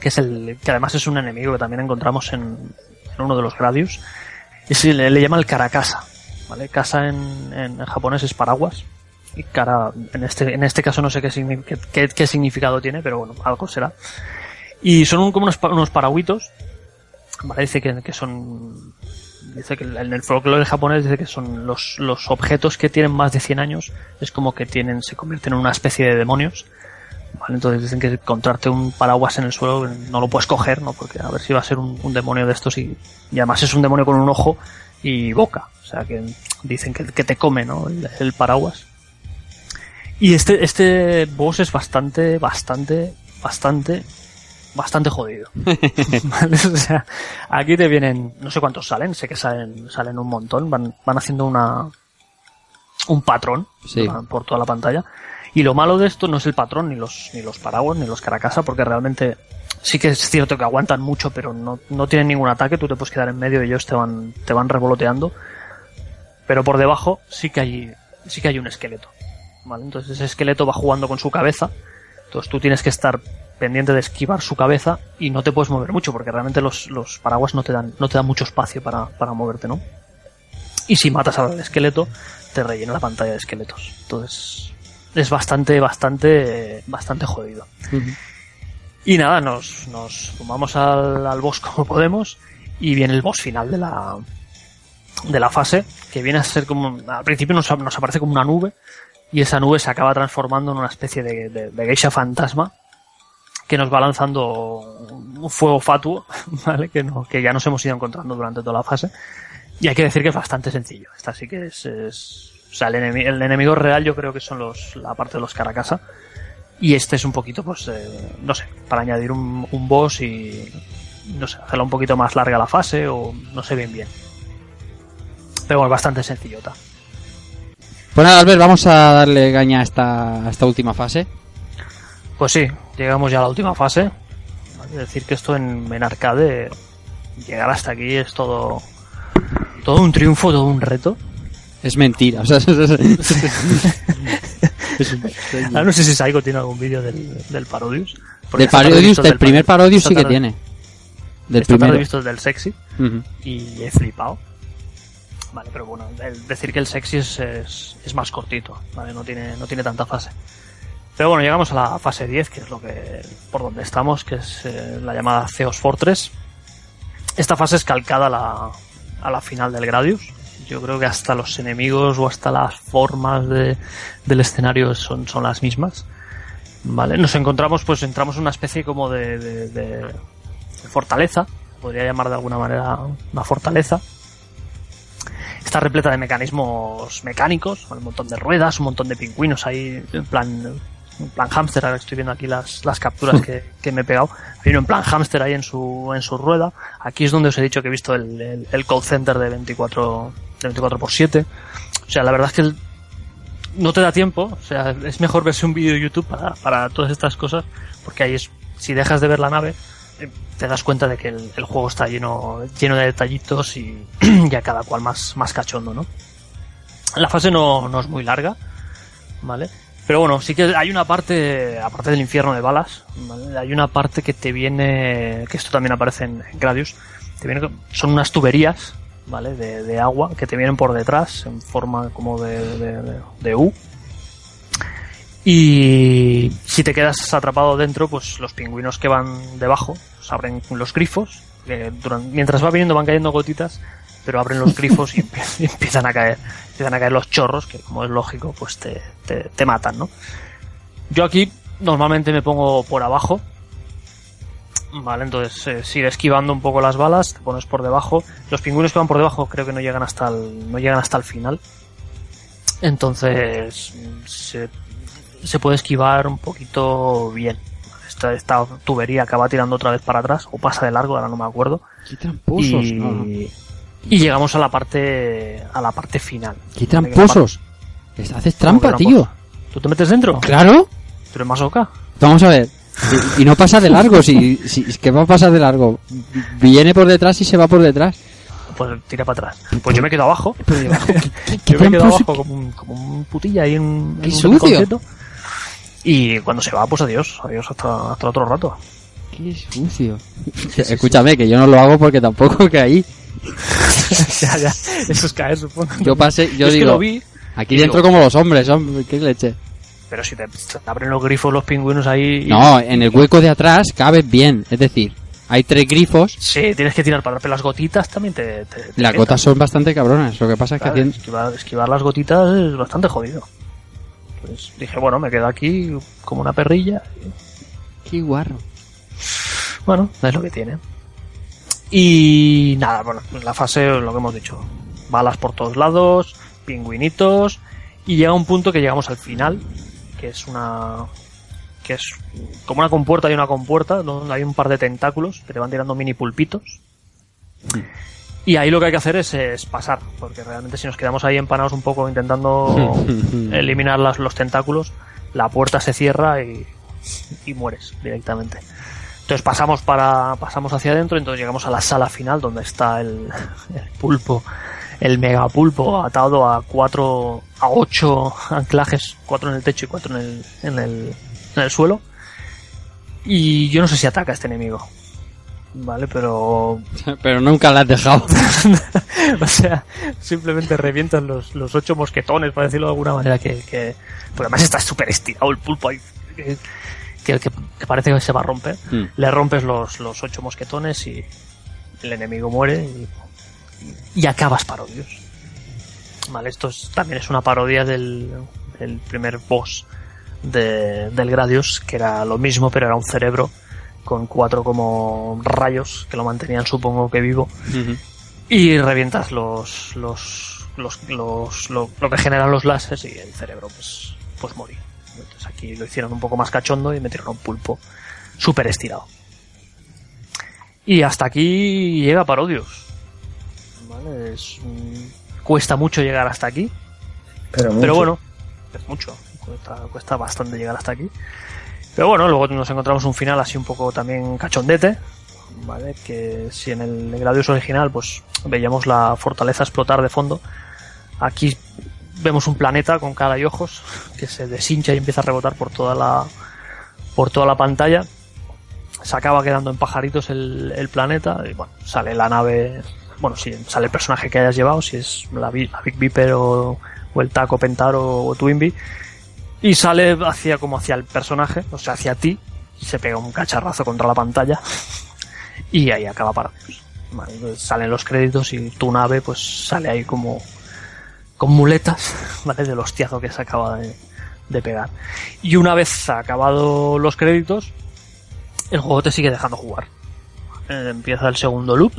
que es el, que además es un enemigo que también encontramos en, en uno de los gradius. Y se le, le llama el karakasa, ¿vale? Kasa en, en, en japonés es paraguas. Cara, en este, en este caso no sé qué, qué, significado tiene, pero bueno, algo será. Y son como unos, unos paragüitos, ¿vale? Dice que, que son, dice que en el folclore japonés dice que son los, los objetos que tienen más de 100 años, es como que tienen, se convierten en una especie de demonios. Entonces dicen que encontrarte un paraguas en el suelo no lo puedes coger, ¿no? Porque a ver si va a ser un, demonio de estos y, además es un demonio con un ojo y boca. O sea que dicen que, que te come, ¿no? El paraguas. Y este, este boss es bastante, bastante, bastante, bastante jodido. ¿Vale? O sea, aquí te vienen, no sé cuántos salen, sé que salen, salen un montón, van, van haciendo una, un patrón Sí. por toda la pantalla. Y lo malo de esto no es el patrón, ni los, ni los paraguas, ni los caracasa, porque realmente sí que es cierto que aguantan mucho, pero no, no tienen ningún ataque, tú te puedes quedar en medio y ellos te van, te van revoloteando. Pero por debajo sí que hay, sí que hay un esqueleto. ¿Vale? Entonces ese esqueleto va jugando con su cabeza. Entonces tú tienes que estar pendiente de esquivar su cabeza y no te puedes mover mucho, porque realmente los, los paraguas no te dan, no te dan mucho espacio para, para moverte, ¿no? Y si matas al esqueleto, te rellena la pantalla de esqueletos. Entonces, es bastante, bastante, bastante jodido. Y nada, nos, nos sumamos al, al boss como podemos y viene el boss final de la, de la fase, que viene a ser como, al principio nos, nos aparece como una nube y esa nube se acaba transformando en una especie de, de, geisha fantasma que nos va lanzando un fuego fatuo, ¿vale? Que, no, que ya nos hemos ido encontrando durante toda la fase. Y hay que decir que es bastante sencillo. Esta sí que es, es- o sea, el, enemi- el enemigo real yo creo que son los, la parte de los Caracasa. Y este es un poquito, pues, eh, no sé, para añadir un, un boss y, no sé, hacerla un poquito más larga la fase o no sé bien bien. Pero bueno, bastante sencillota. Pues nada, Albert, vamos a darle caña a esta, a esta última fase. Pues sí, llegamos ya a la última fase. Vale, decir que esto en, en arcade, llegar hasta aquí es todo, todo un triunfo, todo un reto. Es mentira, o sea, es- es- es. Ahora no sé si Saigo tiene algún vídeo del, del Parodius. Del Parodius, del primer Par- Parodius sí que tiene. Del primero. visto el del Sexy y he flipado. Vale, pero bueno, el decir que el Sexy es, es, más cortito, ¿vale? No tiene, no tiene tanta fase. Pero bueno, llegamos a la fase 10, que es lo que, por donde estamos, que es eh, la llamada Zeus Fortress. Esta fase es calcada a la, a la final del Gradius. Yo creo que hasta los enemigos o hasta las formas de, del escenario son, son las mismas. Vale, nos encontramos, pues entramos en una especie como de- de fortaleza, podría llamar de alguna manera una fortaleza. Está repleta de mecanismos mecánicos, con un montón de ruedas, un montón de pingüinos ahí, en plan en plan hámster, ahora estoy viendo aquí las, las capturas que, que me he pegado, vino en plan hámster ahí en su, en su rueda, aquí es donde os he dicho que he visto el, el, el call center de 24, de 24 por 7 o sea, la verdad es que el- no te da tiempo, o sea, es mejor verse un vídeo de YouTube para, para todas estas cosas, porque ahí es, si dejas de ver la nave, te das cuenta de que el, juego está lleno, lleno de detallitos y ya cada cual más, más cachondo, ¿no? La fase no, no es muy larga, ¿vale? Pero bueno, sí que hay una parte, aparte del infierno de balas, ¿vale? Hay una parte que te viene, que esto también aparece en, Gradius, te viene, son unas tuberías, ¿vale? De, de agua que te vienen por detrás en forma como de, de- de U. Y si te quedas atrapado dentro, pues los pingüinos que van debajo se abren los grifos. que duran- mientras va viniendo van cayendo gotitas, pero abren los grifos y empiezan a caer, empiezan a caer los chorros, que como es lógico, pues te, te, te matan, ¿no? Yo aquí normalmente me pongo por abajo. Vale, entonces eh, sigue esquivando un poco las balas, te pones por debajo. Los pingüinos que van por debajo creo que no llegan hasta el, no llegan hasta el final. Entonces se, se puede esquivar un poquito bien. Esta, esta tubería acaba tirando otra vez para atrás, o pasa de largo, ahora no me acuerdo. Qué tramposos. Y, Ah, y llegamos a la parte a la parte final. Qué tramposos. Les haces ¿Cómo trampa, que tío. ¿Tú te metes dentro? Claro. ¿Tú eres masoca? Vamos a ver. Y, y no pasa de largo. Si, si, es que va a pasar de largo. Viene por detrás y se va por detrás. Pues tira para atrás. Pues yo me quedo abajo. Pero debajo, ¿qué, qué- qué Yo me quedo abajo como un, como un putilla ahí en, en un sucio. Y cuando se va, pues adiós. Adiós hasta, hasta otro rato. Qué sucio. Escúchame, que yo no lo hago porque tampoco que ahí. ya, ya. Eso es caer, supongo. Yo pasé, yo es que digo, lo vi, aquí dentro como los hombres, hombre, qué leche. pero si te, te abren los grifos los pingüinos ahí... y- No, en el hueco de atrás cabes bien. Es decir, hay tres grifos. Sí, tienes que tirar para atrás, pero las gotitas también te... te- te Las gotas son bastante cabronas. Lo que pasa es que esquivar las gotitas es bastante jodido. Pues dije, bueno, me quedo aquí como una perrilla. Qué guarro. Bueno, es lo que tiene. Y nada, bueno, la fase, lo que hemos dicho. Balas por todos lados, pingüinitos. Y llega un punto que llegamos al final, que es una. que es como una compuerta y una compuerta, donde hay un par de tentáculos que te van tirando mini pulpitos. Y ahí lo que hay que hacer es, es pasar, porque realmente si nos quedamos ahí empanados un poco intentando eliminar las- los tentáculos, la puerta se cierra y, y mueres directamente. Entonces pasamos para pasamos hacia adentro, entonces llegamos a la sala final donde está el, el pulpo, el megapulpo atado a cuatro, a ocho anclajes, cuatro en el techo y cuatro en el, en el, en el suelo. Y yo no sé si ataca a este enemigo. Vale, pero Pero nunca la has dejado. o sea, simplemente revientan los, los ocho mosquetones, para decirlo de alguna manera, que, que porque además está súper estirado el pulpo ahí, que, que, que parece que se va a romper. Mm. Le rompes los, los ocho mosquetones y el enemigo muere y, y acabas parodios. Vale, esto es- también es una parodia del, del primer boss de, del Gradius, que era lo mismo, pero era un cerebro con cuatro como rayos que lo mantenían supongo que vivo y revientas los los, los, los- lo, lo que generan los láseres y el cerebro pues pues morir entonces aquí lo hicieron un poco más cachondo y metieron un pulpo súper estirado y hasta aquí llega Parodius ¿Vale? Es, cuesta mucho llegar hasta aquí Pero, pero bueno, es mucho. Cuesta, cuesta bastante llegar hasta aquí. Pero bueno, luego nos encontramos un final así un poco también cachondete. ¿Vale? Que si en el Gradius original pues veíamos la fortaleza explotar de fondo, aquí vemos un planeta con cara y ojos que se deshincha y empieza a rebotar por toda la por toda la pantalla. Se acaba quedando en pajaritos el, el planeta y bueno, sale la nave, bueno, si sale el personaje que hayas llevado, si es la Big Viper o, o el Taco Pentaro o Twinbee y sale hacia como hacia el personaje, o sea, hacia ti, se pega un cacharrazo contra la pantalla y ahí acaba para Vale, entonces salen los créditos y tu nave pues sale ahí como con muletas, ¿vale? Del hostiazo que se acaba de, de pegar. Y una vez acabado los créditos, el juego te sigue dejando jugar. Eh, empieza el segundo loop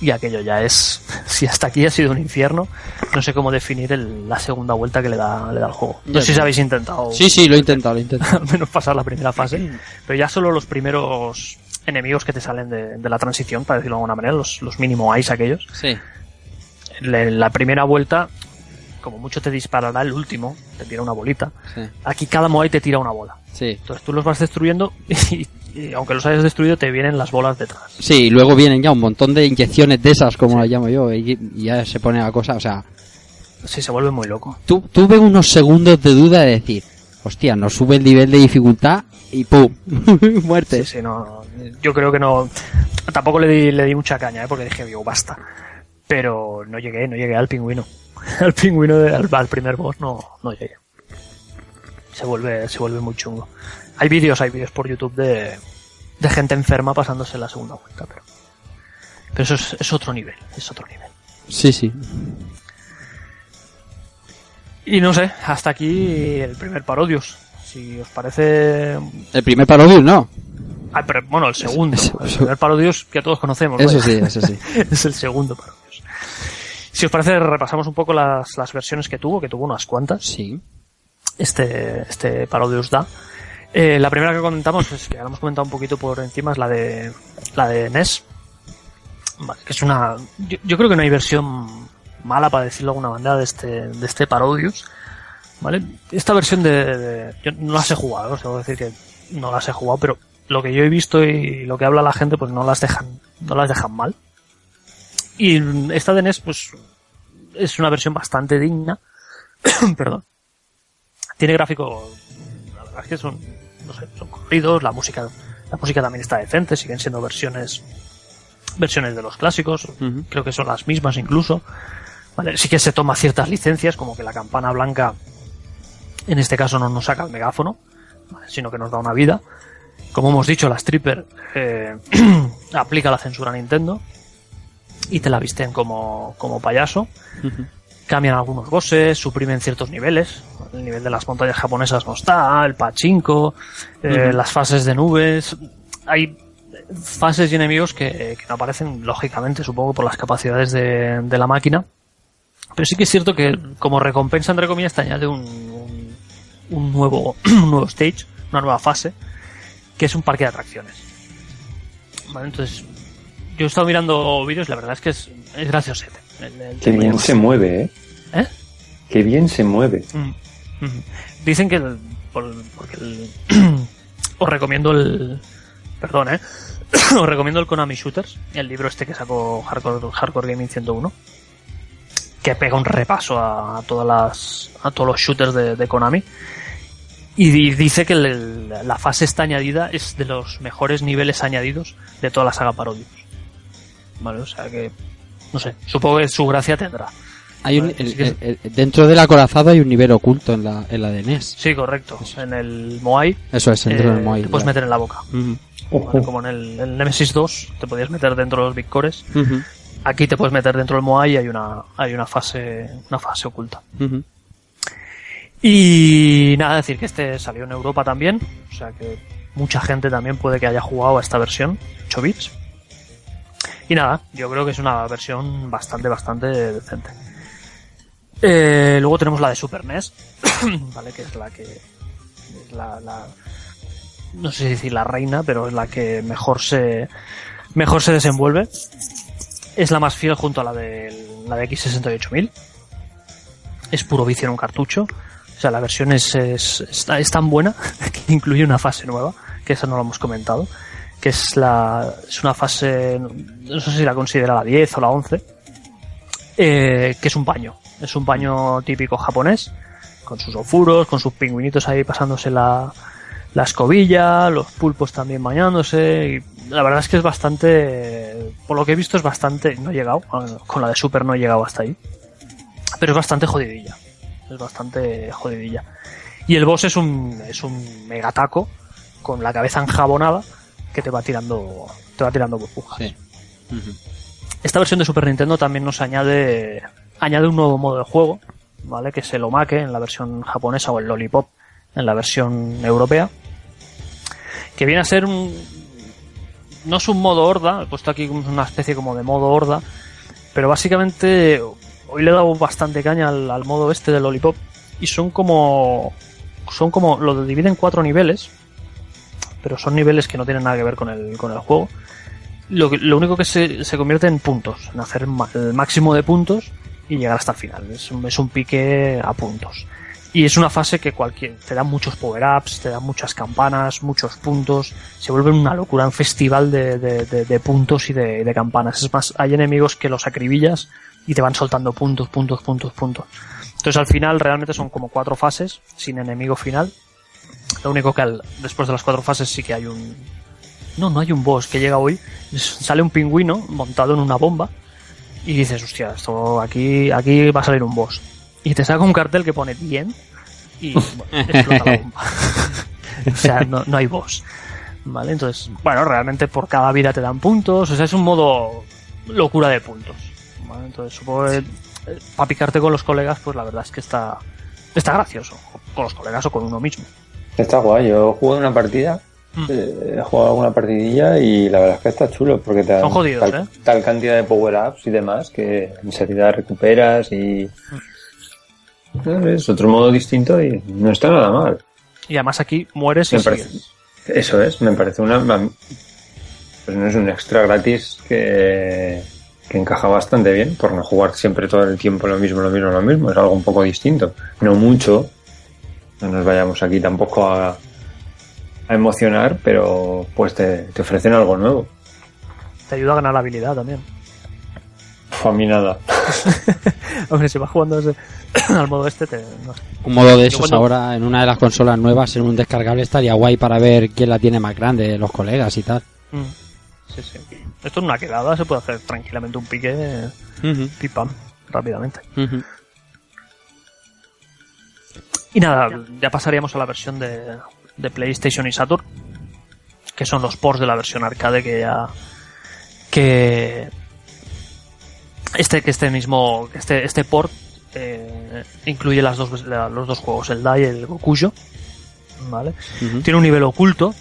y aquello ya es, si hasta aquí ha sido un infierno, no sé cómo definir el- la segunda vuelta que le da, le da al juego. No sé si habéis intentado Sí, sí, lo he intentado, lo he intentado. al menos pasar la primera fase, pero ya solo los primeros enemigos que te salen de, de la transición, para decirlo de alguna manera, los, los mínimo eyes aquellos, Sí. le- la primera vuelta, como mucho te disparará el último, te tira una bolita. Sí. Aquí cada Moai te tira una bola. Sí. Entonces tú los vas destruyendo y, y aunque los hayas destruido te vienen las bolas detrás. Sí, y luego vienen ya un montón de inyecciones de esas, como las llamo yo, y, y ya se pone la cosa, o sea, Sí, se vuelve muy loco. tu- tuve unos segundos de duda de decir, hostia, nos sube el nivel de dificultad y ¡pum! Muerte. Sí, sí, no. Yo creo que no. Tampoco le di, le di mucha caña, ¿eh? porque dije, digo, basta. Pero no llegué, no llegué al pingüino. al pingüino, de- al, al primer boss, no, no llegué. Se vuelve, se vuelve muy chungo. Hay vídeos, hay vídeos por YouTube de, de gente enferma pasándose la segunda vuelta, pero. Pero eso es, es otro nivel, es otro nivel. Sí, sí. Y no sé, hasta aquí el primer Parodius. Si os parece. El primer Parodius no. Ah, pero, bueno, el segundo. Eso- El primer Parodius que todos conocemos. Eso vaya. sí, eso sí. es el segundo Parodius. Si os parece, repasamos un poco las, las versiones que tuvo, que tuvo unas cuantas. Sí. Este, este Parodius da. Eh, la primera que comentamos, es que hemos comentado un poquito por encima, es la de la de NES. Vale, que es una. Yo, creo que no hay versión mala, para decirlo de alguna manera, de este, de este Parodius. ¿Vale? Esta versión de, de- Yo no las he jugado, os tengo decir que no las he jugado, pero lo que yo he visto y lo que habla la gente, pues no las dejan, no las dejan mal. Y esta de NES, pues, es una versión bastante digna. Perdón. Tiene gráfico, la verdad es que son, no sé, son corridos, la música, la música también está decente, siguen siendo versiones, versiones de los clásicos, creo que son las mismas incluso. Vale, sí que se toma ciertas licencias, como que la campana blanca, en este caso no nos saca el megáfono, ¿vale? sino que nos da una vida. Como hemos dicho, la stripper eh, aplica la censura a Nintendo y te la visten como, como payaso. Cambian algunos bosses, suprimen ciertos niveles. El nivel de las montañas japonesas no está, el pachinko, eh, las fases de nubes. Hay fases y enemigos que, que no aparecen, lógicamente, supongo, por las capacidades de, de la máquina. Pero sí que es cierto que, como recompensa, entre comillas, te añade un, un, un nuevo, un nuevo stage, una nueva fase, que es un parque de atracciones. Vale, entonces, yo he estado mirando vídeos y la verdad es que es, es graciosete. El- el Qué bien se mueve, ¿eh? ¿Eh? Qué bien se mueve. Mm. Dicen que el- os recomiendo el perdón, eh. os recomiendo el Konami Shooters, el libro este que sacó Hardcore, Hardcore Gaming 101, que pega un repaso a, todas las a todos los shooters de, Konami y di- dice que la fase está añadida es de los mejores niveles añadidos de toda la saga Parodius. Vale, o sea que no sé, supongo que su gracia tendrá. Hay un, Vale, el- sí que- el- el- dentro del acorazado hay un nivel oculto en la, en la de NES. Sí, correcto. En el Moai Eso es, dentro eh, del Moai. te puedes meter en la boca. Como en el, Nemesis 2 te podías meter dentro de los Big Cores. Aquí te puedes meter dentro del Moai y hay una, hay una fase, una fase oculta. Y nada, decir que este salió en Europa también. O sea que mucha gente también puede que haya jugado a esta versión, 8 bits. Y nada, yo creo que es una versión bastante, bastante decente. Eh, luego tenemos la de Super NES, ¿vale? Que es la que. Es la, la- no sé si decir la reina, pero es la que mejor se. mejor se desenvuelve. Es la más fiel junto a la de la de X68000. Es puro vicio en un cartucho. O sea, la versión es, es, es tan buena que incluye una fase nueva, que esa no lo hemos comentado, que es la es una fase, no sé si la considera la 10 o la 11, eh, que es un paño. Es un paño típico japonés, con sus ofuros, con sus pingüinitos ahí pasándose la, la escobilla, los pulpos también bañándose. Y la verdad es que es bastante, por lo que he visto es bastante, no he llegado, con la de Super no he llegado hasta ahí, pero es bastante jodidilla. Es bastante jodidilla. Y el boss es un, es un megataco con la cabeza enjabonada que te va tirando, te va tirando burbujas. Sí. Esta versión de Super Nintendo también nos añade, añade un nuevo modo de juego, ¿vale? Que es el Omake en la versión japonesa o el Lollipop en la versión europea. Que viene a ser un, no es un modo horda, he puesto aquí una especie como de modo horda, pero básicamente hoy le he dado bastante caña al, al modo este del Lollipop y son como son como lo dividen en cuatro niveles, pero son niveles que no tienen nada que ver con el, con el juego. Lo, lo único que se, se convierte en puntos, en hacer el máximo de puntos y llegar hasta el final. Es un, pique a puntos. Y es una fase que cualquier, te dan muchos power-ups, te dan muchas campanas, muchos puntos. Se vuelve una locura, un festival de, de- puntos y de, campanas. Es más, hay enemigos que los acribillas y te van soltando puntos, puntos, puntos, puntos. Entonces al final realmente son como cuatro fases, sin enemigo final. Lo único que al- después de las cuatro fases sí que hay un... No, no hay un boss que llega hoy. Sale un pingüino montado en una bomba y dices, hostia, esto aquí, aquí va a salir un boss. Y te saca un cartel que pone bien y bueno, explota la bomba. o sea, no, no hay boss. ¿Vale? Entonces, bueno, realmente por cada vida te dan puntos. O sea, es un modo locura de puntos. ¿vale? Entonces, supongo que para picarte con los colegas, pues la verdad es que está, está gracioso. Con los colegas o con uno mismo. Está guay, yo jugué una partida, eh, he jugado una partidilla y la verdad es que está chulo porque te dan Son jodidos, tal, ¿eh? tal cantidad de power-ups y demás que enseguida recuperas y... No, Es otro modo distinto y no está nada mal. Y además aquí mueres y Me parece-. Eso es, me parece una... Pues no es un extra gratis que, que encaja bastante bien por no jugar siempre todo el tiempo lo mismo, lo mismo, lo mismo. Es algo un poco distinto. No mucho. No nos vayamos aquí tampoco a, a emocionar, pero pues te, te ofrecen algo nuevo. Te ayuda a ganar la habilidad también. Uf, a mí nada. Hombre, si vas jugando ese- al modo este, te, no sé. Un modo de esos cuando- ahora en una de las consolas nuevas, en un descargable, estaría guay para ver quién la tiene más grande, los colegas y tal. Mm. Sí, sí. Esto en una quedada se puede hacer tranquilamente un pique eh, pim pam, rápidamente. Y nada, ya pasaríamos a la versión de, de PlayStation y Saturn, que son los ports de la versión arcade que ya que este que este mismo este este port eh, incluye las dos la- los dos juegos, el Dai y el Gokujo, ¿vale? Tiene un nivel oculto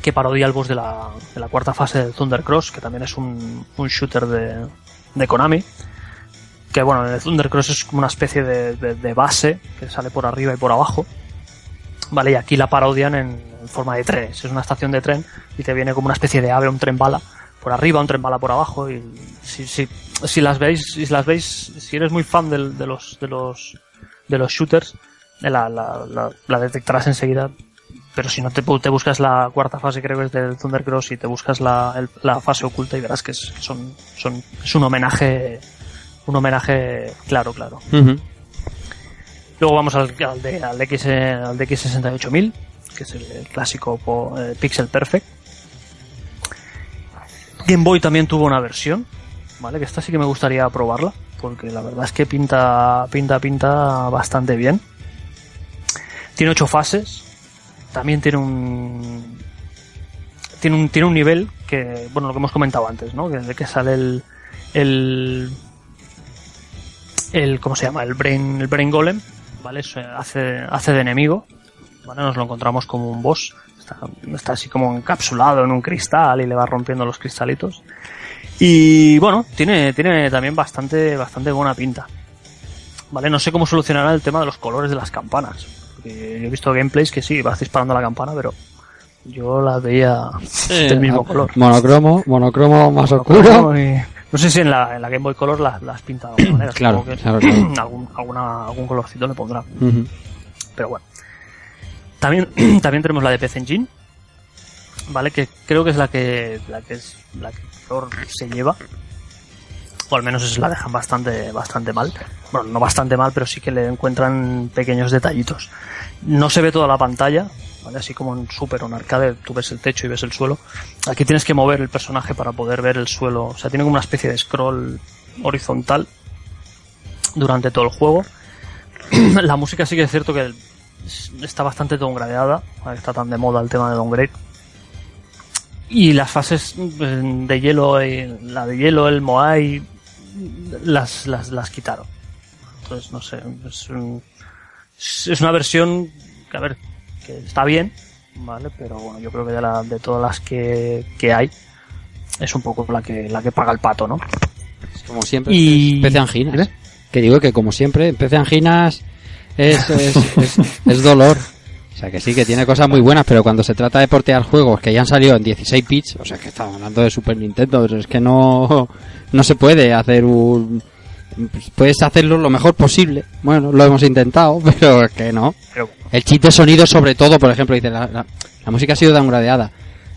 que parodia el boss de la, de la cuarta fase del Thunder Cross, que también es un, un shooter de, de Konami. Que bueno, en el Thunder Cross es como una especie de, de- de base que sale por arriba y por abajo. Vale, y aquí la parodian en, forma de trenes. Es una estación de tren y te viene como una especie de ave, un tren bala por arriba, un tren bala por abajo. Y si, si, si las veis, si las veis, si eres muy fan del- de los, de los, de los shooters, eh, la, detectarás enseguida pero si no te, te buscas la cuarta fase creo que es del Thunder Cross y te buscas la, la fase oculta y verás que es, son, son, es un homenaje un homenaje claro claro. Luego vamos al, al, de, al, X, al DX68000 que es el, clásico eh, Pixel Perfect. Game Boy también tuvo una versión vale que esta sí que me gustaría probarla porque la verdad es que pinta pinta pinta bastante bien. Tiene ocho fases también tiene un tiene un tiene un nivel que bueno lo que hemos comentado antes no que, que sale el el el cómo se llama el brain el brain golem vale Eso hace hace de enemigo vale nos lo encontramos como un boss. Está, está así como encapsulado en un cristal y le va rompiendo los cristalitos. Y bueno tiene tiene también bastante bastante buena pinta vale no sé cómo solucionará el tema de los colores de las campanas porque yo he visto gameplays que sí vas disparando la campana pero yo la veía del mismo color. Monocromo, monocromo más oscuro. y- no sé si en la, en la Game Boy Color las, las pinta de alguna manera. Claro, que claro, claro. algún, alguna, algún colorcito le pondrá. Pero bueno. También, también tenemos la de PC Engine. ¿Vale? Que creo que es la que, la que es, la que peor se lleva. O al menos es la dejan bastante, bastante mal. Bueno, no bastante mal, pero sí que le encuentran pequeños detallitos. No se ve toda la pantalla, Así como en Super o en Arcade tú ves el techo y ves el suelo. Aquí tienes que mover el personaje para poder ver el suelo. O sea, tiene como una especie de scroll horizontal durante todo el juego. la música sí que es cierto que está bastante downgradeada, está tan de moda el tema de downgrade. Y las fases mm, de hielo, eh, la de hielo, el Moai, las, las, las quitaron. Entonces, no sé, es, es una versión que, a ver, que está bien, ¿vale? Pero bueno, yo creo que de, la, de todas las que, que hay, es un poco la que, la que paga el pato, ¿no? Como siempre, Y- PC Anginas. Que digo que como siempre, PC Anginas es, es, es, es dolor. O sea que sí, que tiene cosas muy buenas, pero cuando se trata de portear juegos que ya han salido en 16 bits, o sea que estamos hablando de Super Nintendo, es que no, no se puede hacer un... Puedes hacerlo lo mejor posible. Bueno, lo hemos intentado, pero es que no. Pero El chip de sonido, sobre todo, por ejemplo, dice la, la, la música ha sido downgradeada.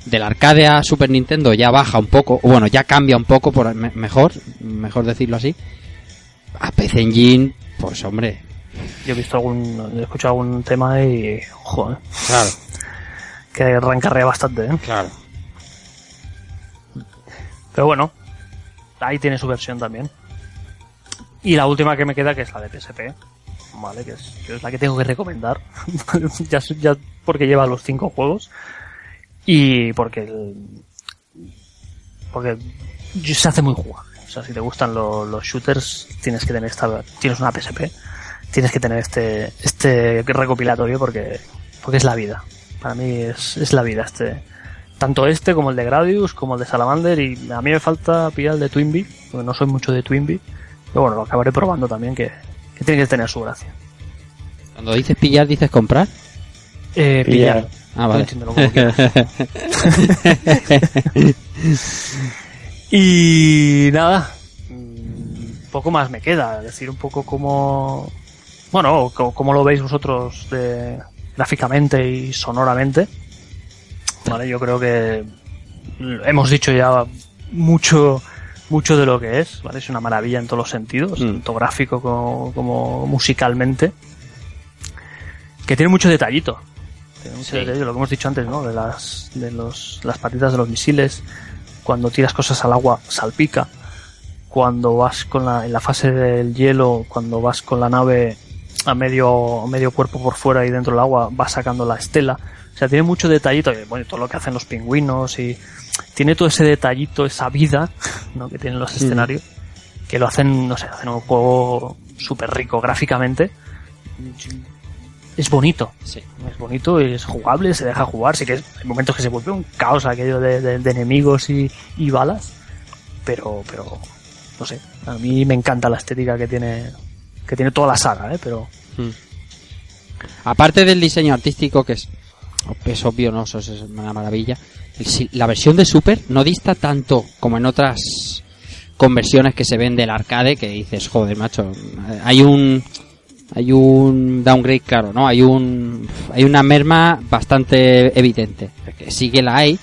Del arcade a Super Nintendo ya baja un poco, o bueno, ya cambia un poco, por me- mejor, mejor decirlo así. A PC Engine, pues hombre, yo he visto algún, he escuchado algún tema y, joder, claro, que rancarrea bastante, ¿eh? claro. Pero bueno, ahí tiene su versión también. Y la última que me queda, que es la de PSP, ¿vale? Que es, que es la que tengo que recomendar. ya, ya porque lleva los cinco juegos. Y porque el- porque se hace muy jugable. O sea, si te gustan lo- los shooters, tienes que tener esta, tienes una PSP, tienes que tener este, este recopilatorio porque, porque es la vida. Para mí es, es la vida este, tanto este como el de Gradius, como el de Salamander, y a mí me falta pillar el de Twinbee, porque no soy mucho de Twinbee, pero bueno, lo acabaré probando también, que, que tiene que tener su gracia. Cuando dices pillar, dices comprar. Eh, pillar. Pillar. Ah, vale. Como y nada, mm, poco más me queda, decir un poco cómo, bueno, cómo lo veis vosotros de, gráficamente y sonoramente. Vale, yo creo que hemos dicho ya mucho mucho de lo que es, ¿vale? Es una maravilla en todos los sentidos, Mm. tanto gráfico como, como musicalmente. Que tiene mucho detallito. Tiene mucho Sí. detallito, lo que hemos dicho antes, ¿no? De las, de los, las patitas de los misiles. Cuando tiras cosas al agua, salpica. Cuando vas con la, en la fase del hielo, cuando vas con la nave a medio, a medio cuerpo por fuera y dentro del agua, vas sacando la estela. Sea, tiene mucho detallito, bueno, todo lo que hacen los pingüinos y tiene todo ese detallito, esa vida, ¿no? Que tienen los escenarios, que lo hacen, no sé, hacen un juego súper rico gráficamente. Es bonito, Sí. es bonito, es jugable, se deja jugar, sí que es- hay momentos que se vuelve un caos aquello de, de- de enemigos y, y balas, pero, pero, no sé, a mí me encanta la estética que tiene, que tiene toda la saga, ¿eh? pero Aparte del diseño artístico, que es, es obvio, ¿no? Eso es una maravilla. La versión de Super no dista tanto como en otras conversiones que se ven del arcade que dices, joder, macho, hay un hay un downgrade claro, ¿no? Hay un hay una merma bastante evidente. Sí que la hay,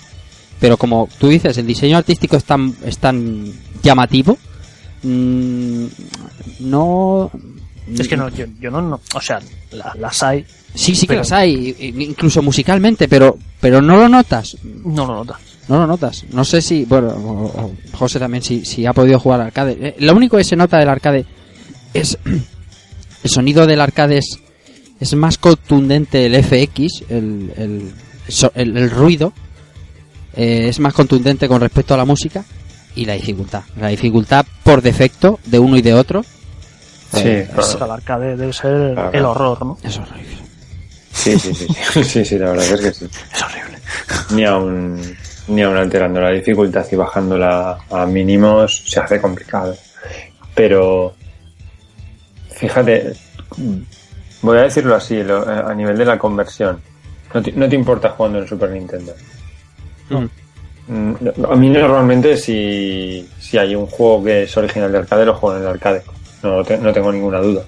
pero como tú dices, el diseño artístico es tan es tan llamativo, mm, no es que no, yo, yo no, no- o sea, la- las hay, Sí, sí que las hay, incluso musicalmente, pero pero no lo notas, no lo notas. no lo notas. No sé si, bueno, José también si, si ha podido jugar al arcade. Eh, Lo único que se nota del arcade es el sonido del arcade es, es más contundente el FX, el, el- el ruido eh, es más contundente con respecto a la música y la dificultad. La dificultad por defecto de uno y de otro Sí, eh, el arcade debe ser Claro. el horror, ¿no? es horrible. sí, sí, sí, sí, sí, sí, la verdad es que sí. Es horrible. Ni aún, ni aún alterando la dificultad y bajándola a mínimos se hace complicado. Pero, fíjate, voy a decirlo así, lo- a nivel de la conversión. No te, no te importa jugando en Super Nintendo. Mm. Mm, A mí normalmente si, si hay un juego que es original de arcade, lo juego en el arcade. No, te- no tengo ninguna duda.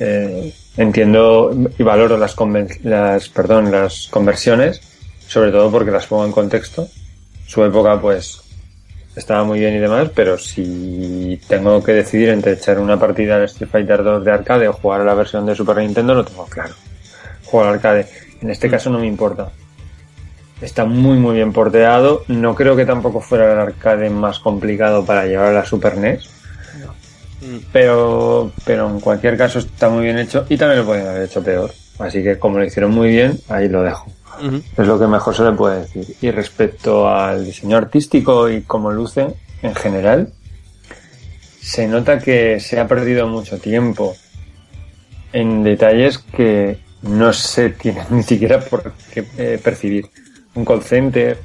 Eh, entiendo y valoro las, conven- las, perdón, las conversiones, sobre todo porque las pongo en contexto. Su época, pues, estaba muy bien y demás, pero si tengo que decidir entre echar una partida de Street Fighter 2 de arcade o jugar a la versión de Super Nintendo, lo tengo claro. Juego al arcade. En este caso no me importa. Está muy muy bien porteado. No creo que tampoco fuera el arcade más complicado para llevar a la Super NES. Pero, pero en cualquier caso está muy bien hecho y también lo podrían haber hecho peor. Así que como lo hicieron muy bien, ahí lo dejo. Es lo que mejor se le puede decir. Y respecto al diseño artístico y cómo luce en general, se nota que se ha perdido mucho tiempo en detalles que no se tiene ni siquiera por qué eh, percibir. Un call center,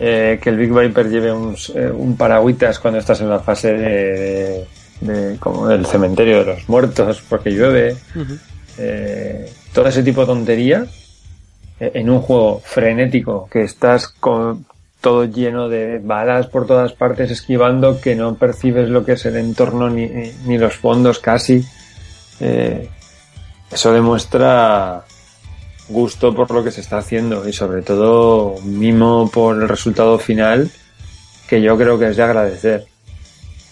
eh, que el Big Viper lleve un, eh, un paragüitas cuando estás en la fase de, de- como del cementerio de los muertos porque llueve. Eh, todo ese tipo de tontería eh, en un juego frenético que estás con todo lleno de balas por todas partes esquivando que no percibes lo que es el entorno ni, ni- ni los fondos casi Eh, eso demuestra gusto por lo que se está haciendo y sobre todo mimo por el resultado final que yo creo que es de agradecer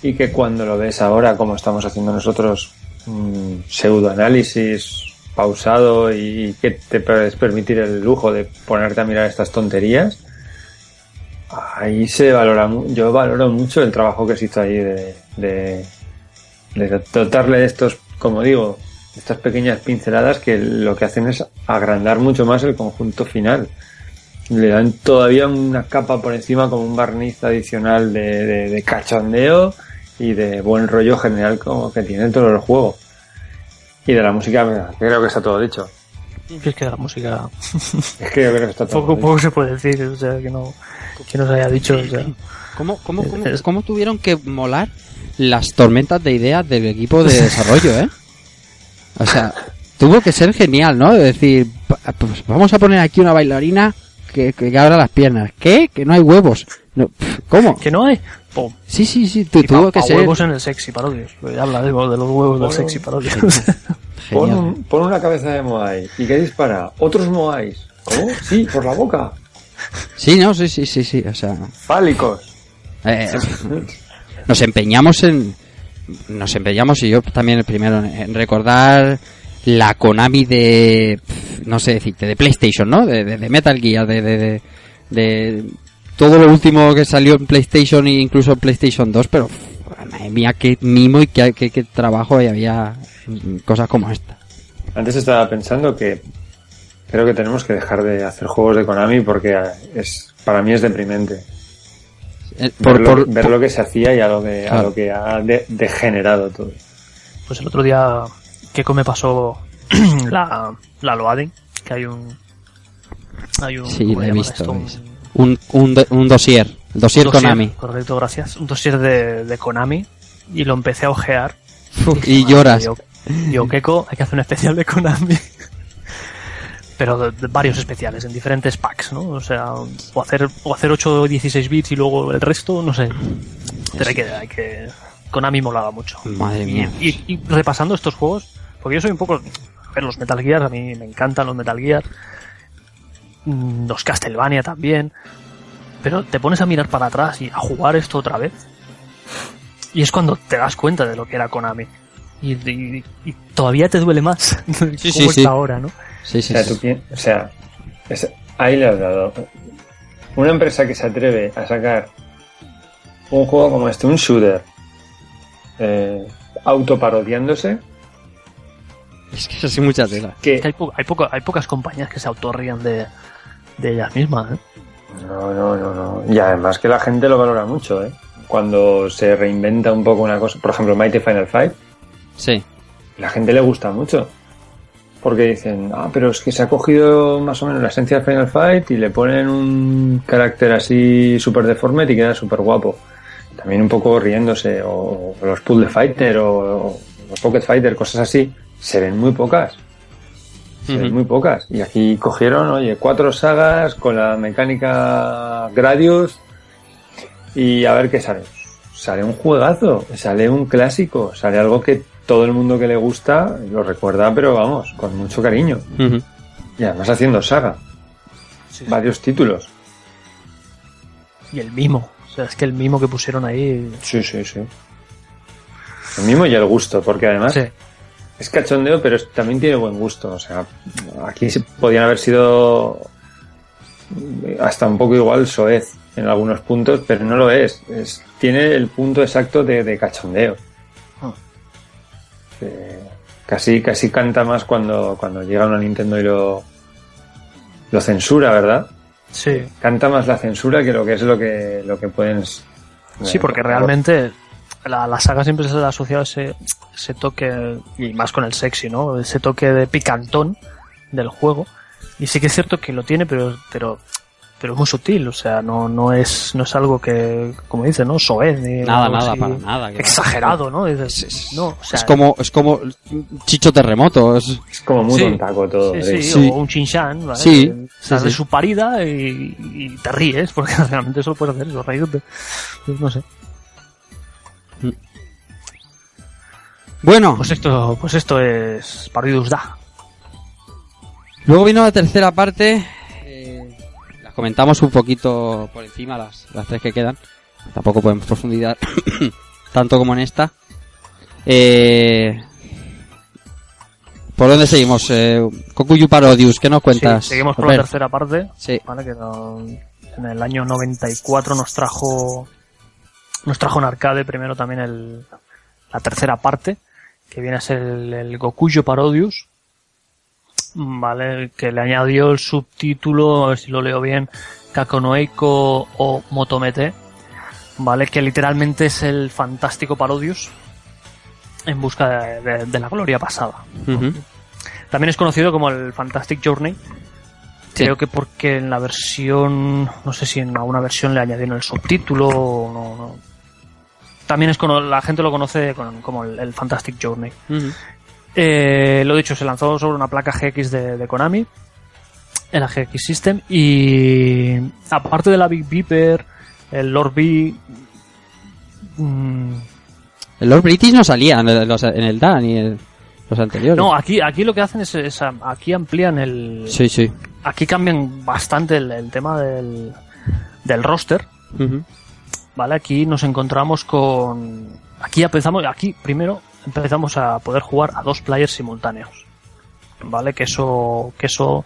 y que cuando lo ves ahora como estamos haciendo nosotros un pseudoanálisis pausado y que te puedes permitir el lujo de ponerte a mirar estas tonterías ahí se valora yo valoro mucho el trabajo que se hizo ahí de, de, dotarle de estos como digo estas pequeñas pinceladas que lo que hacen es agrandar mucho más el conjunto final. Le dan todavía una capa por encima como un barniz adicional de cachondeo y de buen rollo general como que tiene todo el juego y de la música creo que está todo dicho es que la música es que yo creo que está todo poco, dicho. poco se puede decir, o sea, que no, que no se haya dicho, o sea. ¿Cómo, cómo, cómo, Es- cómo tuvieron que molar las tormentas de ideas del equipo de desarrollo, eh? O sea, tuvo que ser genial, ¿no? De decir, pues vamos a poner aquí una bailarina que, que abra las piernas. ¿Qué? Que no hay huevos. No, ¿Cómo? Que no hay. Pum. Sí, sí, sí, tu- Y tuvo pa- que pa ser huevos en el sexy parodios. Pues habla de, los huevos del sexy parodios. Pon, pon una cabeza de Moai. ¿Y qué dispara? ¿Otros Moais? ¿Cómo? Sí, por la boca. Sí, no, sí, sí, sí, sí, o sea... Fálicos. eh, nos empeñamos en nos empeñamos y yo también el primero en- recordar la Konami de no sé decirte de PlayStation no de, de- de Metal Gear de, de, de- de todo lo último que salió en PlayStation e incluso en PlayStation 2 pero madre mía qué mimo y qué, qué- qué trabajo y había en cosas como esta Antes estaba pensando que creo que tenemos que dejar de hacer juegos de Konami porque es para mí es deprimente. Eh, Ver, por- lo, por- ver por- lo que se hacía y a lo que, a lo que ha de- degenerado todo. Pues el otro día, Keiko me pasó la, la Loading, que hay un. Hay un. Sí, ¿cómo la he visto, esto? Un- un, un, do- un dossier el dossier dossier, Konami Correcto, gracias. Un dossier de, de Konami. Y lo empecé a ojear. y lloras Yo, yo, Keiko, hay que hacer un especial de Konami. Pero de, de varios especiales, en diferentes packs, ¿no? O sea, o hacer, o hacer 8 o 16 bits y luego el resto, no sé. Pero hay que, hay que. Konami molaba mucho. madre Y, mía y- y repasando estos juegos, porque yo soy un poco. A ver, los Metal Gear, a mí me encantan los Metal Gear. Mm, Los Castlevania también. Pero te pones a mirar para atrás y a jugar esto otra vez. Y es cuando te das cuenta de lo que era Konami. Y, y- y todavía te duele más Sí, cómo sí, está sí. ahora, ¿no? sí O sí, sea, sí. tú pi- o sea es- ahí le has dado. Una empresa que se atreve a sacar un juego como este, un shooter, eh, autoparodiándose, es que es así mucha tela que Que hay, po- hay, poco- hay pocas compañías que se autorrían de, de ellas mismas, ¿eh? No, no, no, no. Y además que la gente lo valora mucho, ¿eh? Cuando se reinventa un poco una cosa. Por ejemplo, Mighty Final Fight, sí la gente le gusta mucho. Porque dicen, ah, pero es que se ha cogido más o menos la esencia de Final Fight y le ponen un carácter así súper deforme y queda súper guapo. También un poco riéndose, o los Puzzle Fighter, o, o los Pocket Fighter, cosas así, se ven muy pocas. Muy pocas. Y aquí cogieron, oye, cuatro sagas con la mecánica Gradius y a ver qué sale. Sale un juegazo, sale un clásico, sale algo que todo el mundo que le gusta lo recuerda, pero vamos, con mucho cariño. Y además haciendo saga, varios títulos. Y el mimo. O sea, es que el mimo que pusieron ahí. Sí, sí, sí. El mismo y el gusto, porque además Sí. Es cachondeo, pero también tiene buen gusto. O sea, aquí podían haber sido hasta un poco igual soez en algunos puntos, pero no lo es. es tiene el punto exacto de, de cachondeo. Ah. Que casi, casi canta más cuando, cuando llega una Nintendo y lo, lo censura, ¿verdad? Sí. Canta más la censura que lo que es lo que, lo que pueden... Sí, porque realmente la, la saga siempre se le ha asociado ese, ese toque, y más con el sexy, ¿no? Ese toque de picantón del juego. Y sí que es cierto que lo tiene, pero, pero, pero es muy sutil, o sea, no, no es, no es algo que, como dice, ¿no? Soez, ni Nada, nada, así para nada. Exagerado, ¿no? Dices, no, o sea, es como, es como Chicho Terremoto. Es, Es como muy Sí. tontaco todo. Sí, sí, Sí. o un Chinchan, ¿vale? Sí, de su parida y, y te ríes, porque realmente eso lo puedes hacer, eso, reírte. Pues no sé. Bueno, Pues esto, pues esto es Parodius Da. luego vino la tercera parte. eh, las comentamos un poquito por encima, las, las tres que quedan. Tampoco podemos profundizar tanto como en esta. Eh, ¿Por dónde seguimos? Eh, Kokuyu Parodius, ¿qué nos cuentas? Sí, seguimos por la tercera parte, Sí. ¿vale? Que no- en el año 94 nos trajo, nos trajo en arcade primero también el, la tercera parte, que viene a ser el, el Gokuyo Parodius, ¿vale? Que le añadió el subtítulo, a ver si lo leo bien, Kakonoeiko o Motomete, ¿vale? Que literalmente es el fantástico Parodius en busca de- de- de la gloria pasada. También es conocido como el Fantastic Journey. Sí. Creo que porque en la versión, no sé si en alguna versión le añadieron el subtítulo o no, no. También es cono- la gente lo conoce con- como el, el Fantastic Journey. Eh, lo dicho, se lanzó sobre una placa GX de, de Konami, en la GX System, y aparte de la Big Beeper, el Lord B, mm, El Lord British no salía en el, en el DA ni en los anteriores. no, aquí, aquí lo que hacen es, es, aquí amplían el, Sí, sí. aquí cambian bastante el, el tema del, del roster, Ujú. ¿Vale? Aquí nos encontramos con... Aquí empezamos, aquí primero empezamos a poder jugar a dos players simultáneos, ¿vale? Que eso, que eso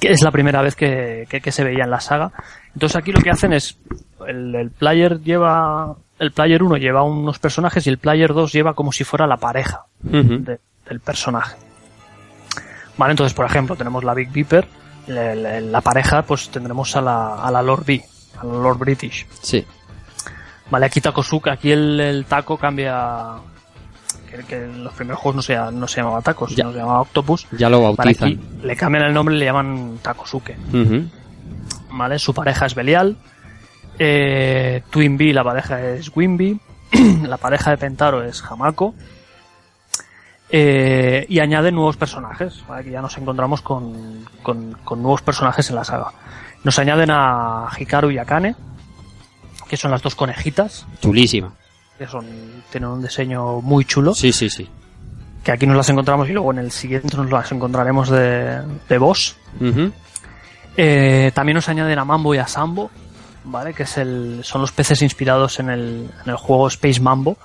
que es la primera vez que, que, que se veía en la saga. Entonces aquí lo que hacen es, el, el player lleva, el player 1 lleva unos personajes y el player 2 lleva como si fuera la pareja de- del personaje. Vale, entonces, por ejemplo, tenemos la Big Beeper, le- le- la pareja, pues tendremos a la, a la Lord B, a la Lord British. Sí. Vale, aquí Takosuka, aquí el, el taco cambia. Que, en los primeros juegos no se, no se llamaba tacos, Ya. sino se llamaba Octopus. Ya lo Vale, bautizan. aquí le cambian el nombre y le llaman Takosuke. Ujú. ¿Vale? Su pareja es Belial. Eh, Twin B, la pareja es Wimby. la pareja de Pentaro es Hamako. Eh, y añade nuevos personajes. ¿vale? Que ya nos encontramos con, con, con nuevos personajes en la saga. Nos añaden a Hikaru y Akane, que son las dos conejitas, Chulísima. que son, tienen un diseño muy chulo. Sí, sí, sí. Que aquí nos las encontramos y luego en el siguiente nos las encontraremos de, de boss. Eh, también nos añaden a Mambo y a Sambo, ¿vale? Que es el, son los peces inspirados en el, en el juego Space Mambo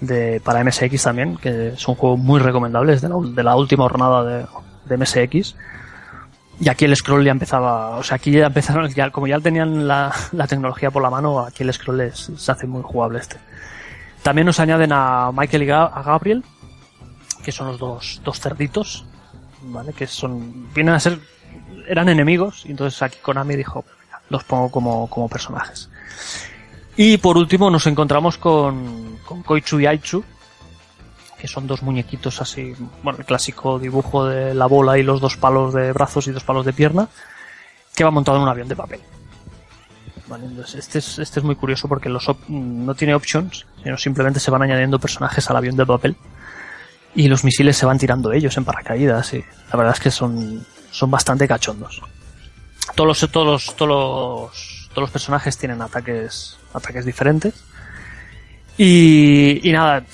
de, para MSX también, que es un juego muy recomendable, es de la, de la última jornada de, de MSX. Y aquí el scroll ya empezaba, o sea, aquí ya empezaron, ya, como ya tenían la, la tecnología por la mano, aquí el scroll es- se hace muy jugable este. También nos añaden a Michael y a Gabriel, que son los dos, dos cerditos, ¿vale? Que son, vienen a ser, eran enemigos, y entonces aquí Konami dijo, "Venga, los pongo como, como personajes. Y por último nos encontramos con, con Koichu y Aichu, que son dos muñequitos así, bueno, el clásico dibujo de la bola y los dos palos de brazos y dos palos de pierna, que va montado en un avión de papel. Este es, este es muy curioso porque los op- no tiene options, sino simplemente se van añadiendo personajes al avión de papel y los misiles se van tirando ellos en paracaídas y la verdad es que son, son bastante cachondos. Todos los, todos los, todos los, todos los personajes tienen ataques, ataques diferentes. Y, y nada,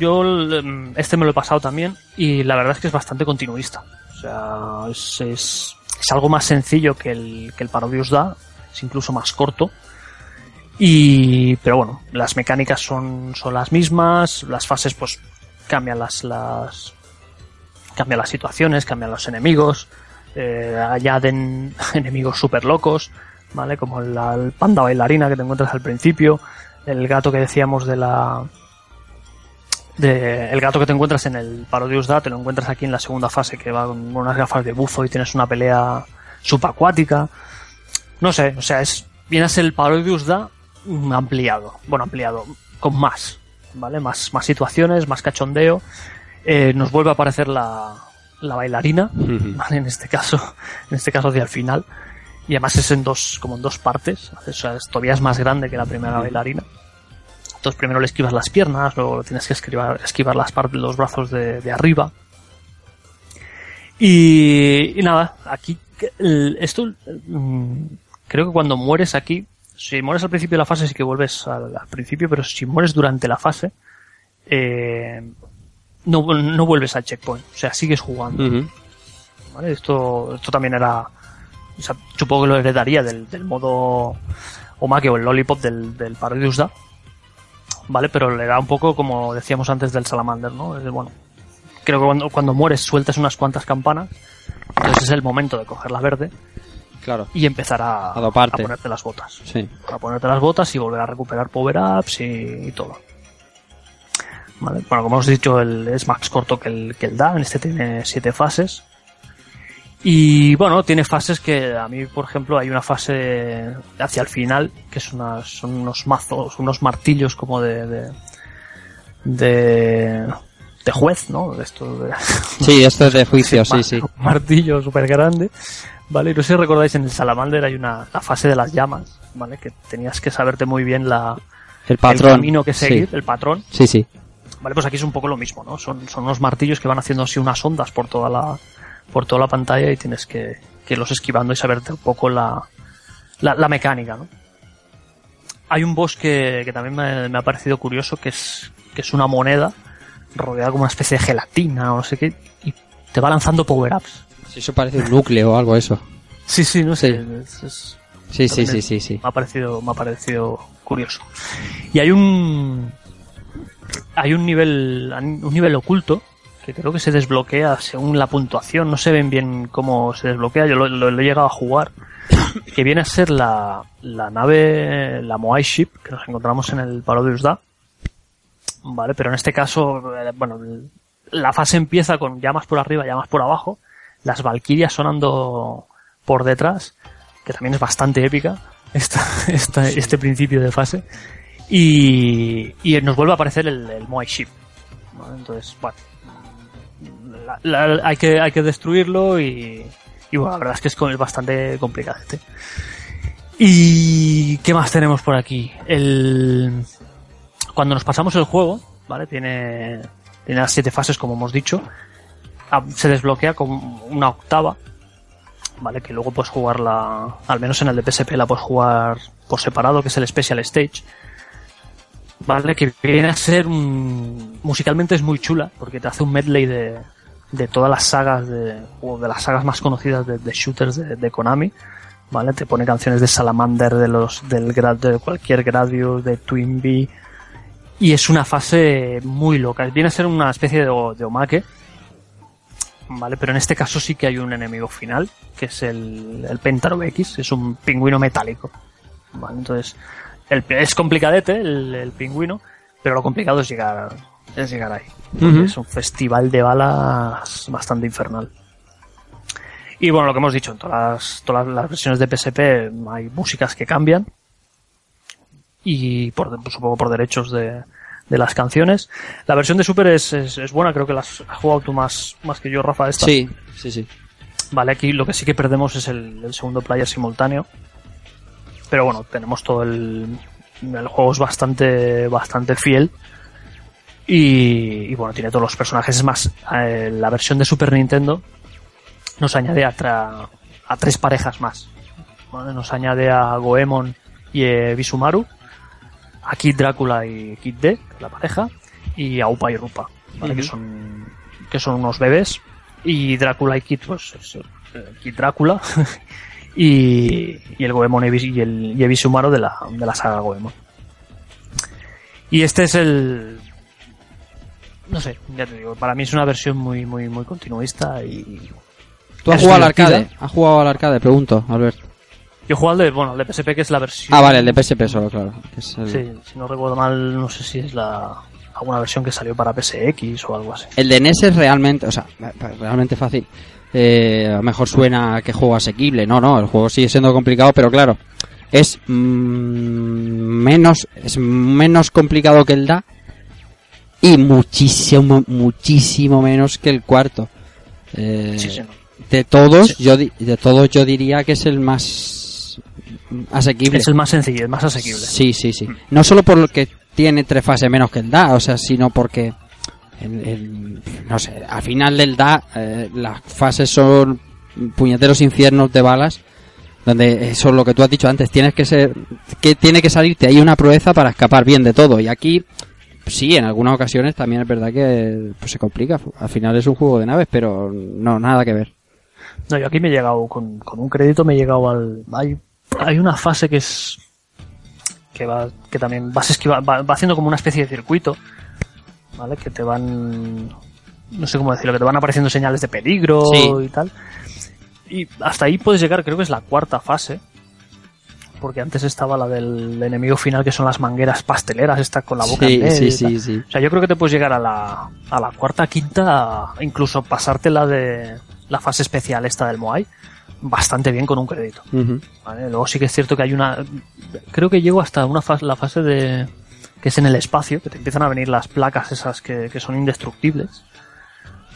yo mm, este me lo he pasado también y la verdad es que es bastante continuista. O sea, es, es, es algo más sencillo que el, que el Parodius da, es incluso más corto. Y, pero bueno, las mecánicas son, son las mismas, las fases pues cambian las, las, cambian las situaciones, cambian los enemigos, eh, añaden enemigos súper locos, ¿vale? Como el panda bailarina que te encuentras al principio, el gato que decíamos de la, de, el gato que te encuentras en el Parodius Da, te lo encuentras aquí en la segunda fase que va con unas gafas de bufo y tienes una pelea subacuática. No sé, o sea, es, viene a ser el Parodius Da mm, ampliado. Bueno, ampliado, con más, ¿vale? Más, más situaciones, más cachondeo. Eh, nos vuelve a aparecer la, la bailarina. ¿vale? En este caso, en este caso hacia el final. Y además es en dos, como en dos partes. O sea, es, todavía es más grande que la primera bailarina. Entonces primero le esquivas las piernas, luego tienes que esquivar, esquivar las partes, los brazos de, de arriba. Y, y nada, aquí, el- esto, mm, creo que cuando mueres aquí, si mueres al principio de la fase sí que vuelves al, al principio, pero si mueres durante la fase, eh, no, no vuelves al checkpoint, o sea, sigues jugando. ¿vale? Esto, esto también era, o sea, supongo que lo heredaría del, del modo Omake o el Lollipop del, del Parodius Da, ¿vale? Pero le da un poco como decíamos antes del Salamander, ¿no? Es bueno, creo que cuando, cuando mueres sueltas unas cuantas campanas, entonces es el momento de coger la verde Claro. y empezar a, A doparte. ponerte las botas. Sí. A ponerte las botas y volver a recuperar power-ups y, y todo. Vale. Bueno, como hemos dicho, el, es más corto que el, que el Da. En este tiene siete fases. Y bueno, tiene fases que a mí, por ejemplo, hay una fase hacia el final que es son unos mazos, unos martillos como de, de, de, de juez, ¿no? De esto de, Sí, esto es de juicio, sí, sí. Un martillo súper grande. Vale, no sé si recordáis en el Salamander hay una la fase de las llamas, ¿vale? Que tenías que saberte muy bien la, El patrón. el camino que seguir, Sí, el patrón. sí. sí. Vale, pues aquí es un poco lo mismo, ¿no? Son, son unos martillos que van haciendo así unas ondas por toda la, por toda la pantalla y tienes que, que irlos esquivando y saberte un poco la, la, la mecánica, ¿no? Hay un boss que, que también me, me ha parecido curioso, que es, que es una moneda rodeada como una especie de gelatina o no sé qué, y te va lanzando power-ups. Sí, Eso parece un núcleo o algo eso. Sí, sí, no sé. Sí. es- es- Sí, sí, sí, sí, sí. me ha parecido me ha parecido curioso y hay un hay un nivel un nivel oculto que creo que se desbloquea según la puntuación no se ven bien cómo se desbloquea yo lo, lo- lo he llegado a jugar que viene a ser la, la nave la Moai Ship que nos encontramos en el Parodius Da vale pero en este caso eh, bueno la fase empieza con llamas por arriba llamas por abajo las valquirias sonando por detrás que también es bastante épica esta, esta- este principio de fase. Y, y nos vuelve a aparecer el, el Moai Ship. Entonces, bueno, hay, que, hay que destruirlo y, y bueno, la verdad es que es, bastante complicado. ¿Y qué más tenemos por aquí? El, cuando nos pasamos el juego, ¿vale? Tiene, tiene las siete fases, como hemos dicho. Ah, Se desbloquea con una octava, ¿vale? Que luego puedes jugarla, al menos en el de PSP la puedes jugar por separado, que es el Special Stage. ¿Vale? Que viene a ser un... musicalmente es muy chula, porque te hace un medley de, de todas las sagas de, o de las sagas más conocidas de, de shooters de, Konami. ¿Vale? Te pone canciones de Salamander, de los, del grad, de cualquier Gradius, de Twinbee. Y es una fase muy loca. Viene a ser una especie de, de omake. ¿vale? Pero en este caso sí que hay un enemigo final, que es el, el Pentaro X, es un pingüino metálico. ¿vale? Entonces, el, es complicadete el, el pingüino, pero lo complicado es llegar, es llegar ahí. Es un festival de balas bastante infernal. Y bueno, lo que hemos dicho, en todas las, todas las versiones de PSP hay músicas que cambian. Y por, supongo por derechos de, de las canciones. La versión de Super es, es, es buena, creo que la has has jugado tú más, más que yo, Rafa, esta. Sí, sí, sí. Vale, aquí lo que sí que perdemos es el, el segundo player simultáneo. Pero bueno, tenemos todo el. El juego es bastante, bastante fiel. Y, y bueno, tiene todos los personajes. Es más, eh, la versión de Super Nintendo nos añade a, tra- a tres parejas más. Nos añade a Goemon y eh, Bisumaru, a Kid Drácula y Kid D, la pareja, y a Upa y Rupa, ¿vale? que, son, que son unos bebés. Y Drácula y Kid, pues es eh, Kid Drácula. y, y el Goemon y el, y el Bisumaru de la, de la saga Goemon. Y este es el, no sé, ya te digo, para mí es una versión muy, muy, muy continuista y ¿Tú has jugado al arcade? ¿Has jugado al arcade? Pregunto, Albert. yo he jugado al de, bueno, el de PSP que es la versión. Ah, vale, el de PSP solo, claro. que es el, Sí, si no recuerdo mal, no sé si es la, alguna versión que salió para PSX o algo así. el de NES es realmente, o sea, realmente fácil. Eh, a lo mejor suena a que juego asequible. No, no, el juego sigue siendo complicado, pero claro, es mm, menos, es menos complicado que el DA y muchísimo, muchísimo menos que el cuarto. Eh, Sí, sí, no. De todos, yo de todos yo diría que es el más asequible. Es el más sencillo, el más asequible. Sí, sí, sí. No solo por lo que tiene tres fases menos que el DA, o sea, sino porque el, el- no sé, al final del DA eh, las fases son puñeteros infiernos de balas donde eso es lo que tú has dicho antes, tienes que ser que tiene que salirte ahí una proeza para escapar bien de todo y aquí sí, en algunas ocasiones también es verdad que pues, se complica, al final es un juego de naves, pero no nada que ver. No, yo aquí me he llegado con, con un crédito, me he llegado al. Hay, hay una fase que es. que va, que también vas esquiva, va, va haciendo como una especie de circuito, ¿vale? Que te van. no sé cómo decirlo, que te van apareciendo señales de peligro Sí. y tal. Y hasta ahí puedes llegar, creo que es la cuarta fase. Porque antes estaba la del enemigo final, que son las mangueras pasteleras, esta con la boca en Sí, medio sí, sí, sí. O sea, yo creo que te puedes llegar a la, a la cuarta, quinta, incluso pasarte la de la fase especial esta del Moai bastante bien con un crédito. Luego sí que es cierto que hay una, creo que llego hasta una fase, la fase de que es en el espacio, que te empiezan a venir las placas esas que, que son indestructibles.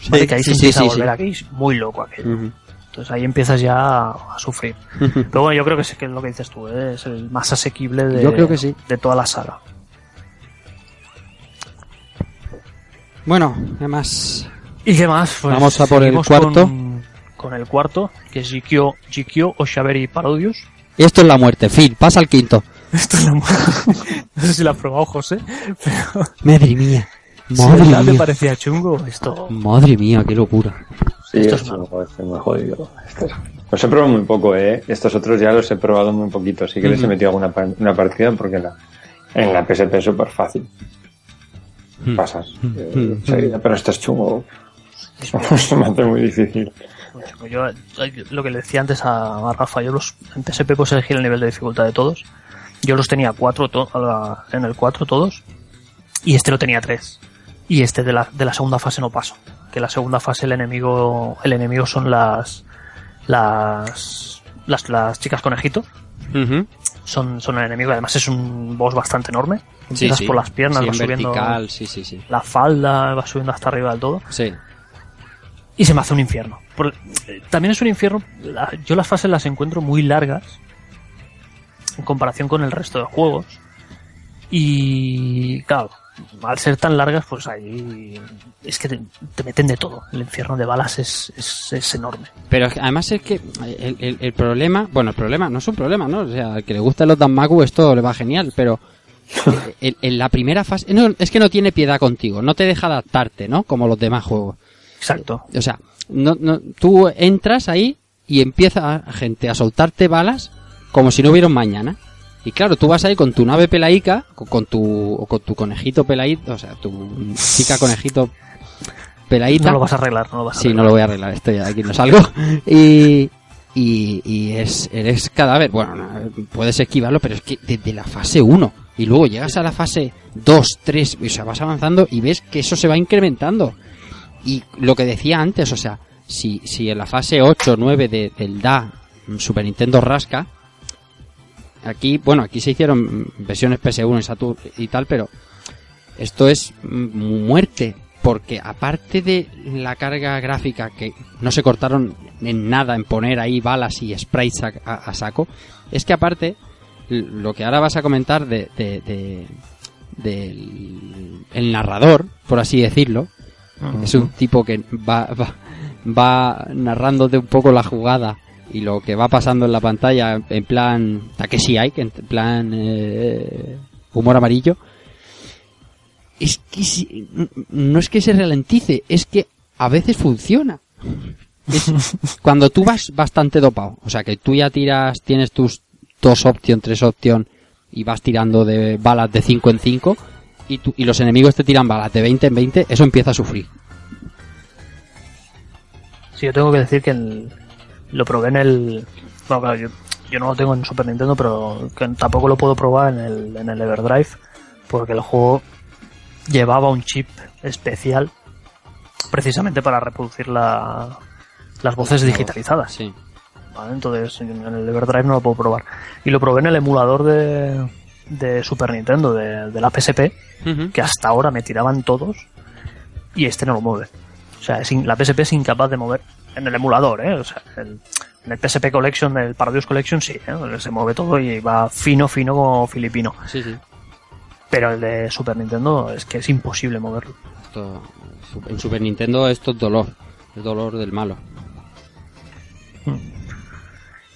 ¿vale? que ahí se empieza a volver aquí es muy loco aquello. Entonces ahí empiezas ya a, a sufrir. Pero bueno, yo creo que sí que es lo que dices tú, ¿eh? es el más asequible de, Yo creo que sí. de toda la saga. Bueno, ¿qué más? ¿Y qué más? Pues Vamos a por el cuarto. Con, con el cuarto, que es Jikyo, Jikyo Oshaberi Parodius. Esto es la muerte, fin, pasa al quinto. Esto es la muerte. No sé si lo ha probado José, pero Madre mía, madre te mía, parecía chungo, esto... madre mía, qué locura. Sí, Esto es muy jodido. Los he probado muy poco, ¿eh? Estos otros ya los he probado muy poquito. Sí que les he metido alguna una partida porque la, en la PSP es súper fácil. Pasas. eh, enseguida, pero esto es chungo. Se me hace muy difícil. Pues Yo, lo que le decía antes a, Rafa, yo los en PSP puedes elegir el nivel de dificultad de todos. Yo los tenía cuatro to- en el 4 todos. Y este lo tenía tres. Y este de la, de la segunda fase no paso. Que la segunda fase el enemigo, el enemigo son las, las, las, las chicas conejito. Ujú. Son, son el enemigo. Además es un boss bastante enorme. Empiezas sí. por las piernas, Sí, vas en subiendo vertical, la falda, vas subiendo hasta arriba del todo. Sí. y se me hace un infierno. Por- eh, también es un infierno. la- yo las fases las encuentro muy largas en comparación con el resto de juegos. Y claro, al ser tan largas, pues ahí es que te, te meten de todo. El infierno de balas es, es, es enorme. Pero además es que el, el- el problema, bueno, el problema no es un problema, ¿no? O sea, al que le gusta los Danmaku esto le va genial, pero en, en la primera fase, no, es que no tiene piedad contigo, no te deja adaptarte, ¿no? Como los demás juegos. Exacto. O sea, no, no, tú entras ahí y empieza a- gente a soltarte balas como si no hubiera un mañana. Y claro, tú vas ahí con tu nave pelaica, con, tu, o con tu conejito peladito, o sea, tu chica conejito peladita. No lo vas a arreglar, no lo vas a Sí, arreglar. no lo voy a arreglar, estoy aquí no salgo. Y, y, y es, eres cadáver. Bueno, no, puedes esquivarlo, pero es que desde la fase 1 y luego llegas a la fase 2, 3, o sea, vas avanzando y ves que eso se va incrementando. Y lo que decía antes, o sea, si, si en la fase 8, 9 de, del DA Super Nintendo rasca, aquí, bueno, aquí se hicieron versiones PS1 y Saturn y tal, pero esto es muerte, porque aparte de la carga gráfica que no se cortaron en nada en poner ahí balas y sprites a, a- a saco, es que aparte lo que ahora vas a comentar de, de- de- del el narrador, por así decirlo, es un tipo que va, va, va narrándote un poco la jugada y lo que va pasando en la pantalla en plan Takeshi Ike, en plan eh, humor amarillo. Es que si- no es que se ralentice, es que a veces funciona. Es cuando tú vas bastante dopado, o sea que tú ya tiras, tienes tus dos opción, tres opción y vas tirando de balas de 5 en 5 y, tú- y los enemigos te tiran balas de 20 en 20, eso empieza a sufrir. Sí, yo tengo que decir que el- lo probé en el. Bueno, claro, yo, yo no lo tengo en Super Nintendo, pero que tampoco lo puedo probar en el, en el Everdrive, porque el juego llevaba un chip especial precisamente para reproducir la, las voces digitalizadas. Sí. ¿vale? Entonces en el Everdrive no lo puedo probar. Y lo probé en el emulador de, de Super Nintendo, de, de la PSP, que hasta ahora me tiraban todos, y este no lo mueve. O sea, es in- la PSP es incapaz de mover en el emulador, ¿eh? O sea, el- en el PSP Collection, el Parodius Collection sí, ¿eh? se mueve todo y va fino, fino como filipino. Sí, sí. Pero el de Super Nintendo es que es imposible moverlo. Esto- en Super Nintendo esto es dolor. Es dolor del malo.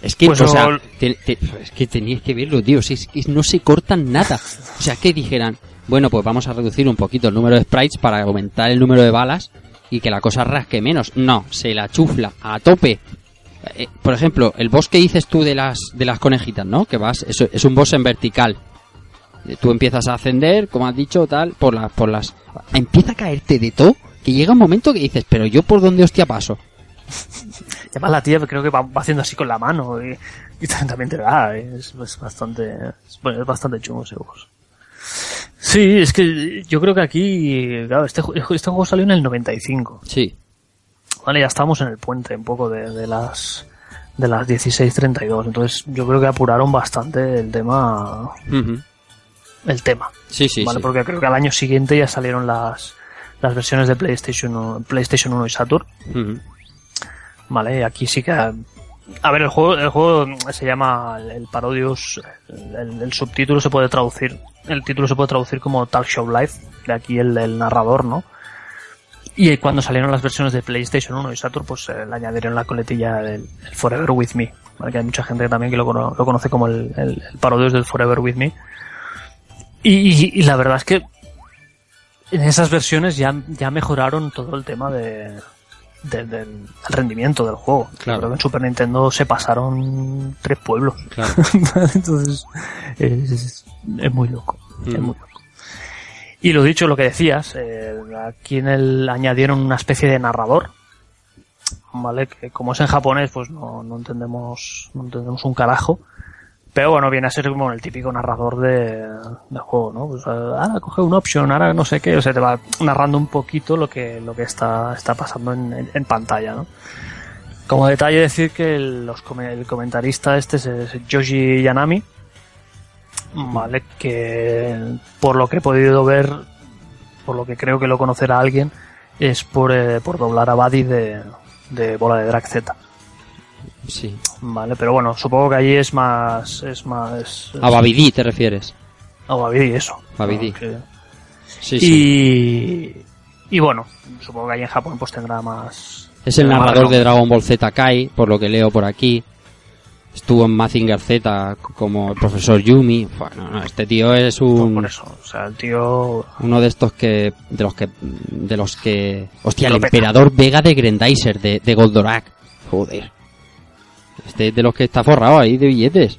Es que, Pues o sea, o- te- te- es que tenías que verlo, tío. Si es que no se cortan nada. O sea, que dijeran, bueno, pues vamos a reducir un poquito el número de sprites para aumentar el número de balas y que la cosa rasque menos. No, se la chufla a tope. Eh, por ejemplo, el boss que dices tú de las de las conejitas, ¿no? Que vas, es, es un boss en vertical. Eh, Tú empiezas a ascender, como has dicho, tal, por las, por las, empieza a caerte de todo, que llega un momento que dices, pero yo por dónde hostia paso. Además la tía creo que va, haciendo así con la mano y, y también te da, ¿eh? es, bastante, bueno, es bastante chungo ese boss. Sí, es que yo creo que aquí, claro, este, este juego salió en el 95. Sí, Vale, ya estamos en el puente un poco de, de las de las 16.32. Entonces yo creo que apuraron bastante el tema el tema. sí, sí, vale, sí. porque creo que al año siguiente ya salieron las las versiones de PlayStation 1, PlayStation 1 y Saturn. Vale, aquí sí que a ver, el juego el juego se llama el Parodius el, subtítulo se puede traducir, el título se puede traducir como Talk Show Live, de aquí el, el narrador, ¿no? Y cuando salieron las versiones de PlayStation 1 y Saturn, pues eh, le añadieron la coletilla del el Forever With Me. ¿vale? Que hay mucha gente también que lo, cono- lo conoce como el, el, Parodius del Forever With Me. Y, y- y la verdad es que en esas versiones ya, ya mejoraron todo el tema de, de- del rendimiento del juego. Claro. Creo que en Super Nintendo se pasaron tres pueblos. Claro. Entonces, es, es muy loco. Es Ujú. muy loco. Y lo dicho, lo que decías, eh, aquí en el añadieron una especie de narrador, ¿vale? Que como es en japonés, pues no, no entendemos, no entendemos un carajo. Pero bueno, viene a ser como el típico narrador de, de juego, ¿no? Pues ahora coge un option, ahora no sé qué, o sea, te va narrando un poquito lo que, lo que está, está pasando en, en- pantalla, ¿no? Como detalle decir que el, los el comentarista este es, es Yoshi Yanami, vale, que por lo que he podido ver, por lo que creo que lo conocerá alguien, es por, eh, por doblar a Buddy de, de Bola de Drag Z, Sí. vale, pero bueno, supongo que allí es más, es más, es, A Babidi te refieres. a Babidi, eso. Babidi. Que- Sí, sí. y, y bueno, supongo que allí en Japón pues tendrá más... Es el más narrador de. Dragon Ball Z Kai, por lo que leo por aquí. Estuvo en Mazinger Z como el profesor Yumi. Bueno, no, este tío es Por- un Por eso, o sea, el tío... uno de estos que de los que de los que hostia, el emperador Vega de Grendizer de, de Goldorak. Joder. Este es de los que está forrado ahí de billetes.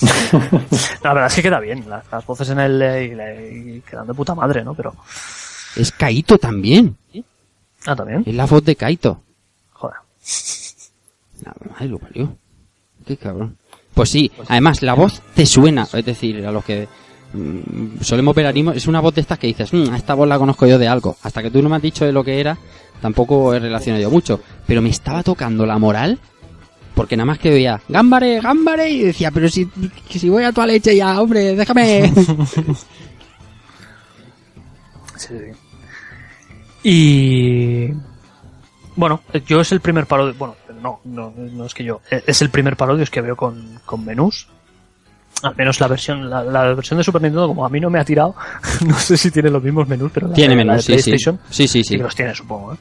La verdad es que queda bien, las, las voces en el... eh, y, y quedan de puta madre, ¿no? Pero... Es Kaito también. Ah, también. Es la voz de Kaito. Joder. La madre lo parió. Qué cabrón. Pues sí, además la voz te suena, es decir, a los que mm, solemos ver anime, es una voz de estas que dices, "Mm, esta voz la conozco yo de algo. Hasta que tú no me has dicho de lo que era, tampoco he relacionado yo mucho. Pero me estaba tocando la moral, porque nada más que veía, gámbare, gámbare, y decía, pero si, si voy a tu leche ya, hombre, déjame. Sí, sí. Y... Bueno, yo es el primer parodio... Bueno, no, no, no es que yo... Es el primer parodio que veo con, con menús. Al menos la versión la, la versión de Super Nintendo, como a mí no me ha tirado, no sé si tiene los mismos menús, pero la, Tiene la menús, de sí, sí. PlayStation Sí, sí, sí los tiene, supongo. ¿eh?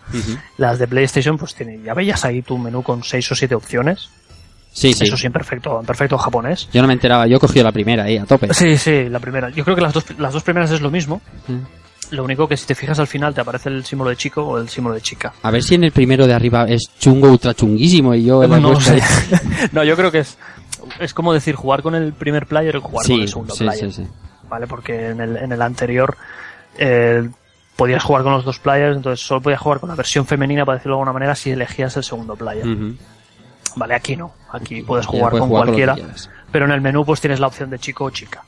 Las de PlayStation, pues tiene, ya veías ahí tu menú con seis o siete opciones. Sí, sí. Eso sí, en perfecto, en perfecto japonés. Yo no me enteraba, yo he cogido la primera ahí, a tope. Sí, sí, la primera. Yo creo que las dos, las dos primeras es lo mismo. Mm. Lo único que si te fijas al final te aparece el símbolo de chico o el símbolo de chica. A ver si en el primero de arriba es chungo ultra chunguísimo y yo No, vuestra- sé. no, yo creo que es, es como decir jugar con el primer player o jugar con el segundo sí, player. sí, sí. ¿Vale? Porque en el, en el anterior eh, podías jugar con los dos players, entonces solo podías jugar con la versión femenina, para decirlo de alguna manera, si elegías el segundo player. Vale, aquí no. Aquí puedes jugar puedes con jugar cualquiera, pero en el menú pues tienes la opción de chico o chica.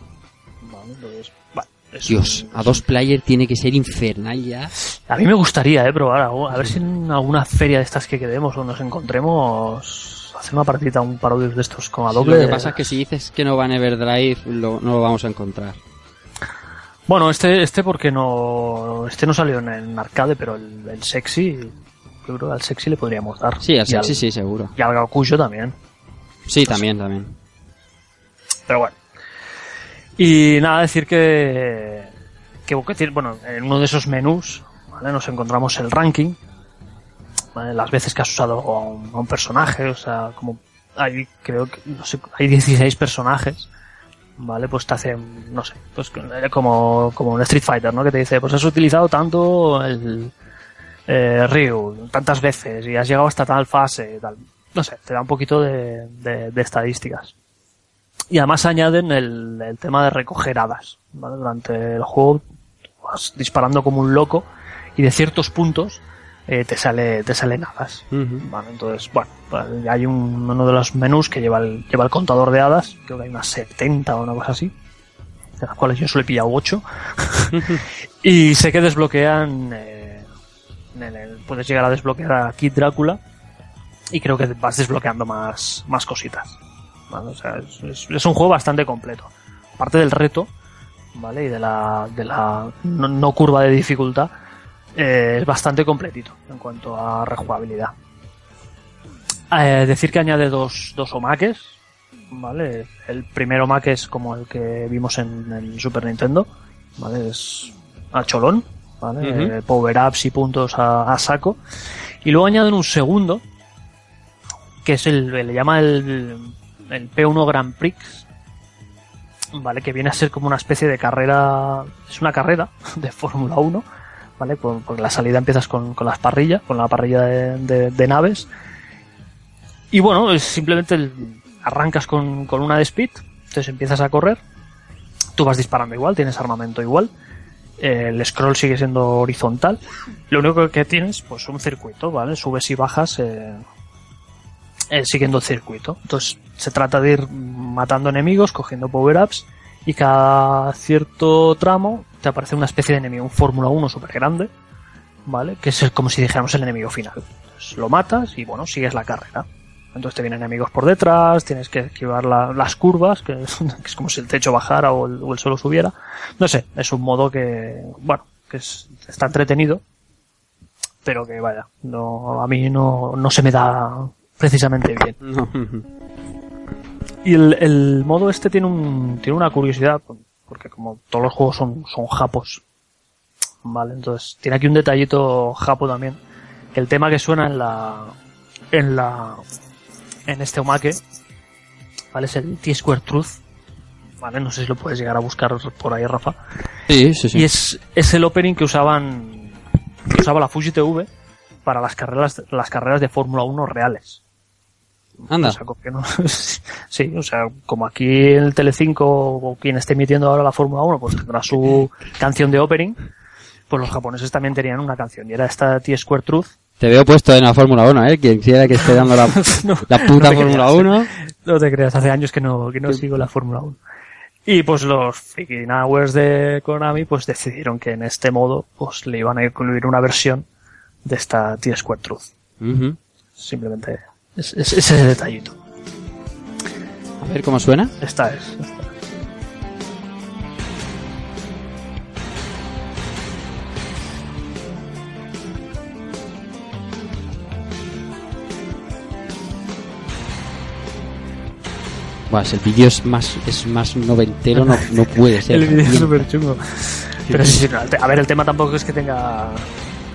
Vale, entonces, vale, es Dios, un- a dos player tiene que ser infernal ya. A mí me gustaría, eh, probar algo. A ver si en alguna feria de estas que quedemos o nos encontremos, hacer una partida, un parodio de estos con Sí, Adobe. lo que pasa es que si dices que no va en Everdrive, lo- no lo vamos a encontrar. Bueno, este, este porque no, este no salió en, en arcade, pero el, el sexy, yo creo que al sexy le podríamos dar. Sí, al Y sexy sí, seguro. Y al Gakuyo también. Sí, también, también. Pero bueno. Y nada, decir que, que bueno, en uno de esos menús, ¿vale? Nos encontramos el ranking. Las veces que has usado a un, a un personaje, o sea, como hay, creo que, no sé, hay 16 personajes, ¿vale? Pues te hacen, no sé, pues como, como un Street Fighter, ¿no? Que te dice, pues has utilizado tanto el, eh, Ryu, tantas veces, y has llegado hasta tal fase, tal. No sé, te da un poquito de, de, de estadísticas. Y además añaden el, el tema de recoger hadas. ¿vale? Durante el juego vas disparando como un loco y de ciertos puntos eh, te sale te salen hadas. ¿vale? Entonces, bueno, pues hay un, uno de los menús que lleva el, lleva el contador de hadas, creo que hay unas 70 o una cosa así, de las cuales yo solo he pillado 8. y sé que desbloquean, eh, en el- puedes llegar a desbloquear a Kid Drácula y creo que vas desbloqueando más, más cositas. ¿vale? O sea, es, es- es un juego bastante completo. Aparte del reto, ¿vale? Y de la, de la no, no curva de dificultad, es bastante completito en cuanto a rejugabilidad. Eh, decir que añade dos, dos omakes, ¿vale? El primer omake es como el que vimos en, en Super Nintendo, ¿vale? Es a cholón, ¿vale? Eh, Power-ups y puntos a, a saco. Y luego añaden un segundo, que es el, le llama el, el P1 Grand Prix, ¿vale? Que viene a ser como una especie de carrera, es una carrera de Fórmula 1, ¿vale? Por- Porque la salida empiezas con, las parrillas, con la parrilla de, naves. Y bueno, es simplemente arrancas con, una de speed, entonces empiezas a correr, tú vas disparando igual, tienes armamento igual, el scroll sigue siendo horizontal, lo único que tienes, pues un circuito, ¿vale? Subes y bajas eh, eh, siguiendo el circuito. Entonces se trata de ir matando enemigos, cogiendo power-ups y cada cierto tramo te aparece una especie de enemigo, un Fórmula 1 súper grande, ¿vale? Que es como si dijéramos el enemigo final. Entonces, lo matas y bueno, sigues la carrera. Entonces te vienen enemigos por detrás, tienes que esquivar la- las curvas, que es, como si el techo bajara o el, o el suelo subiera. No sé, es un modo que, bueno, que es- está entretenido, pero que vaya, no, a mí no, no se me da precisamente bien. Y el, el modo este tiene un, tiene una curiosidad, porque como todos los juegos son, son japos, vale, entonces tiene aquí un detallito japo también. El tema que suena en la, en la, en este omake, vale, es el T-Square Truth, vale, no sé si lo puedes llegar a buscar por ahí, Rafa. Sí, sí, sí. Y es, es el opening que usaban, que usaba la Fuji TV para las carreras, las carreras de Fórmula 1 reales. Anda. O sea, que no- sí, o sea, como aquí en el Telecinco o quien esté emitiendo ahora la Fórmula 1, pues tendrá su canción de opening, pues los japoneses también tenían una canción y era esta T-Square Truth. Te veo puesto en la Fórmula 1, ¿eh? Quien quiera que esté dando la, No, la puta no Fórmula creas, 1. No te creas, hace años que no, que no sigo la Fórmula 1. Y pues los freaking hours de Konami pues decidieron que en este modo pues le iban a incluir una versión de esta T-Square Truth. Ujú. Simplemente es, es- ese detallito. A ver cómo suena. Esta es. esta. Buah, el vídeo es más, es más noventero, no, no puede ser. El vídeo es súper chungo. Pero sí, sí, no, a ver, el tema tampoco es que tenga.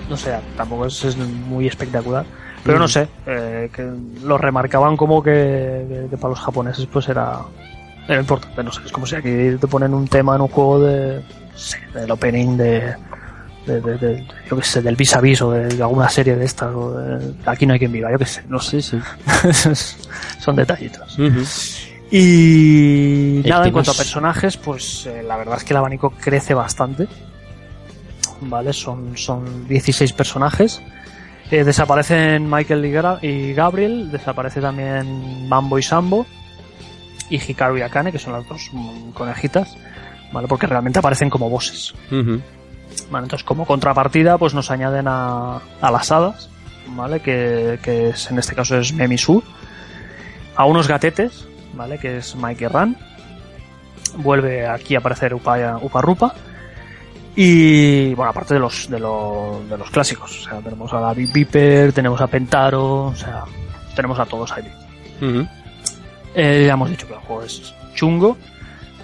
No sé, tampoco es, es muy espectacular. Pero no sé, eh, que lo remarcaban como que, que- que para los japoneses pues era, era importante. No sé, es como si aquí te ponen un tema en un juego de. sé, del opening de. de, de- de- yo qué sé, del vis a vis o de, alguna serie de estas. O de- aquí no hay quien viva, yo qué sé, no sé. Sí, sí. Son detallitos. Y El nada, en cuanto a es- personajes, pues eh, la verdad es que el abanico crece bastante. Vale, son, son 16 personajes. Eh, desaparecen Michael y, Gra- y Gabriel, desaparece también Mambo y Sambo, y Hikaru y Akane, que son las dos mm, conejitas, ¿vale? Porque realmente aparecen como bosses. Vale, entonces como contrapartida pues nos añaden a, a las hadas, ¿vale? Que, que es, en este caso es Memisu, a unos gatetes, ¿vale? Que es Mike y Ran, vuelve aquí a aparecer Upa, Upa Rupa, Y bueno, aparte de los, de, los, de los clásicos, o sea, tenemos a Big Viper, tenemos a Pentaro, o sea, tenemos a todos ahí. Eh, ya hemos dicho que el juego es chungo,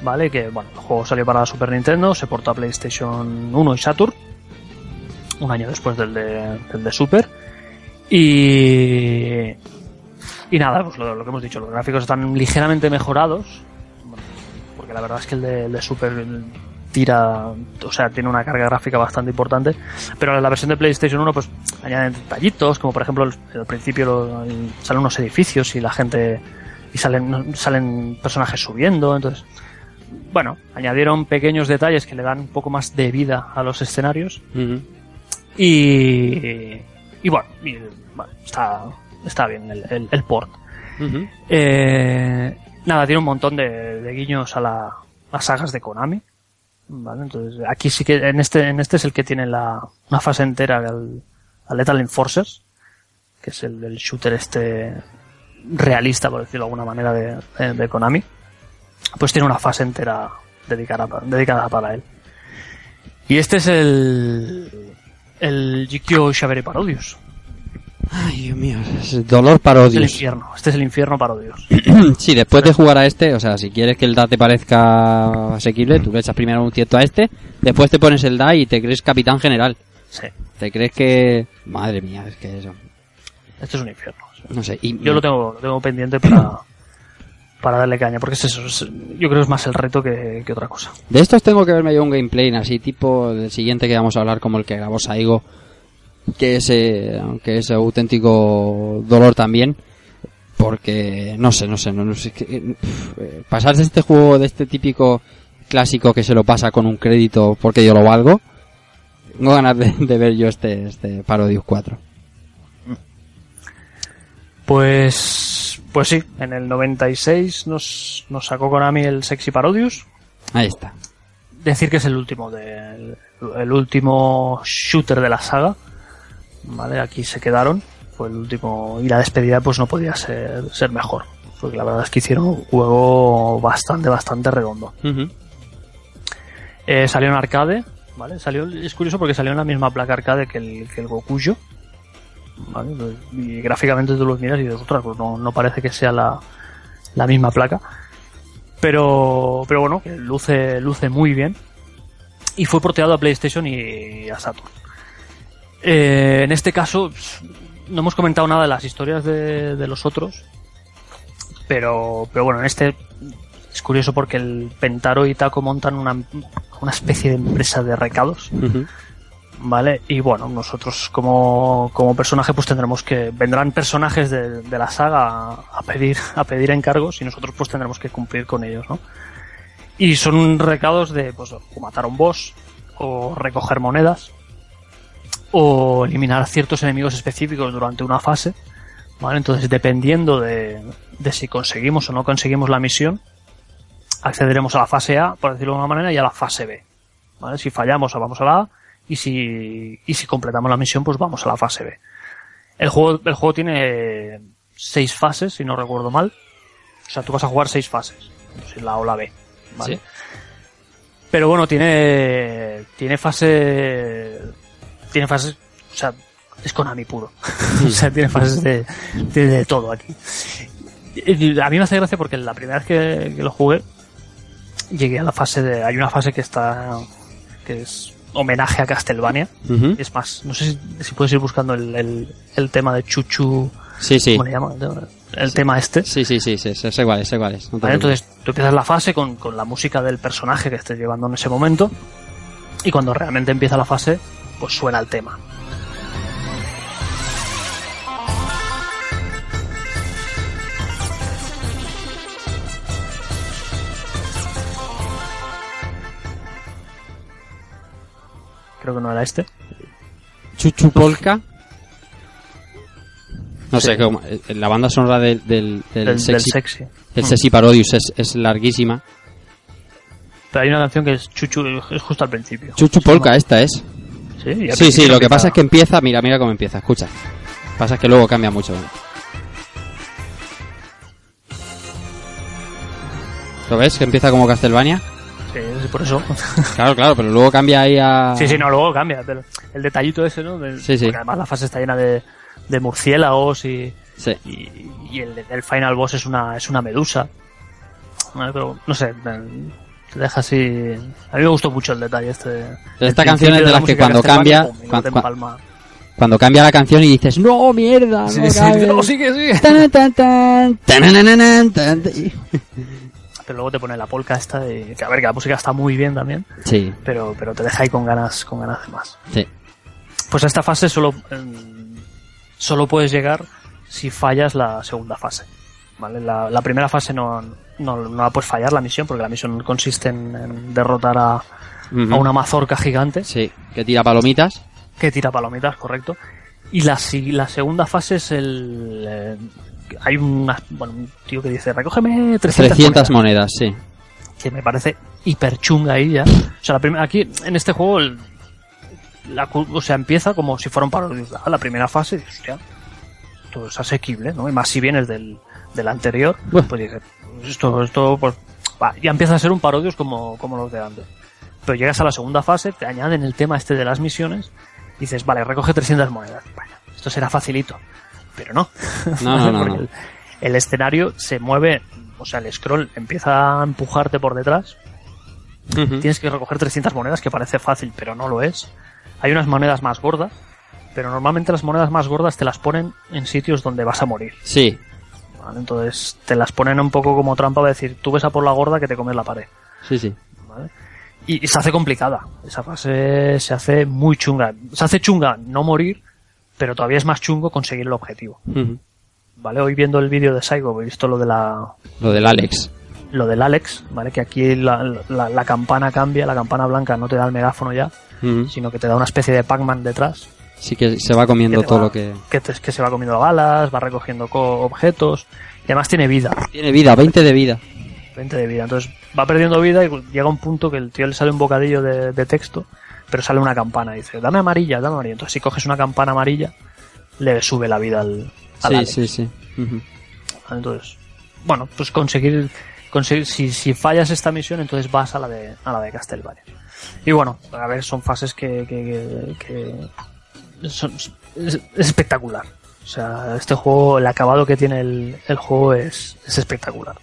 ¿vale? Que bueno, el juego salió para Super Nintendo, se portó a PlayStation 1 y Saturn, un año después del de, del de Super. Y. Y nada, pues lo, lo que hemos dicho, los gráficos están ligeramente mejorados, bueno, porque la verdad es que el de, el de Super tira, o sea, tiene una carga gráfica bastante importante, pero la versión de PlayStation 1 pues añaden detallitos, como por ejemplo al principio lo- salen unos edificios y la gente y salen salen personajes subiendo, entonces bueno, añadieron pequeños detalles que le dan un poco más de vida a los escenarios y y bueno, y, bueno, está está bien el, el, el port. Eh, nada, tiene un montón de, de guiños a la- las sagas de Konami. Vale, entonces aquí sí que en este, en este es el que tiene la, una fase entera al, al Lethal Enforcers, que es el, shooter este realista, por decirlo de alguna manera, de, de- Konami. Pues tiene una fase entera dedicada, dedicada para él. Y este es el, el Jikyo Shabere Parodius. Ay, Dios mío, es dolor Es el infierno. Este es el infierno Parodius. Sí, después de jugar a este, o sea, si quieres que el DA te parezca asequible, tú le echas primero un cierto a este, después te pones el DA y te crees capitán general. Sí. Te crees que... Madre mía, es que eso... Esto es un infierno. No sé, y... Yo lo tengo, lo tengo pendiente para, para darle caña, porque es eso. es- yo creo que es más el reto que, que otra cosa. De estos tengo que verme yo un gameplay así, tipo del siguiente que vamos a hablar, como el que grabó Saigo, que es, eh, que es auténtico dolor también, porque no sé, no sé, no, no sé, que, eh, pasar de este juego, de este típico clásico que se lo pasa con un crédito porque yo lo valgo, tengo ganas de, de ver yo este, este Parodius 4. Pues, pues sí, en el 96 nos, nos sacó Konami el Sexy Parodius. Ahí está. Decir que es el último de, el último shooter de la saga. Vale, aquí se quedaron. Fue el último, y la despedida pues no podía ser, ser mejor. Porque la verdad es que hicieron un juego bastante, bastante redondo. Eh, salió en arcade, ¿vale? Salió, es curioso porque salió en la misma placa arcade que el, que el Gokuyo. ¿vale? Pues, Y gráficamente tú los miras y dices, ostras, pues no, no parece que sea la, la misma placa. Pero, pero bueno, luce, luce muy bien. Y fue porteado a PlayStation y a Saturn. Eh, en este caso, no hemos comentado nada de las historias de, de los otros. Pero, pero bueno, en este es curioso porque el Pentaro y Taco montan una, una especie de empresa de recados. ¿vale? Y bueno, nosotros como, como personaje pues tendremos que... Vendrán personajes de, de la saga a, a pedir, a pedir encargos y nosotros pues tendremos que cumplir con ellos, ¿no? Y son recados de pues o matar a un boss, o recoger monedas, o eliminar ciertos enemigos específicos durante una fase, ¿vale? Entonces dependiendo de, de si conseguimos o no conseguimos la misión, accederemos a la fase A, por decirlo de alguna manera, y a la fase B. ¿vale? Si fallamos, vamos a la A, y si, y si completamos la misión, pues vamos a la fase B. El juego, el juego tiene seis fases, si no recuerdo mal. O sea, tú vas a jugar seis fases. Si la A o la B. ¿vale? Sí. Pero bueno, tiene, tiene fase, tiene fases, o sea, es Konami puro. o sea, tiene fases de, de, de todo aquí. Y A mí me hace gracia porque la primera vez que, que lo jugué, llegué a la fase de, hay una fase que está, que es homenaje a Castlevania. Es más, no sé si, si puedes ir buscando el, el, el tema de Chuchu, Sí, sí. ¿cómo le llama? El tema este. Sí, sí, sí, sí, es, cuál es. no te ¿vale? Entonces tú empiezas la fase con, con la música del personaje que estés llevando en ese momento y cuando realmente empieza la fase, pues suena el tema. Creo que no era este. Chuchu Polka. No Sí. sé, cómo- eh, la banda sonora del, del, del, Del, del sexy, del Mm. Sexy Parodius es, es larguísima. Pero hay una canción que es Chuchu, es justo al principio. Chuchu Polka, esta es. Sí, Sí, lo que pasa es que empieza, mira, mira cómo empieza, escucha. Pasa es que luego cambia mucho. ¿Lo ves? Que empieza como Castlevania. Sí, Entonces, por eso. Claro, claro, pero luego cambia ahí a... Sí, sí, no, luego cambia. Pero el detallito ese, ¿no? Sí, sí. Porque además la fase está llena de, de murciélagos y, Sí. y, y el, el final boss es una, es una medusa. Pero, no sé, te deja así... A mí me gustó mucho el detalle este. Esta canción es de la las que cuando cambia-. Cuando cambia la canción y dices, no, mierda, Sí, no, sí, cabe". no, sigue, sigue. Tan, tan, tan, tananananan, tan, tan. Pero luego te pone la polka esta de... Que a ver, que la música está muy bien también, Sí, pero, pero te deja ahí con ganas, con ganas de más. sí. Pues a esta fase solo, em, solo puedes llegar si fallas la segunda fase. ¿vale? La, la primera fase no, no, no la puedes fallar, la misión, porque la misión consiste en, en derrotar a, a una mazorca gigante Sí, que tira palomitas. que tira palomitas, correcto. Y la, si- la segunda fase es el... eh, hay una, bueno, un tío que dice, recógeme 300, 300 monedas", monedas, sí. que me parece hiper chunga ahí ya. O sea, la prim- aquí en este juego, el- la, cu- o sea, empieza como si fuera un parodio. Ah, La primera fase, hostia, todo es asequible, ¿no? Y más si vienes del, del anterior, pues dices, pues esto, esto, pues, ya empieza a ser un parodios como, como los de antes. Pero llegas a la segunda fase, te añaden el tema este de las misiones, y dices, vale, recoge 300 monedas. Bueno, esto será facilito. Pero no. No, no, no, Porque no. El, el escenario se mueve, o sea, el scroll empieza a empujarte por detrás tienes que recoger 300 monedas, que parece fácil, pero no lo es. Hay unas monedas más gordas, pero normalmente las monedas más gordas te las ponen en sitios donde vas a morir. Sí, ¿vale? Entonces te las ponen un poco como trampa para decir, tú ves a por la gorda que te comes la pared. sí, sí. ¿vale? Y, y se hace complicada. Esa fase se hace muy chunga. Se hace chunga no morir, pero todavía es más chungo conseguir el objetivo. ¿Vale? Hoy viendo el vídeo de Saigo he visto lo de la, Lo del Alex. lo del Alex, ¿vale? Que aquí la, la- la campana cambia, la campana blanca no te da el megáfono ya, sino que te da una especie de Pac-Man detrás, Sí que se va comiendo que todo va- lo que... que, te- que se va comiendo balas, va recogiendo co- objetos, y además tiene vida, Tiene vida, 20 de vida. 20 de vida. Entonces va perdiendo vida y llega un punto que el tío le sale un bocadillo de, de texto, pero sale una campana. Dice, dame amarilla, dame amarilla. Entonces si coges una campana amarilla, le sube la vida al, al Sí, Alex. sí, sí. Entonces, bueno, pues conseguir, conseguir si, si fallas esta misión, entonces vas a la de, a la de Castlevania. Y bueno, a ver, son fases que, que es, es espectacular. O sea, este juego, el acabado que tiene el, el juego es, es espectacular.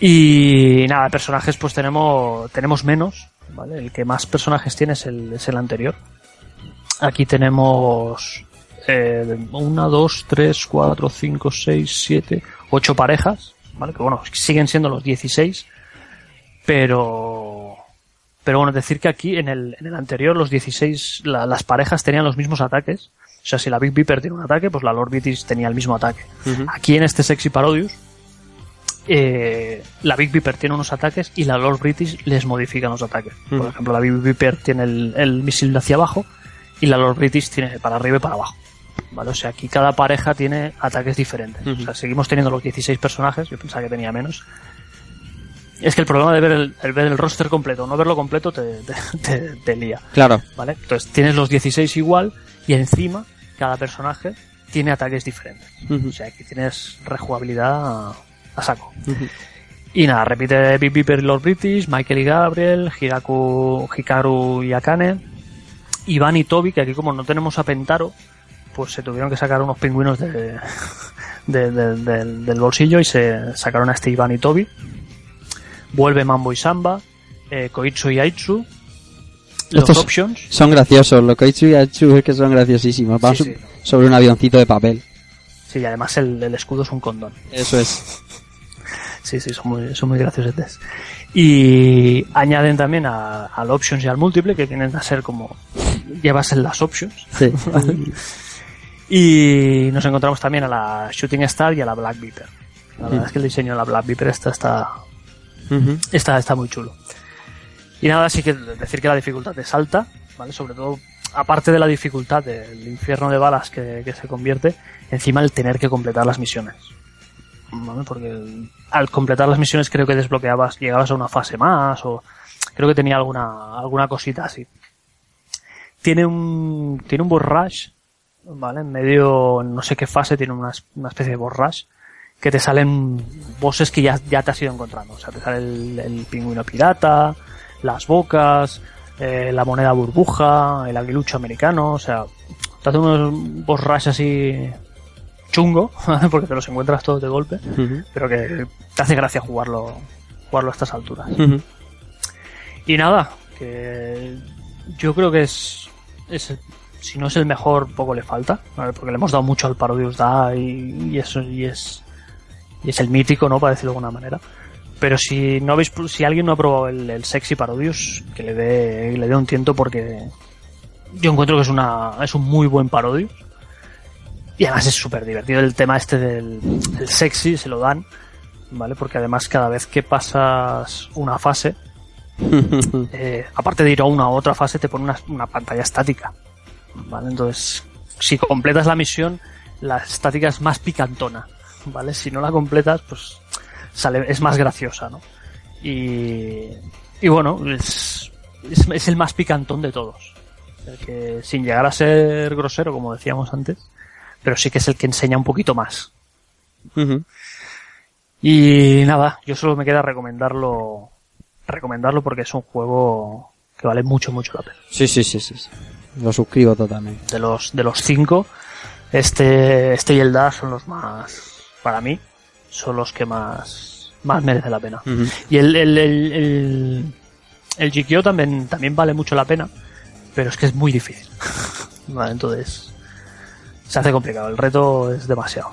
Y nada, personajes pues tenemos, tenemos menos, ¿vale? El que más personajes tiene es el, es el anterior. Aquí tenemos eh, una, dos, tres, cuatro, cinco, seis, siete, ocho parejas, ¿vale? Que bueno, siguen siendo los 16, pero, pero bueno, decir que aquí en el, en el anterior los 16, la- las parejas tenían los mismos ataques. O sea, si la Big Viper tiene un ataque, pues la Lord British tenía el mismo ataque. Aquí en este Sexy Parodius, eh, la Big Viper tiene unos ataques y la Lord British les modifican los ataques. Por ejemplo, la Big Viper tiene el, el misil de hacia abajo y la Lord British tiene para arriba y para abajo. ¿Vale? O sea, aquí cada pareja tiene ataques diferentes. O sea, seguimos teniendo los 16 personajes, yo pensaba que tenía menos. Es que el problema de ver el, el ver el roster completo no verlo completo te, te, te- te lía. Claro. ¿Vale? Entonces tienes los 16 igual y encima cada personaje tiene ataques diferentes. O sea, aquí tienes rejugabilidad a, a saco. Y nada, repite Big Viper y Lord British, Michael y Gabriel, Hiraku, Hikaru y Akane, Iván y Toby, que aquí como no tenemos a Pentaro, pues se tuvieron que sacar unos pingüinos de, de- de- del bolsillo y se sacaron a este Iván y Toby. Vuelve Mambo y Samba, eh, Koichi y Aitsu, los Estos- options. Son graciosos, lo que he dicho y Achu es que son graciosísimos. Van Sí, so- sí. sobre un avioncito de papel. Sí, y además el, el escudo es un condón. Eso es. Sí, sí, son muy, son muy graciosetes. Y añaden también a- al options y al múltiple, que vienen a ser como llevas en las options. Sí. Y nos encontramos también a la Shooting Star y a la Black Viper. La verdad es que el diseño de la Black Viper está, está, está, muy chulo. Y nada, sí que decir que la dificultad es alta, ¿vale? Sobre todo, aparte de la dificultad del infierno de balas que, se convierte, encima el tener que completar las misiones. ¿Vale? Porque al completar las misiones creo que desbloqueabas, llegabas a una fase más, o creo que tenía alguna, alguna cosita así. Tiene un, tiene un boss rush, ¿vale? En medio, no sé qué fase, tiene una, una especie de boss rush, que te salen bosses que ya, ya te has ido encontrando. O sea, te sale el, el pingüino pirata, las bocas, eh, la moneda burbuja, el aguilucho americano, o sea, te hace unos boss rush así chungo, porque te los encuentras todos de golpe, pero que te hace gracia jugarlo, jugarlo a estas alturas. Y nada, que yo creo que es, es si no es el mejor, poco le falta, porque le hemos dado mucho al Parodius Da y, y eso y es y es el mítico, ¿no? Para decirlo de alguna manera. Pero si no habéis, si alguien no ha probado el, el sexy Parodius, que le dé, le dé un tiento porque yo encuentro que es una, es un muy buen Parodius. Y además es súper divertido el tema este del, del sexy, se lo dan, ¿vale? Porque además cada vez que pasas una fase, eh, aparte de ir a una u otra fase, te pone una, una pantalla estática. ¿Vale? Entonces, si completas la misión, la estática es más picantona. ¿Vale? Si no la completas, pues sale, es más graciosa, ¿no? Y, y bueno, es, es, es el más picantón de todos. El que, sin llegar a ser grosero, como decíamos antes, pero sí que es el que enseña un poquito más. Y nada, yo solo me queda recomendarlo, recomendarlo porque es un juego que vale mucho, mucho la pena. Sí, sí, sí, sí. sí. Lo suscribo totalmente. De los, de los cinco, este, este y el Dash son los más, para mí, son los que más, más merece la pena. Y el, el, el, el, el también, también vale mucho la pena, pero es que es muy difícil. vale, entonces, se hace complicado, el reto es demasiado.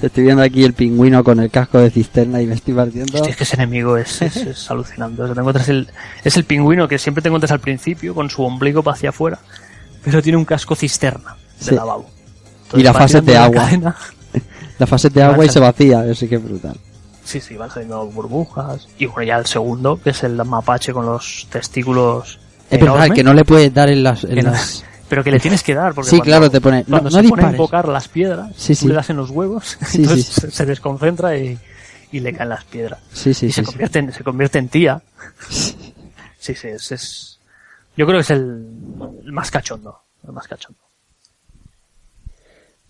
Estoy viendo aquí el pingüino con el casco de cisterna y me estoy partiendo. Hostia, es que ese enemigo es, es, es alucinante. O sea, te encuentras el, es el pingüino que siempre te encuentras al principio con su ombligo para hacia afuera, pero tiene un casco cisterna de Sí. lavabo. Y la fase de agua. cadena. La fase de agua y se vacía, eso sí que es brutal. Sí, sí, van saliendo burbujas. Y bueno, ya el segundo, que es el mapache con los testículos. Es verdad que no le puedes dar en las... en Pero que le tienes que dar, porque Sí, cuando- claro, te pone, no- Cuando no se pone a invocar las piedras, Sí, sí. le das en los huevos, entonces. Se, se desconcentra y, y le caen las piedras. Sí, sí, y sí. se convierte en, se convierte en tía. Sí, sí, es, es- yo creo que es el, el más cachondo, el más cachondo.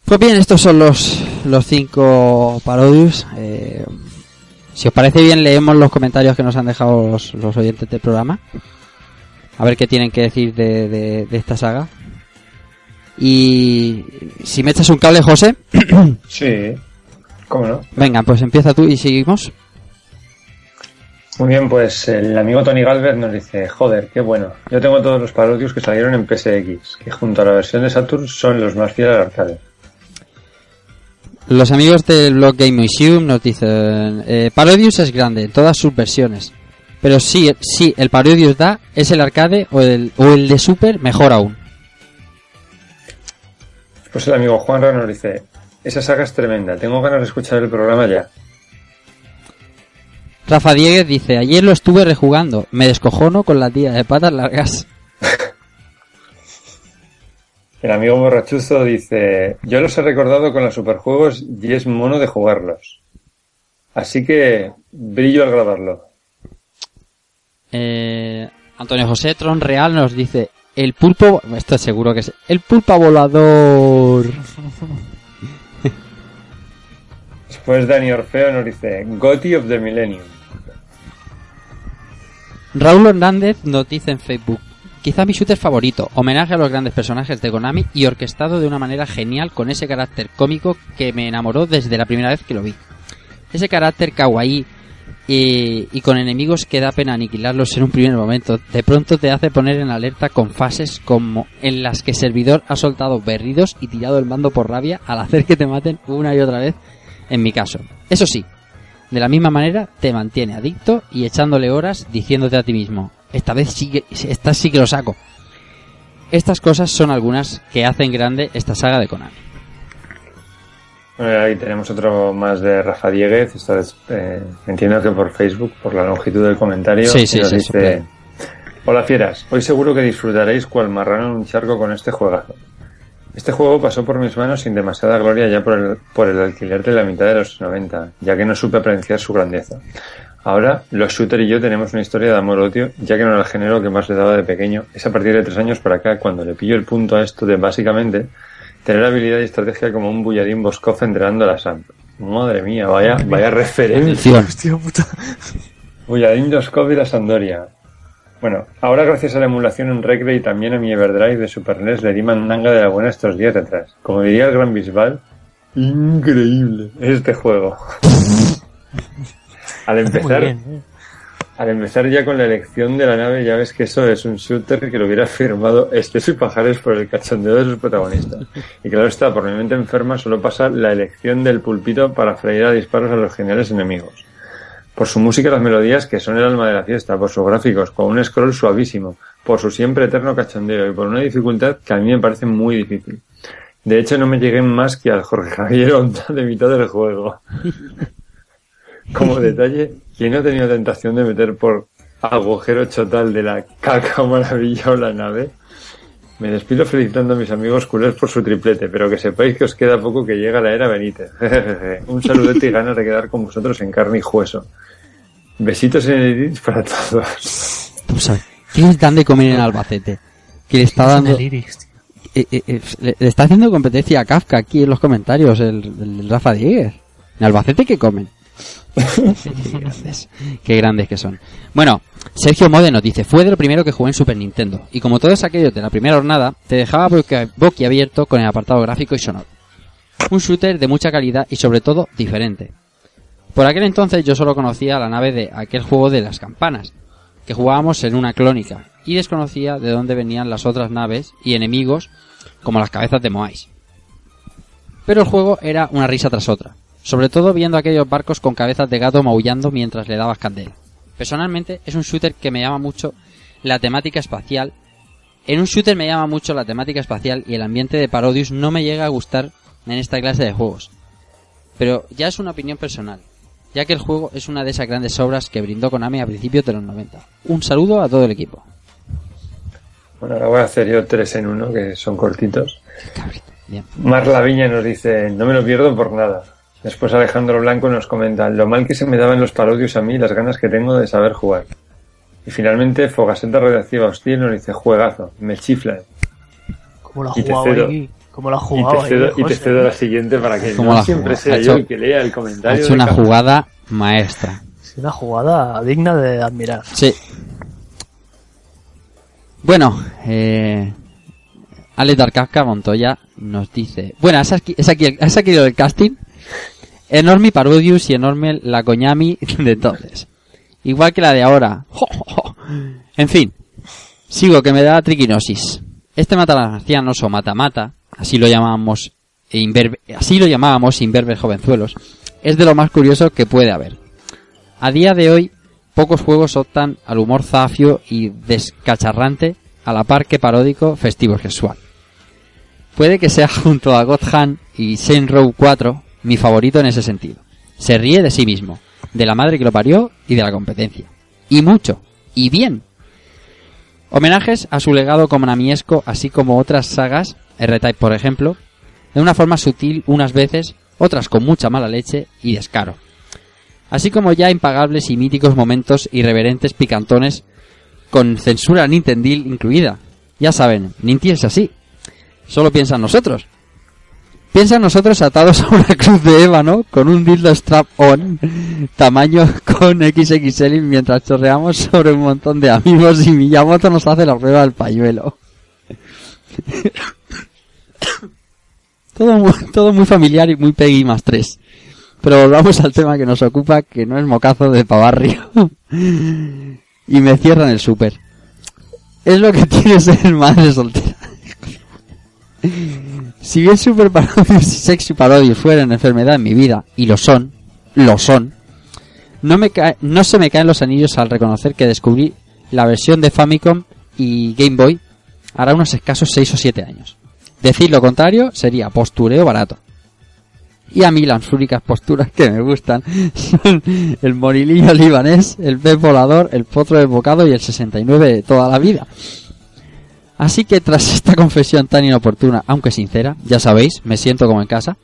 Pues bien, estos son los, los cinco parodios. Eh, si os parece bien, leemos los comentarios que nos han dejado los, los oyentes del programa. A ver qué tienen que decir de, de- de esta saga. Y si me echas un cable, José, Sí, ¿cómo no? venga, pues empieza tú y seguimos. Muy bien, pues el amigo Tony Galvez nos dice, joder, qué bueno. Yo tengo todos los parodios que salieron en PSX, que junto a la versión de Saturn son los más fieles al arcade. Los amigos del blog Game Museum nos dicen, eh, Parodius es grande en todas sus versiones. Pero sí, sí, el Parodius da es el arcade o el, o el de Super, mejor aún. Pues el amigo Juanra nos dice, esa saga es tremenda, tengo ganas de escuchar el programa ya. Rafa Dieguez dice, ayer lo estuve rejugando, me descojono con la tía de patas largas. El amigo borrachuzo dice, yo los he recordado con los superjuegos y es mono de jugarlos. Así que brillo al grabarlo. Eh, Antonio José Tron Real nos dice, el pulpo, esto seguro que es, el pulpa volador. Después Dani Orfeo nos dice, Gotti of the Millennium. Raúl Hernández nos dice en Facebook, quizá mi shooter favorito, homenaje a los grandes personajes de Konami y orquestado de una manera genial con ese carácter cómico que me enamoró desde la primera vez que lo vi. Ese carácter kawaii y, y con enemigos que da pena aniquilarlos en un primer momento, de pronto te hace poner en alerta con fases como en las que el servidor ha soltado berridos y tirado el mando por rabia al hacer que te maten una y otra vez, en mi caso. Eso sí, de la misma manera te mantiene adicto y echándole horas diciéndote a ti mismo, esta vez sí que, esta sí que lo saco. Estas cosas son algunas que hacen grande esta saga de Konami. Ahí tenemos otro más de Rafa Dieguez, esta vez eh, entiendo que por Facebook, por la longitud del comentario. Sí, y sí, nos sí, dice. Hola fieras, hoy seguro que disfrutaréis cual marrano en un charco con este juegazo. Este juego pasó por mis manos sin demasiada gloria ya por el, por el alquiler de la mitad de los 90, ya que no supe apreciar su grandeza. Ahora, los shooter y yo tenemos una historia de amor-odio, ya que no era el género que más le daba de pequeño. Es a partir de tres años para acá cuando le pillo el punto a esto de, básicamente, tener habilidad y estrategia como un bulladín Boscoff entrenando a la SAMP. Madre mía, vaya, vaya referencia. Hostia puta. Dindoskop y la Sandoria. Bueno, ahora gracias a la emulación en Recre y también a mi Everdrive de Super NES le di mandanga de la buena estos días detrás. Como diría el gran Bisbal, increíble este juego. Al empezar, al empezar ya con la elección de la nave, ya ves que eso es un shooter que lo hubiera firmado Esteso y Pajares por el cachondeo de sus protagonistas. Y claro está, por mi mente enferma solo pasa la elección del pulpito para freír a disparos a los geniales enemigos. Por su música y las melodías que son el alma de la fiesta, por sus gráficos, con un scroll suavísimo, por su siempre eterno cachondeo y por una dificultad que a mí me parece muy difícil. De hecho, no me llegué más que al Jorge Javier Onta de mitad del juego. Como detalle, ¿quién no ha tenido tentación de meter por agujero chotal de la caca maravilla o la nave? Me despido felicitando a mis amigos culés por su triplete, pero que sepáis que os queda poco que llega la era Benítez. Un saludete y ganas de quedar con vosotros en carne y hueso. Besitos en el iris para todos. Tú sabes, ¿qué les dan de comer en Albacete? Que le está dando... el Iris, eh, eh, eh, le, le está haciendo competencia a Kafka aquí en los comentarios, el, el Rafa Diegues. ¿En Albacete qué comen? qué grandes, que son. Bueno, Sergio Mode nos dice, fue de lo primero que jugué en Super Nintendo, y como todos aquellos de la primera jornada, te dejaba boqui- boquiabierto con el apartado gráfico y sonoro. Un shooter de mucha calidad y sobre todo diferente. Por aquel entonces yo solo conocía la nave de aquel juego de las campanas, que jugábamos en una clónica, y desconocía de dónde venían las otras naves y enemigos como las cabezas de Moais. Pero el juego era una risa tras otra, sobre todo viendo aquellos barcos con cabezas de gato maullando mientras le dabas candela. Personalmente es un shooter que me llama mucho la temática espacial. En un shooter me llama mucho la temática espacial y el ambiente de Parodius no me llega a gustar en esta clase de juegos. Pero ya es una opinión personal, ya que el juego es una de esas grandes obras que brindó Konami a principios de los 90. Un saludo a todo el equipo. Bueno, ahora voy a hacer yo tres en uno, que son cortitos. Bien. Mar Laviña nos dice, no me lo pierdo por nada. Después Alejandro Blanco nos comenta, lo mal que se me daban los parodios a mí y las ganas que tengo de saber jugar. Y finalmente Fogaseta Radioactiva Hostil nos dice, juegazo, me chiflan. ¿Cómo lo ha jugado ahí? ¿Cómo lo ha Y jugado te ahí, cedo, y te cedo la siguiente para que ¿Cómo no la ha siempre jugado? sea Ha yo hecho- el que lea el Ha comentario. hecho de una jugada maestra. Es una jugada digna de admirar. Sí. Bueno, eh, Alex Darkavka Montoya nos dice... Bueno, ¿es aquí, es aquí, es aquí el casting? Enorme Parodius y enorme la Coñami de entonces. Igual que la de ahora. En fin, sigo que me da triquinosis. Este matamarcianos o matamata, así lo llamábamos, e imberbe- así lo llamábamos jovenzuelos, es de lo más curioso que puede haber. A día de hoy, pocos juegos optan al humor zafio y descacharrante a la par que paródico, festivo sexual. Puede que sea junto a God Hand y Saint Row 4 mi favorito en ese sentido. Se ríe de sí mismo, de la madre que lo parió y de la competencia. Y mucho, y bien. Homenajes a su legado como namiesco, así como otras sagas, R-Type por ejemplo, de una forma sutil unas veces, otras con mucha mala leche y descaro así como ya impagables y míticos momentos irreverentes picantones con censura nintendil incluida. Ya saben, Ninti es así. Solo piensan nosotros. Piensan nosotros atados a una cruz de ébano con un dildo strap-on tamaño con XXL mientras chorreamos sobre un montón de amigos y Miyamoto nos hace la prueba del pañuelo. todo, muy, todo muy familiar y muy Peggy más tres. Pero volvamos al tema que nos ocupa, que no es mocazo de pavarrio. y me cierran el súper. Es lo que tiene ser madre soltera. Si bien Super Parodius y Sexy Parodius fueran enfermedad en mi vida, y lo son, lo son, no, me no se me caen los anillos al reconocer que descubrí la versión de Famicom y Game Boy hará unos escasos 6 o 7 años. Decir lo contrario sería postureo barato. Y a mí las únicas posturas que me gustan son el morilillo libanés, el pez volador, el potro de bocado y el 69 de toda la vida. Así que tras esta confesión tan inoportuna, aunque sincera, ya sabéis, me siento como en casa,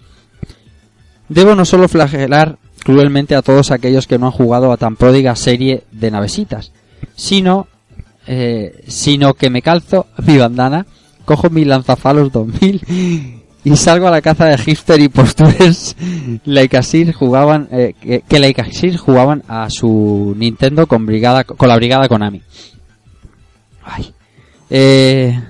debo no solo flagelar cruelmente a todos aquellos que no han jugado a tan pródiga serie de navesitas, sino, eh, sino que me calzo mi bandana, cojo mi lanzafalos 2000 y salgo a la caza de hipster y postures jugaban eh, que, que jugaban a su Nintendo con brigada con la brigada Konami. Ay. Eh,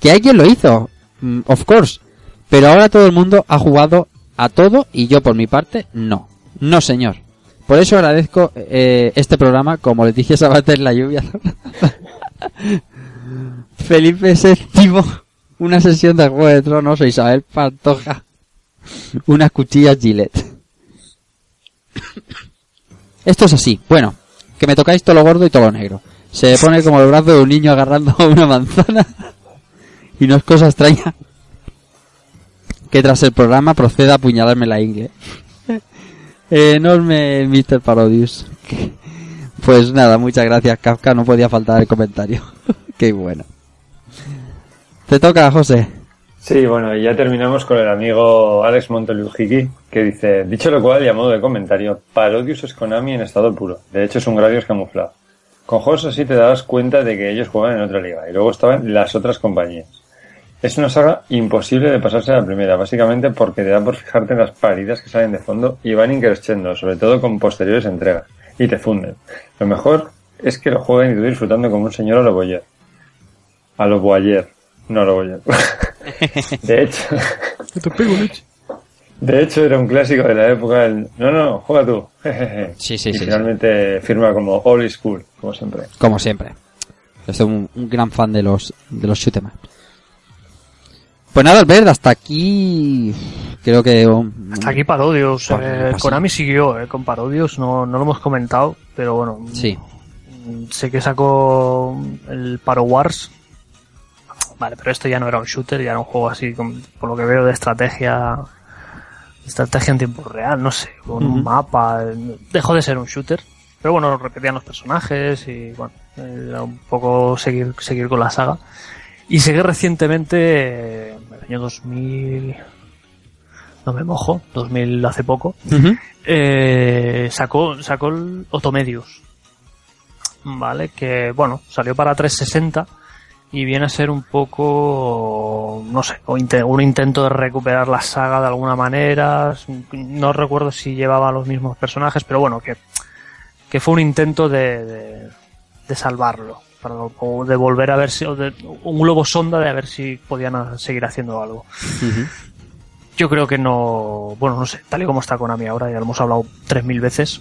que alguien lo hizo, mm, of course, pero ahora todo el mundo ha jugado a todo y yo por mi parte no, no señor. Por eso agradezco eh, este programa como les dije Sabater en la lluvia. Felipe VII, una sesión de Juego de Tronos Isabel Pantoja, unas cuchillas Gillette. Esto es así. Bueno, que me tocáis todo lo gordo y todo lo negro. Se pone como el brazo de un niño agarrando una manzana y no es cosa extraña que tras el programa proceda a apuñalarme la ingle. Enorme Mr. Parodius. Pues nada, muchas gracias Kafka, no podía faltar el comentario. Qué bueno. Te toca, José. Sí, bueno, y ya terminamos con el amigo Alex Monteliujiki, que dice, dicho lo cual, y a modo de comentario, Parodius es Konami en estado puro. De hecho, es un Gradius camuflado. Con juegos así te dabas cuenta de que ellos juegan en otra liga, y luego estaban las otras compañías. Es una saga imposible de pasarse a la primera, básicamente porque te da por fijarte en las paridas que salen de fondo y van increciendo, sobre todo con posteriores entregas, y te funden. Lo mejor es que lo jueguen y tú disfrutando como un señor a lo boyer. A lo boyer. No a lo boyer. de hecho, de hecho era un clásico de la época del, no, no, juega tú. Sí, sí, y sí, sí. finalmente firma como All School, como siempre. Como siempre. Yo soy un, un gran fan de los de los shoot 'em up. Pues nada, Albert, hasta aquí creo que um, Hasta aquí Parodios. Por- eh, así. Konami siguió eh, con Parodios, no, no lo hemos comentado, pero bueno. Sí. Sé que sacó el Paro Wars. Vale, pero esto ya no era un shooter, ya era un juego así, con- por lo que veo, de estrategia. Estrategia en tiempo real, no sé, con un mapa. Dejó de ser un shooter. Pero bueno, repetían los personajes y bueno, era un poco seguir, seguir con la saga. Y que recientemente, en el año 2000, no me mojo, 2000 hace poco, eh, sacó, sacó el Otomedius. Vale, que bueno, salió para 360 y viene a ser un poco, no sé, un intento de recuperar la saga de alguna manera. No recuerdo si llevaba los mismos personajes, pero bueno, que, que fue un intento de, de, de salvarlo. Para, o de volver a ver si, o de, un globo sonda de a ver si podían seguir haciendo algo. Yo creo que no. Bueno, no sé, tal y como está Konami ahora, ya lo hemos hablado 3.000 veces.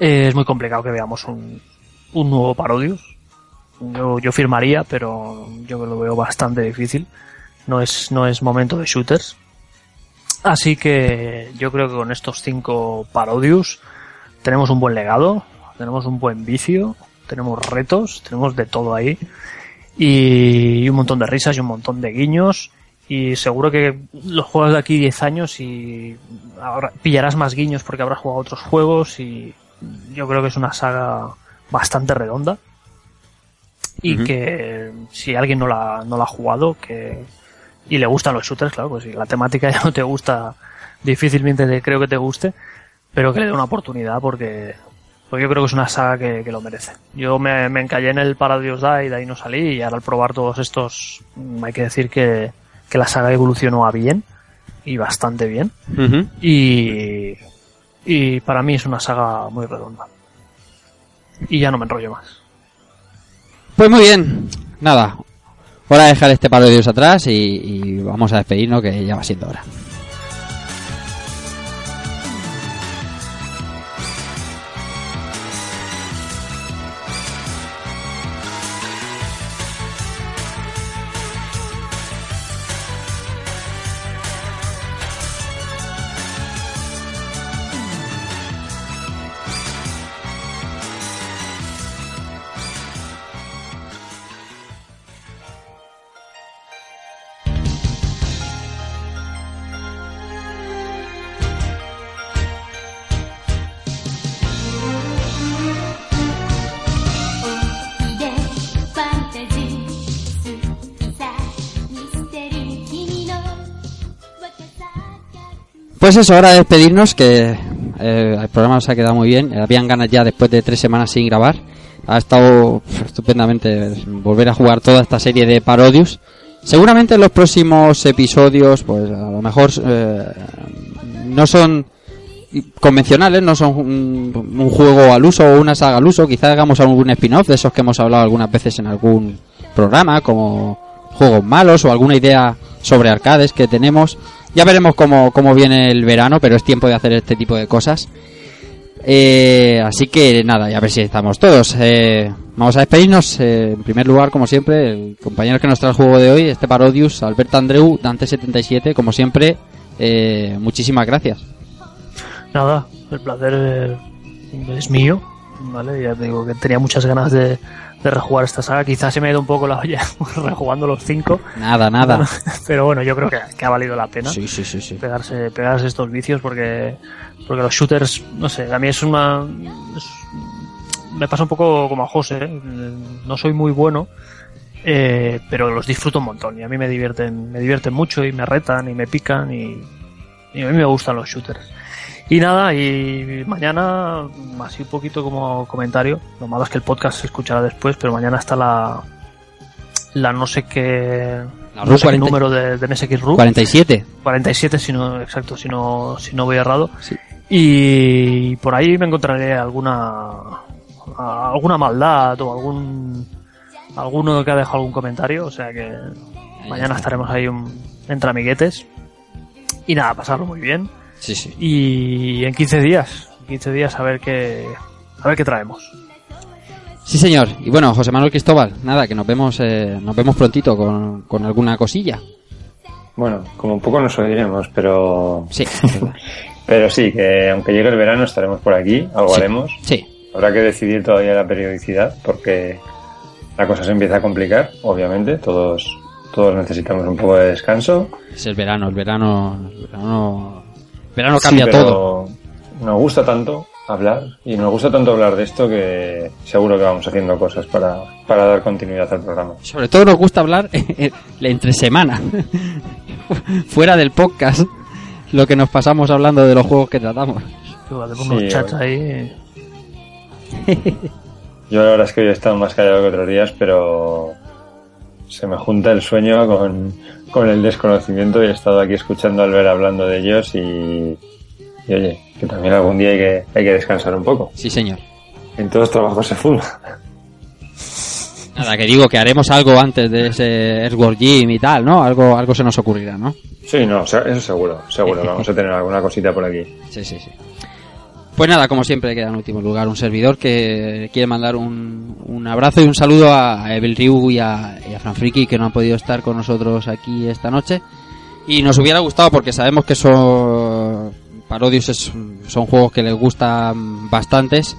eh, es muy complicado que veamos un, un nuevo Parodius. Yo, yo firmaría, pero yo lo veo bastante difícil. No es, no es momento de shooters. Así que yo creo que con estos cinco Parodius tenemos un buen legado, tenemos un buen vicio, tenemos retos, tenemos de todo ahí. Y un montón de risas y un montón de guiños y seguro que los juegos de aquí 10 años y ahora pillarás más guiños porque habrás jugado otros juegos y yo creo que es una saga bastante redonda y que si alguien no la, no la ha jugado que y le gustan los shooters, claro, pues si la temática ya no te gusta, difícilmente te- creo que te guste, pero que le dé una oportunidad porque, porque yo creo que es una saga que, que lo merece. Yo me, me encallé en el Paradios Die y de ahí no salí y ahora al probar todos estos mm, hay que decir que, que la saga evolucionó a bien y bastante bien y, y para mí es una saga muy redonda. Y ya no me enrollo más. Pues muy bien, nada. Hora de dejar este par de dios atrás y, y vamos a despedirnos que ya va siendo hora. Pues eso, hora de despedirnos, que eh, el programa nos ha quedado muy bien. Habían ganas ya después de tres semanas sin grabar. Ha estado estupendamente volver a jugar toda esta serie de parodios. Seguramente en los próximos episodios, pues a lo mejor eh, no son convencionales, no son un, un juego al uso o una saga al uso. Quizás hagamos algún spin-off de esos que hemos hablado algunas veces en algún programa, como juegos malos o alguna idea sobre arcades que tenemos. Ya veremos cómo, cómo viene el verano, pero es tiempo de hacer este tipo de cosas. Eh, así que nada, ya ver si estamos todos. Eh, vamos a despedirnos. eh, en primer lugar, como siempre, el compañero que nos trae el juego de hoy, este Parodius, Alberto Andreu, Dante77, como siempre, eh, muchísimas gracias. Nada, el placer es mío, ¿vale? Ya te digo que tenía muchas ganas de, de rejugar esta saga. Quizás se me ha ido un poco la olla rejugando los cinco, Nada, nada. pero bueno, yo creo que, que ha valido la pena. Sí, sí, sí, sí. pegarse, pegarse estos vicios porque, porque los shooters, no sé, a mí es una... es- me pasa un poco como a José, ¿eh? no soy muy bueno, eh, pero los disfruto un montón y a mí me divierten, me divierten mucho y me retan y me pican y, y a mí me gustan los shooters. Y nada, y mañana, así un poquito como comentario, lo malo es que el podcast se escuchará después, pero mañana está la, la no sé qué, no sé qué 40 número de, de MSX RU. 47. 47 si no exacto si no si no voy errado Sí. y por ahí me encontraré alguna alguna maldad o algún alguno que ha dejado algún comentario o sea que mañana estaremos ahí un, entre amiguetes y nada pasarlo muy bien Sí, sí. y en 15 días 15 días a ver qué a ver qué traemos Sí, señor. Y bueno, José Manuel Cristóbal, nada, que nos vemos, eh, nos vemos prontito con, con alguna cosilla. Bueno, como un poco nos oiremos, pero Sí, pero sí, que aunque llegue el verano estaremos por aquí, algo Sí. haremos. sí. Habrá que decidir todavía la periodicidad porque la cosa se empieza a complicar, obviamente. Todos, todos necesitamos un poco de descanso. Es el verano, el verano, el verano, el verano cambia Sí, pero todo. Nos gusta tanto hablar y nos gusta tanto hablar de esto que seguro que vamos haciendo cosas para, para dar continuidad al programa. Sobre todo nos gusta hablar entre semana, fuera del podcast, lo que nos pasamos hablando de los juegos que tratamos. Hacemos Sí, chats ahí Yo la verdad es que hoy he estado más callado que otros días, pero se me junta el sueño con, con el desconocimiento y he estado aquí escuchando al ver hablando de ellos y, y oye, que también algún día hay que, hay que descansar un poco. Sí, señor. En todos trabajos se fuma. Nada, que digo que haremos algo antes de ese Earthworm Jim y tal, ¿no? Algo, algo se nos ocurrirá, ¿no? Sí, no, eso seguro, seguro, vamos a tener alguna cosita por aquí. Sí, sí, sí. Pues nada, como siempre queda en último lugar un servidor que quiere mandar un, un abrazo y un saludo a Evil Ryu y a, y a Fran Friki que no han podido estar con nosotros aquí esta noche. Y nos hubiera gustado porque sabemos que son parodios, es- son juegos que les gustan bastantes.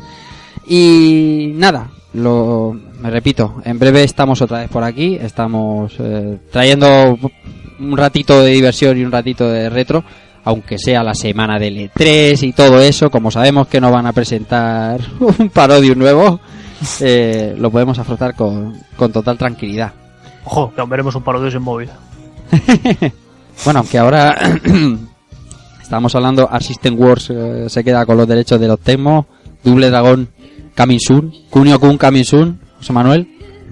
Y nada, lo, me repito, en breve estamos otra vez por aquí, estamos eh, trayendo un ratito de diversión y un ratito de retro, aunque sea la semana del E3 y todo eso, como sabemos que no van a presentar un parodio nuevo, eh, lo podemos afrontar con, con total tranquilidad. ojo que aún veremos un par de ellos en móvil Bueno, aunque ahora estamos hablando, System Wars eh, se queda con los derechos de los Tecmo, Double Dragon Coming Soon, Kunio Kun Coming Soon, José Manuel.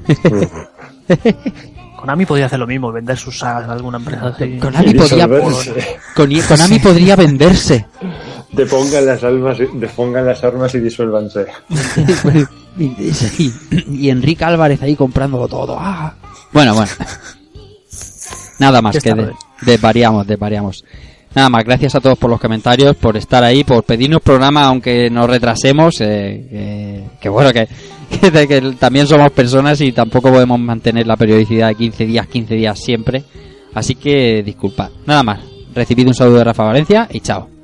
Konami podría hacer lo mismo vender sus sagas a alguna empresa así. Konami podría, Konami podría venderse. Depongan las almas, depongan las armas y disuélvanse. Y Enrique Álvarez ahí comprándolo todo. ¡Ah! Bueno, bueno. Nada más que de- ¿eh? desvariamos, desvariamos. Nada más, gracias a todos por los comentarios, por estar ahí, por pedirnos programa aunque nos retrasemos. eh, que, que bueno, que, que también somos personas y tampoco podemos mantener la periodicidad de 15 días, 15 días siempre. Así que disculpad. Nada más, recibid un saludo de Rafa Valencia y chao.